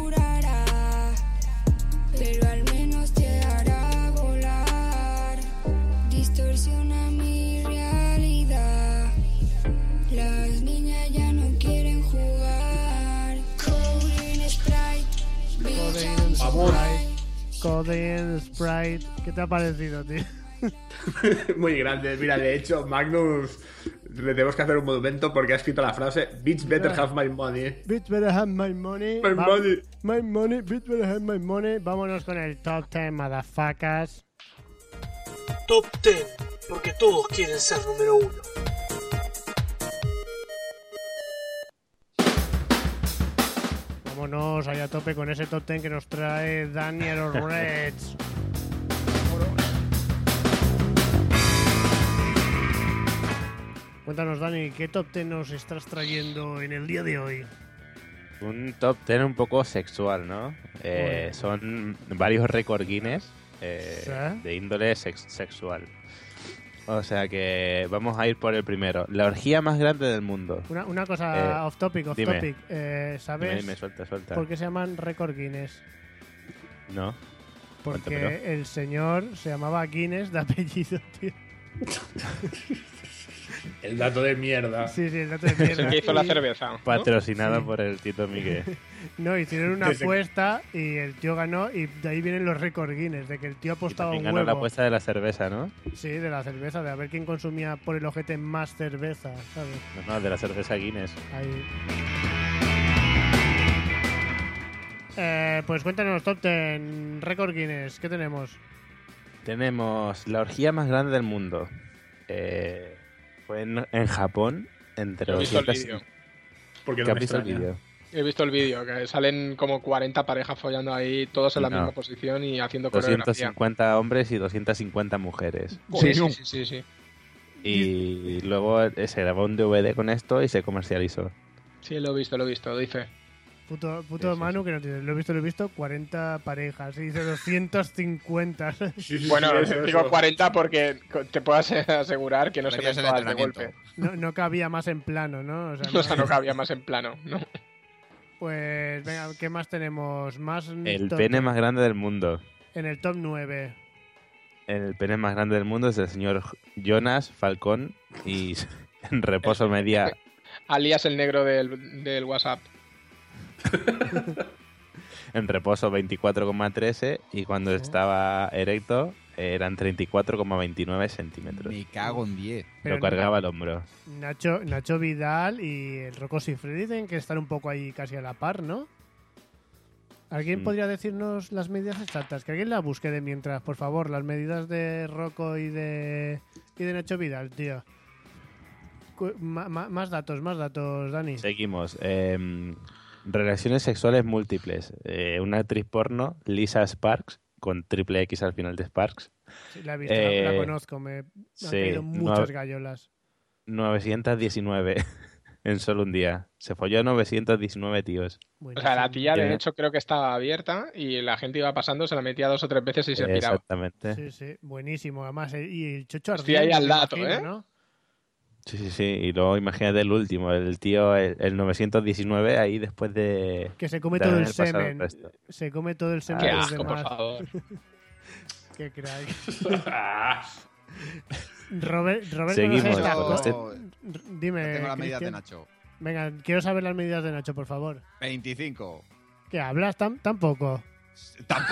Codeine Vamos. Sprite. ¿Qué te ha parecido, tío? Muy grande. Mira, de hecho, Magnus le tenemos que hacer un monumento porque ha escrito la frase Bitch better have my money. Bitch better have my money. My Va- money. My money. Bitch better have my money. Vámonos con el top 10, motherfuckers. Top 10, porque todos quieren ser número uno. Vámonos ahí a tope con ese top 10 que nos trae Daniel Reds. Cuéntanos, Dani, ¿qué top 10 nos estás trayendo en el día de hoy? Un top 10 un poco sexual, ¿no? Eh, son varios récord Guinness eh, de índole sex- sexual. O sea que vamos a ir por el primero. La orgía más grande del mundo. Una, una cosa Eh, off topic, off dime. topic. Eh, ¿Sabes Dime, dime, suelta, suelta. por qué se llaman récord Guinness? No. Porque el señor se llamaba Guinness de apellido, tío. El dato de mierda. Sí, sí, el dato de mierda. Es el que hizo la Y- cerveza. ¿no? Patrocinado Sí. por el Tito Miguel. No, hicieron una apuesta y el tío ganó y de ahí vienen los récord Guinness, de que el tío apostaba También un ganó la apuesta de la cerveza, ¿no? Sí, de la cerveza, de a ver quién consumía por el ojete más cerveza, ¿sabes? No, no, de la cerveza Guinness. Ahí. Eh, pues cuéntanos, top 10, récord Guinness, ¿qué tenemos? Tenemos la orgía más grande del mundo. Eh, fue en, en Japón, entre He visto el 200 vídeo. Porque ¿Qué no has visto el vídeo? He visto el vídeo, que salen como 40 parejas follando ahí, todos en la No. misma posición y haciendo coreografía. 250 hombres y 250 mujeres. Sí, sí, sí, sí, sí. Y luego eh, se grabó un DVD con esto y se comercializó. Sí, lo he visto, lo he visto, dice. Puto, puto Manu, que no tiene, lo he visto, lo he visto, 40 parejas, y dice 250. bueno, digo 40 porque te puedo ase- asegurar que no se ven todas de golpe. No, no cabía más en plano, ¿no? O sea, O sea, no cabía más en plano, ¿no? Pues venga, ¿qué más tenemos? Más El top- pene más grande del mundo. En el top 9. El pene más grande del mundo es el señor Jonas Falcón y en reposo media Alias el negro del, del WhatsApp. en reposo 24,13 y cuando estaba erecto eran 34,29 centímetros. Me cago en 10. Pero Lo cargaba al hombro. Nacho, Nacho Vidal y el Rocco Siffredi dicen que están un poco ahí casi a la par, ¿no? ¿Alguien Mm. podría decirnos las medidas exactas? Que alguien la busque de mientras, por favor, las medidas de Rocco y de, y de Nacho Vidal, tío. Cu- ma- ma- más datos, más datos, Dani. Seguimos. Em, relaciones sexuales múltiples. Eh, una actriz porno, Lisa Sparks, con triple X al final de Sparks. Sí, la he visto, la- la, Eh, conozco, me han sí, caído muchas no- gallolas. 919 en solo un día. Se folló a 919 tíos. O sea, la tía, de hecho, creo que estaba abierta y la gente iba pasando, se la metía dos o tres veces y se piraba. Exactamente. Sí, sí, buenísimo. Además, eh, y el chocho Estoy ahí ardiente, al dato, imagino, ¿eh? ¿no? Sí, sí, sí. Y luego imagínate el último, el tío, el, el 919, ahí después de. Que se come todo el semen. Se come todo el semen Qué de los asco, por demás. favor. Qué crack. Robert, Robert Seguimos. yo Dime. tengo las medidas de. Nacho. Venga, quiero saber las medidas de Nacho, por favor. 25. ¿Qué hablas? Tam- tampoco.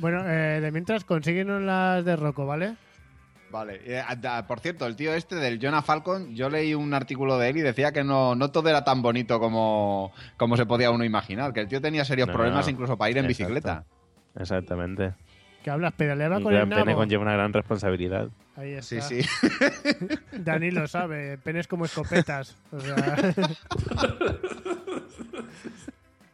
bueno, eh, de mientras consíguenos las de Rocco, ¿vale? Vale. Eh, por cierto, el tío este del Jonah Falcon, yo leí un artículo de él y decía que no, no todo era tan bonito como, como se podía uno imaginar, que el tío tenía serios No, problemas no. incluso para ir en Exacto. bicicleta. Exactamente. ¿Qué hablas? Pedaleaba con el gran pene nabo. conlleva una gran responsabilidad. Ahí Sí, está. sí. Dani lo sabe, penes como escopetas. O sea...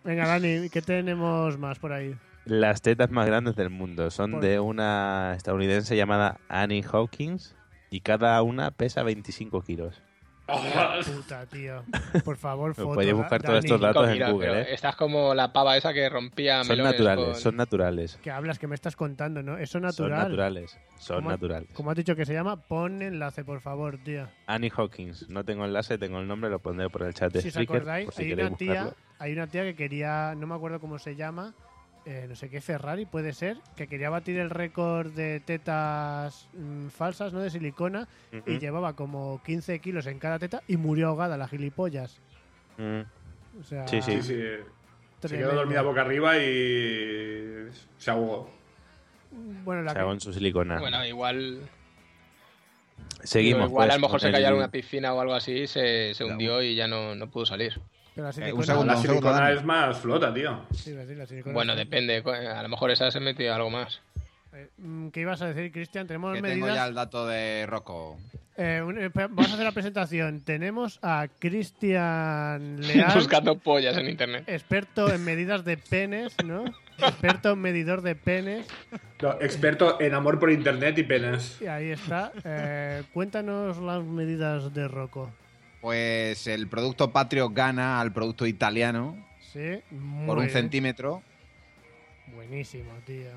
Venga, Dani, ¿qué tenemos más por ahí? Las tetas más grandes del mundo son de una estadounidense llamada Annie Hawkins y cada una pesa 25 kilos. Hostia puta, tío. Por favor, foto. podéis Da- buscar todos estos datos en Google, ¿eh? Esta es como la pava esa que rompía Son melones naturales, con- son naturales. ¿Qué hablas? que me estás contando, no? Eso Son natural. naturales, son ¿Cómo- naturales. ¿Cómo has dicho que se llama? Pon enlace, por favor, tío. Annie Hawkins, no tengo enlace, tengo el nombre, lo pondré por el chat de Si os acordáis, si hay, una tía, hay una tía que quería, no me acuerdo cómo se llama, eh, no sé qué, Ferrari puede ser, que quería batir el récord de tetas mm, falsas, ¿no? De silicona, y llevaba como 15 kilos en cada teta y murió ahogada la gilipollas. Mm. O sea, Sí, sí. Se quedó dormida boca arriba y se ahogó. Bueno, la Se hago en su silicona. Bueno, igual. Seguimos. igual pues, a lo mejor se cayó el- una piscina o algo así, se, se hundió y ya no, no pudo salir. Pero la Eh, silicona, un segundo, La un segundo, es más flota, tío. Sí, la silicona Bueno, depende. A lo mejor esa se metió algo más. Eh, mm, ¿Qué ibas a decir, Cristian? Tenemos Que medidas... tengo ya el dato de Rocco. Eh, eh, vamos a hacer la presentación. Tenemos a Cristian Leal, Buscando pollas en internet. experto en medidas de penes, ¿no? experto en medidor de penes. No, experto en amor por internet y penas. Y ahí está. Eh, cuéntanos las medidas de Rocco. Pues el producto patrio gana al producto italiano Sí, muy por un bien. centímetro. Buenísimo, tío.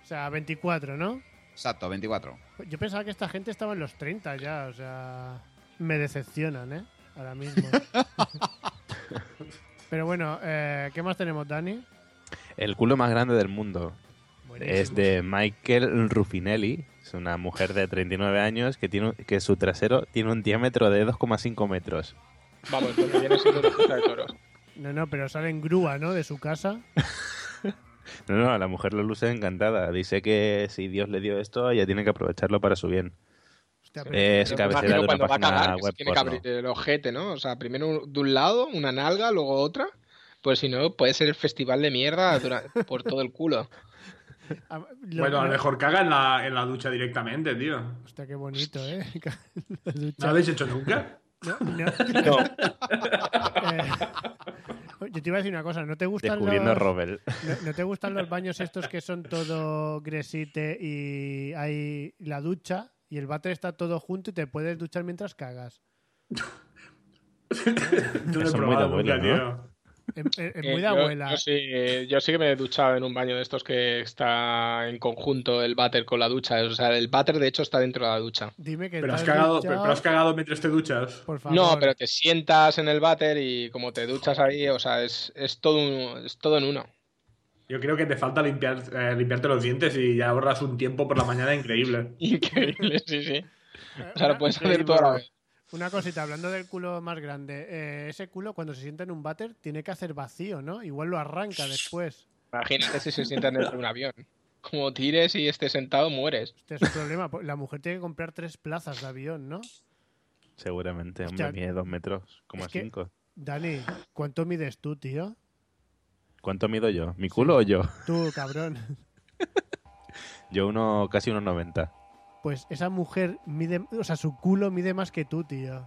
O sea, 24, ¿no? Exacto, 24. Yo pensaba que esta gente estaba en los 30 ya, o sea... Me decepcionan, ¿eh? Ahora mismo. Pero bueno, eh, ¿qué más tenemos, Dani? El culo más grande del mundo. Buenísimo. Es de Michael Ruffinelli. Es una mujer de 39 años que tiene que su trasero tiene un diámetro de 2,5 metros. Vamos, lo que viene siendo una de toros. No, no, pero sale en grúa, ¿no? De su casa. No, no, la mujer lo luce encantada. Dice que si Dios le dio esto, ella tiene que aprovecharlo para su bien. Hostia, es cabecera de imagino una cuando va a página cagar, que se web tiene que abrir el ojete, ¿no? O sea, primero de un lado una nalga, luego otra. Pues si no, puede ser el festival de mierda por todo el culo. Lo- Bueno, a lo mejor caga en la, en la ducha directamente, tío. Hostia, qué bonito, ¿eh? La ducha. ¿No lo habéis hecho nunca? No, no. No. Eh, yo te iba a decir una cosa, ¿no te gustan Descubriendo los... Robel. ¿no, no te gustan los baños estos que son todo gresite y hay la ducha y el váter está todo junto y te puedes duchar mientras cagas? Yo no he probado nunca, ¿no? tío. Es, Eh, muy de yo- abuela. Yo, sí, eh, yo sí que me he duchado en un baño de estos que está en conjunto el váter con la ducha. O sea, el váter de hecho está dentro de la ducha. Dime que Pero has, cagado, pero, pero has cagado mientras te duchas. Por favor. No, pero te sientas en el váter y como te duchas ahí, o sea, es, es, todo, un- es todo en uno. Yo creo que te falta limpiar, eh, limpiarte los dientes y ya ahorras un tiempo por la mañana increíble. Increíble, sí, sí. O sea, lo puedes hacer toda la vez. Una cosita, hablando del culo más grande. eh, ese culo cuando se sienta en un váter tiene que hacer vacío, ¿no? Igual lo arranca después. Imagínate si se sientan dentro de un avión. Como tires y estés sentado, mueres. Este es un problema. pues La mujer tiene que comprar tres plazas de avión, ¿no? Seguramente. Hostia. Hombre, mide dos metros, como Es que- cinco. Dani, ¿cuánto mides tú, tío? ¿Cuánto mido yo? ¿Mi culo o yo? Tú, cabrón. Yo uno, casi unos 90. Pues esa mujer mide, o sea, su culo mide más que tú, tío.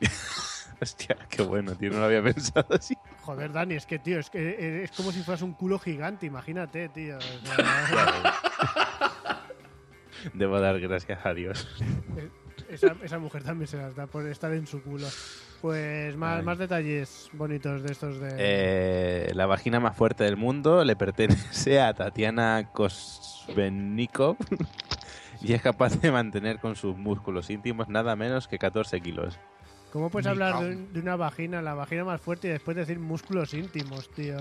Hostia, qué bueno, tío, no lo había pensado así. Joder, Dani, es que, tío, es que es como si fueras un culo gigante, imagínate, tío. O sea, Debo dar gracias a Dios. esa, esa mujer también se las da por estar en su culo. Pues más, Ay. más detalles bonitos de estos de... Eh, la vagina más fuerte del mundo le pertenece a Tatiana Kosvennikov y es capaz de mantener con sus músculos íntimos nada menos que 14 kilos. ¿Cómo puedes hablar de, un- de una vagina, la vagina más fuerte y después decir músculos íntimos, tío?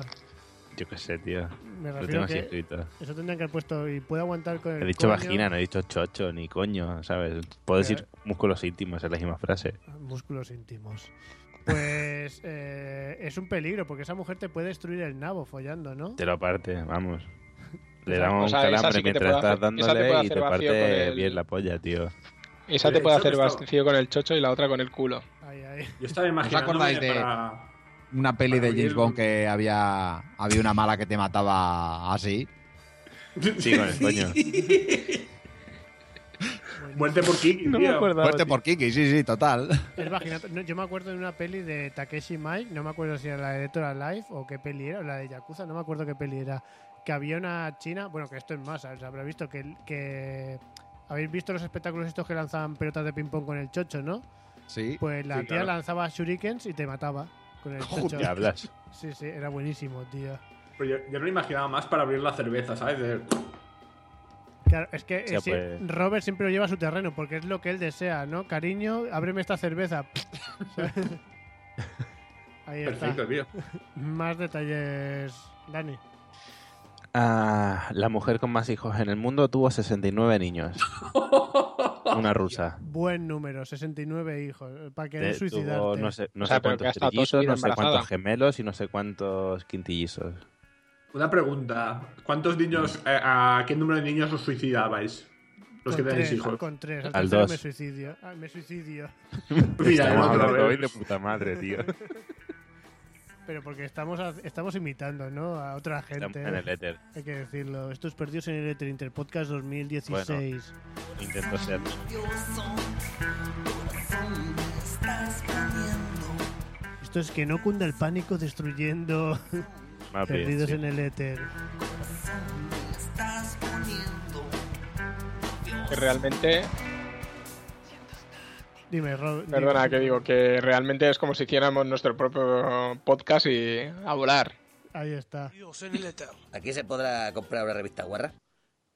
Yo qué sé, tío. Me Lo refiero tengo así que escrito. eso tendrían que haber puesto y puede aguantar con el He dicho coño. vagina, no he dicho chocho ni coño, ¿sabes? Puedo decir músculos íntimos, es la misma frase. Músculos íntimos. Pues eh, es un peligro porque esa mujer te puede destruir el nabo follando, ¿no? Te lo parte, vamos. Le damos o un sea, esa calambre sí mientras estás dándole y te parte el- bien la polla, tío. Esa te De puede hacer vacío con el chocho y la otra con el culo. Ay, ay. Yo estaba ¿Os imaginando. acordáis de una peli de James Bond que había, había una mala que te mataba así? Sí, con el coño. Muerte por Kiki, No me acuerdo. Muerte por Kiki, sí, sí, total. No, yo me acuerdo de una peli de Takeshi Mike, no me acuerdo si era la de Electoral Life o qué peli era, o la de Yakuza, no me acuerdo qué peli era. Que había una china, bueno, que esto es más, ¿sabes? habrá visto que, que. ¿Habéis visto los espectáculos estos que lanzaban pelotas de ping-pong con el chocho, no? Sí. Pues la Sí, tía claro. lanzaba shurikens y te mataba con el chocho. ¿Qué hablas? Sí, sí, era buenísimo, tío. Pero yo, yo no lo imaginaba más para abrir la cerveza, ¿sabes? De- Claro, es que O sea, eh, sí, pues- Robert siempre lo lleva a su terreno porque es lo que él desea, ¿no? Cariño, ábreme esta cerveza. Ahí está. Perfecto, tío. Más detalles, Dani. Ah, la mujer con más hijos en el mundo tuvo 69 niños. Una rusa. Buen número, 69 hijos. Para querer De- suicidarte. tuvo no sé, no O sea, cuántos trillizos, no sé cuántos gemelos y no sé cuántos quintillizos. Una pregunta. ¿Cuántos niños, eh, a qué número de niños os suicidabais? Los que tenéis tres, hijos. Con tres. Al, dos. me suicidio. Ah, me suicidio. Mira, otra vez. de puta madre, tío. Pero porque estamos, a, estamos imitando, ¿no? A otra gente. En el éter. Hay que decirlo. Estos perdidos en el éter Interpodcast 2016. Intento ser. Esto es que no cunda el pánico destruyendo perdidos en el éter. Que realmente Dime, Ro- dime. Perdona, que digo que realmente es como si hiciéramos nuestro propio podcast y a volar. Ahí está. ¿Aquí se podrá comprar una revista guarra?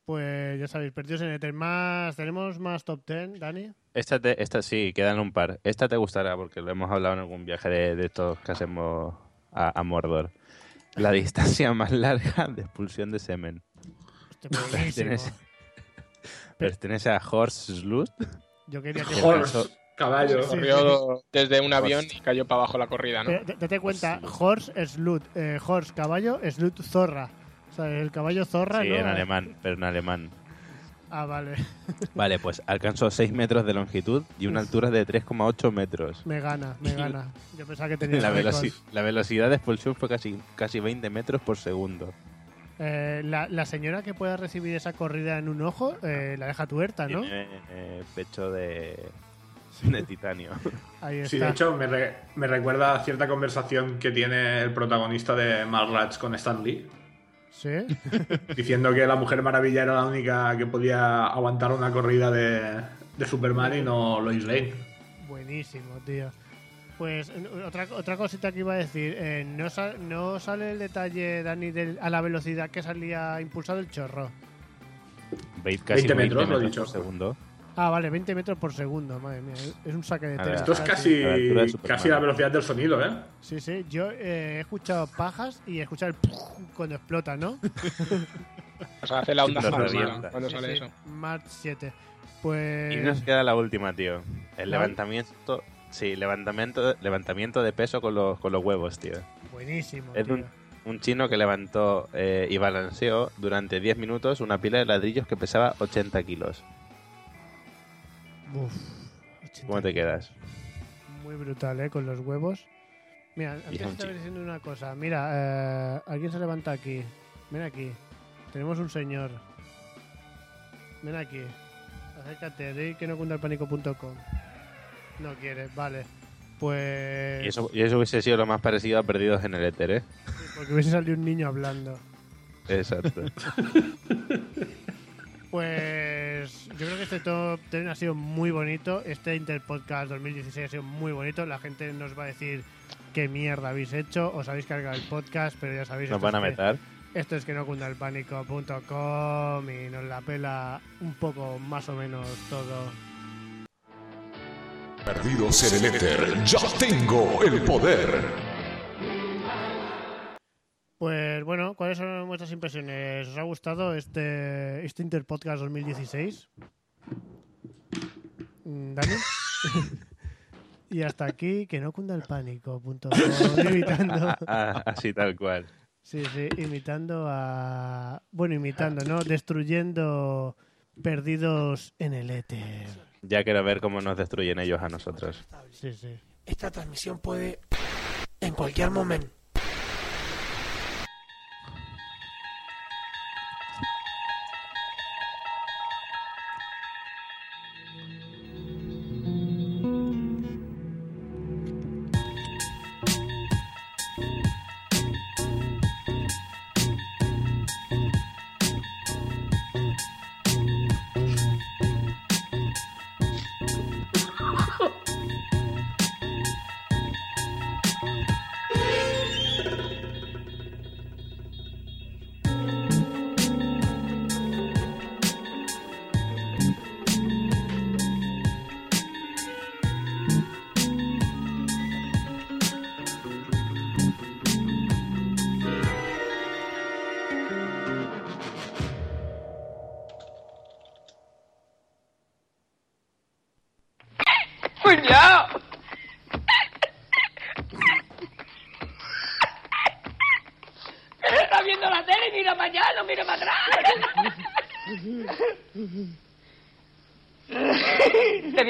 Pues ya sabéis, perdidos en Ether. Más, ¿Tenemos más top 10, Dani? Esta, te- esta sí, quedan un par. Esta te gustará porque lo hemos hablado en algún viaje de, de estos que hacemos a, a Mordor. La distancia más larga de expulsión de semen. buenísimo. Pertenece, pertenece a Horst Slut. Yo quería que alcanzó- Caballo. Sí, Corrió sí. desde un avión y cayó para abajo la corrida, ¿no? Pero Date cuenta, horse, slut, eh, horse, caballo, slut, zorra. O sea, el caballo zorra, Sí, ¿no? en alemán, pero en alemán. Ah, vale. Vale, pues alcanzó 6 metros de longitud y una altura de 3,8 metros. Me gana, me gana. Yo pensaba que tenía La, veloci- la velocidad de expulsión fue casi, casi 20 metros por segundo. Eh, la, la señora que pueda recibir esa corrida en un ojo, eh, la deja tuerta, ¿no? Tiene eh, pecho de, de titanio. Ahí Sí, de hecho, me, re- me recuerda a cierta conversación que tiene el protagonista de Mallrats con Stan Lee, Sí. diciendo que la Mujer Maravilla era la única que podía aguantar una corrida de, de Superman y no Lois Lane. Buenísimo, tío. Pues otra, otra cosita que iba a decir, eh, no, no sale el detalle, Dani, del- a la velocidad que salía impulsado el chorro. Veis casi 20 20 metros, metros, lo he dicho. por segundo. Ah, vale, 20 metros por segundo, madre mía, es un saque de ver, Esto es casi, la casi la velocidad del sonido, ¿eh? Sí, sí, yo eh, he escuchado pajas y he escuchado el cuando explota, ¿no? O sea, hace la onda revienta. cuando Sí, sale sí, eso. March 7. Pues... Y nos queda la última, tío. El levantamiento. Sí, levantamiento, levantamiento de peso con los, con los huevos, tío. Buenísimo, Es tío. un, un chino que levantó eh, y balanceó durante 10 minutos una pila de ladrillos que pesaba 80 kilos. Uf, ¿Cómo te quedas? Muy brutal, ¿eh? Con los huevos. Mira, antes estaba diciendo una cosa. Mira, eh, alguien se levanta aquí. Ven aquí. Tenemos un señor. Ven aquí. Acércate, di que no cunda el pánico.com. No quieres, vale. Pues. Y eso, y eso hubiese sido lo más parecido a Perdidos en el Éter, ¿eh? Porque hubiese salido un niño hablando. Exacto. Pues yo creo que este top 10 ha sido muy bonito. Este Interpodcast 2016 ha sido muy bonito. La gente nos va a decir qué mierda habéis hecho. Os habéis cargado el podcast, pero ya sabéis. Nos van a meter. Esto es que no cunda el pánico.com y nos la pela un poco más o menos todo. Perdidos en el éter, ya tengo el poder. Pues bueno, ¿cuáles son vuestras impresiones? ¿Os ha gustado este, este Interpodcast 2016? Mm, ¿Dani? y hasta aquí, que no cunda el pánico.com. Imitando. Ah, Así tal cual. Sí, sí, imitando a. Bueno, imitando, ¿no? Destruyendo perdidos en el éter. Ya quiero ver cómo nos destruyen ellos a nosotros. Sí, sí. Esta transmisión puede en cualquier momento.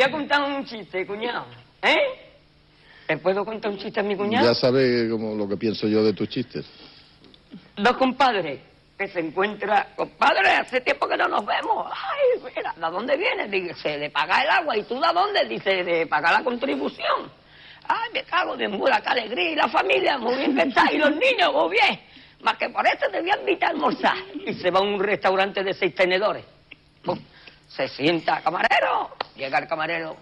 Voy a contar un chiste, cuñado. ¿Eh? ¿Te puedo contar un chiste a mi cuñado? Ya sabes como lo que pienso yo de tus chistes. Dos compadres que se encuentran, compadre, hace tiempo que no nos vemos. Ay, mira, ¿de dónde vienes? Dice, de pagar el agua. ¿Y tú de dónde? Dice, de pagar la contribución. Ay, me cago de mula, qué alegría. Y la familia, muy bien que está. Y los niños, muy bien. Más que por eso te voy a invitar a almorzar. Y se va a un restaurante de seis tenedores. Se sienta, camarero. Llega el camarero.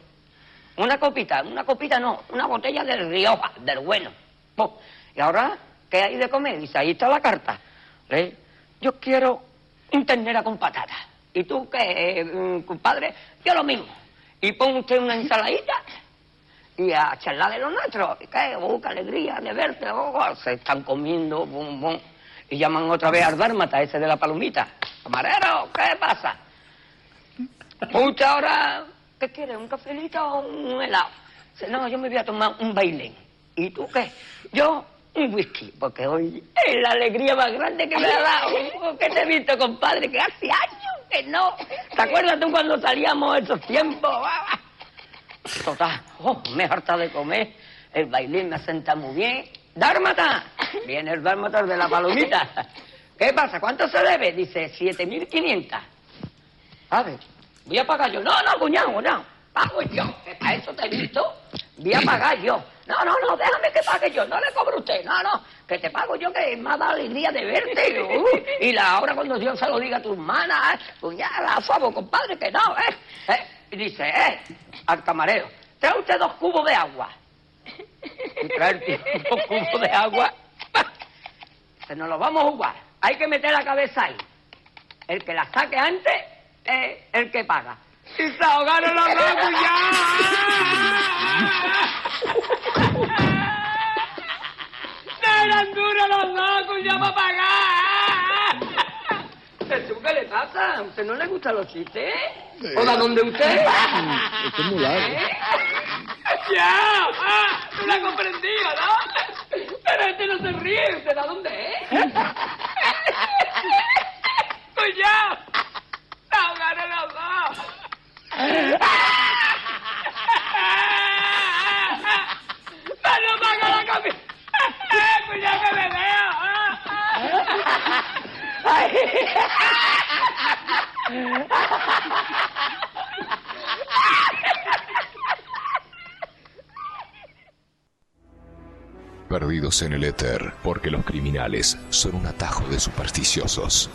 Una copita, una copita no, una botella del Rioja, del bueno. Pum. Y ahora, ¿qué hay de comer? Dice, ahí está la carta. Le- Yo quiero un ternera con patata. ¿Y tú qué, mm, compadre? Yo lo mismo. Y pon usted una ensaladita y a charlar de lo nuestro. ¿Y ¿Qué? Oh, qué alegría de verte. oh, oh. Se están comiendo, bum, bum. Y llaman otra vez al dármata, ese de la palomita. Camarero, ¿qué pasa? Usted ahora, ¿qué quiere? ¿Un cafelito o un helado? No, yo me voy a tomar un bailén. ¿Y tú qué? Yo, un whisky, porque hoy es la alegría más grande que me ha dado. ¿Qué te he visto, compadre? Que hace años que no. ¿Te acuerdas tú cuando salíamos esos tiempos? Total, oh, me he de comer. El bailín me asenta muy bien. ¡Dármata! Viene el dármata de la palomita. ¿Qué pasa? ¿Cuánto se debe? Dice, 7.500. A ver, voy a pagar yo. No, no, cuñado, cuñado. Pago yo. Que para eso te he visto. Voy a pagar yo. No, no, no, déjame que pague yo. No le cobro a usted. No, no, que te pago yo, que me ha dado alegría de verte. Uy, y la hora cuando Dios se lo diga a tu hermana, eh, cuñada, a favor, compadre, que no, ¿eh? ¿eh? Y dice, eh, al camarero, trae usted dos cubos de agua. Y trae dos cubos de agua. Se nos lo vamos a jugar. Hay que meter la cabeza ahí. El que la saque antes es el que paga. Y se ahogaron los dos, ¡No eran duros los dos, cuñado, para pagar! ¿Jesús, qué le pasa? ¿A usted no le gustan los chistes? ¿O de dónde usted? Esto es muy largo. ¡Ya! Ah, ¡No lo ha comprendido, ¿no? Pero este no se ríe. ¿Usted de dónde es? ¡Cuñado! ¡Se los dos! Perdidos en el éter, porque los criminales son un atajo de supersticiosos.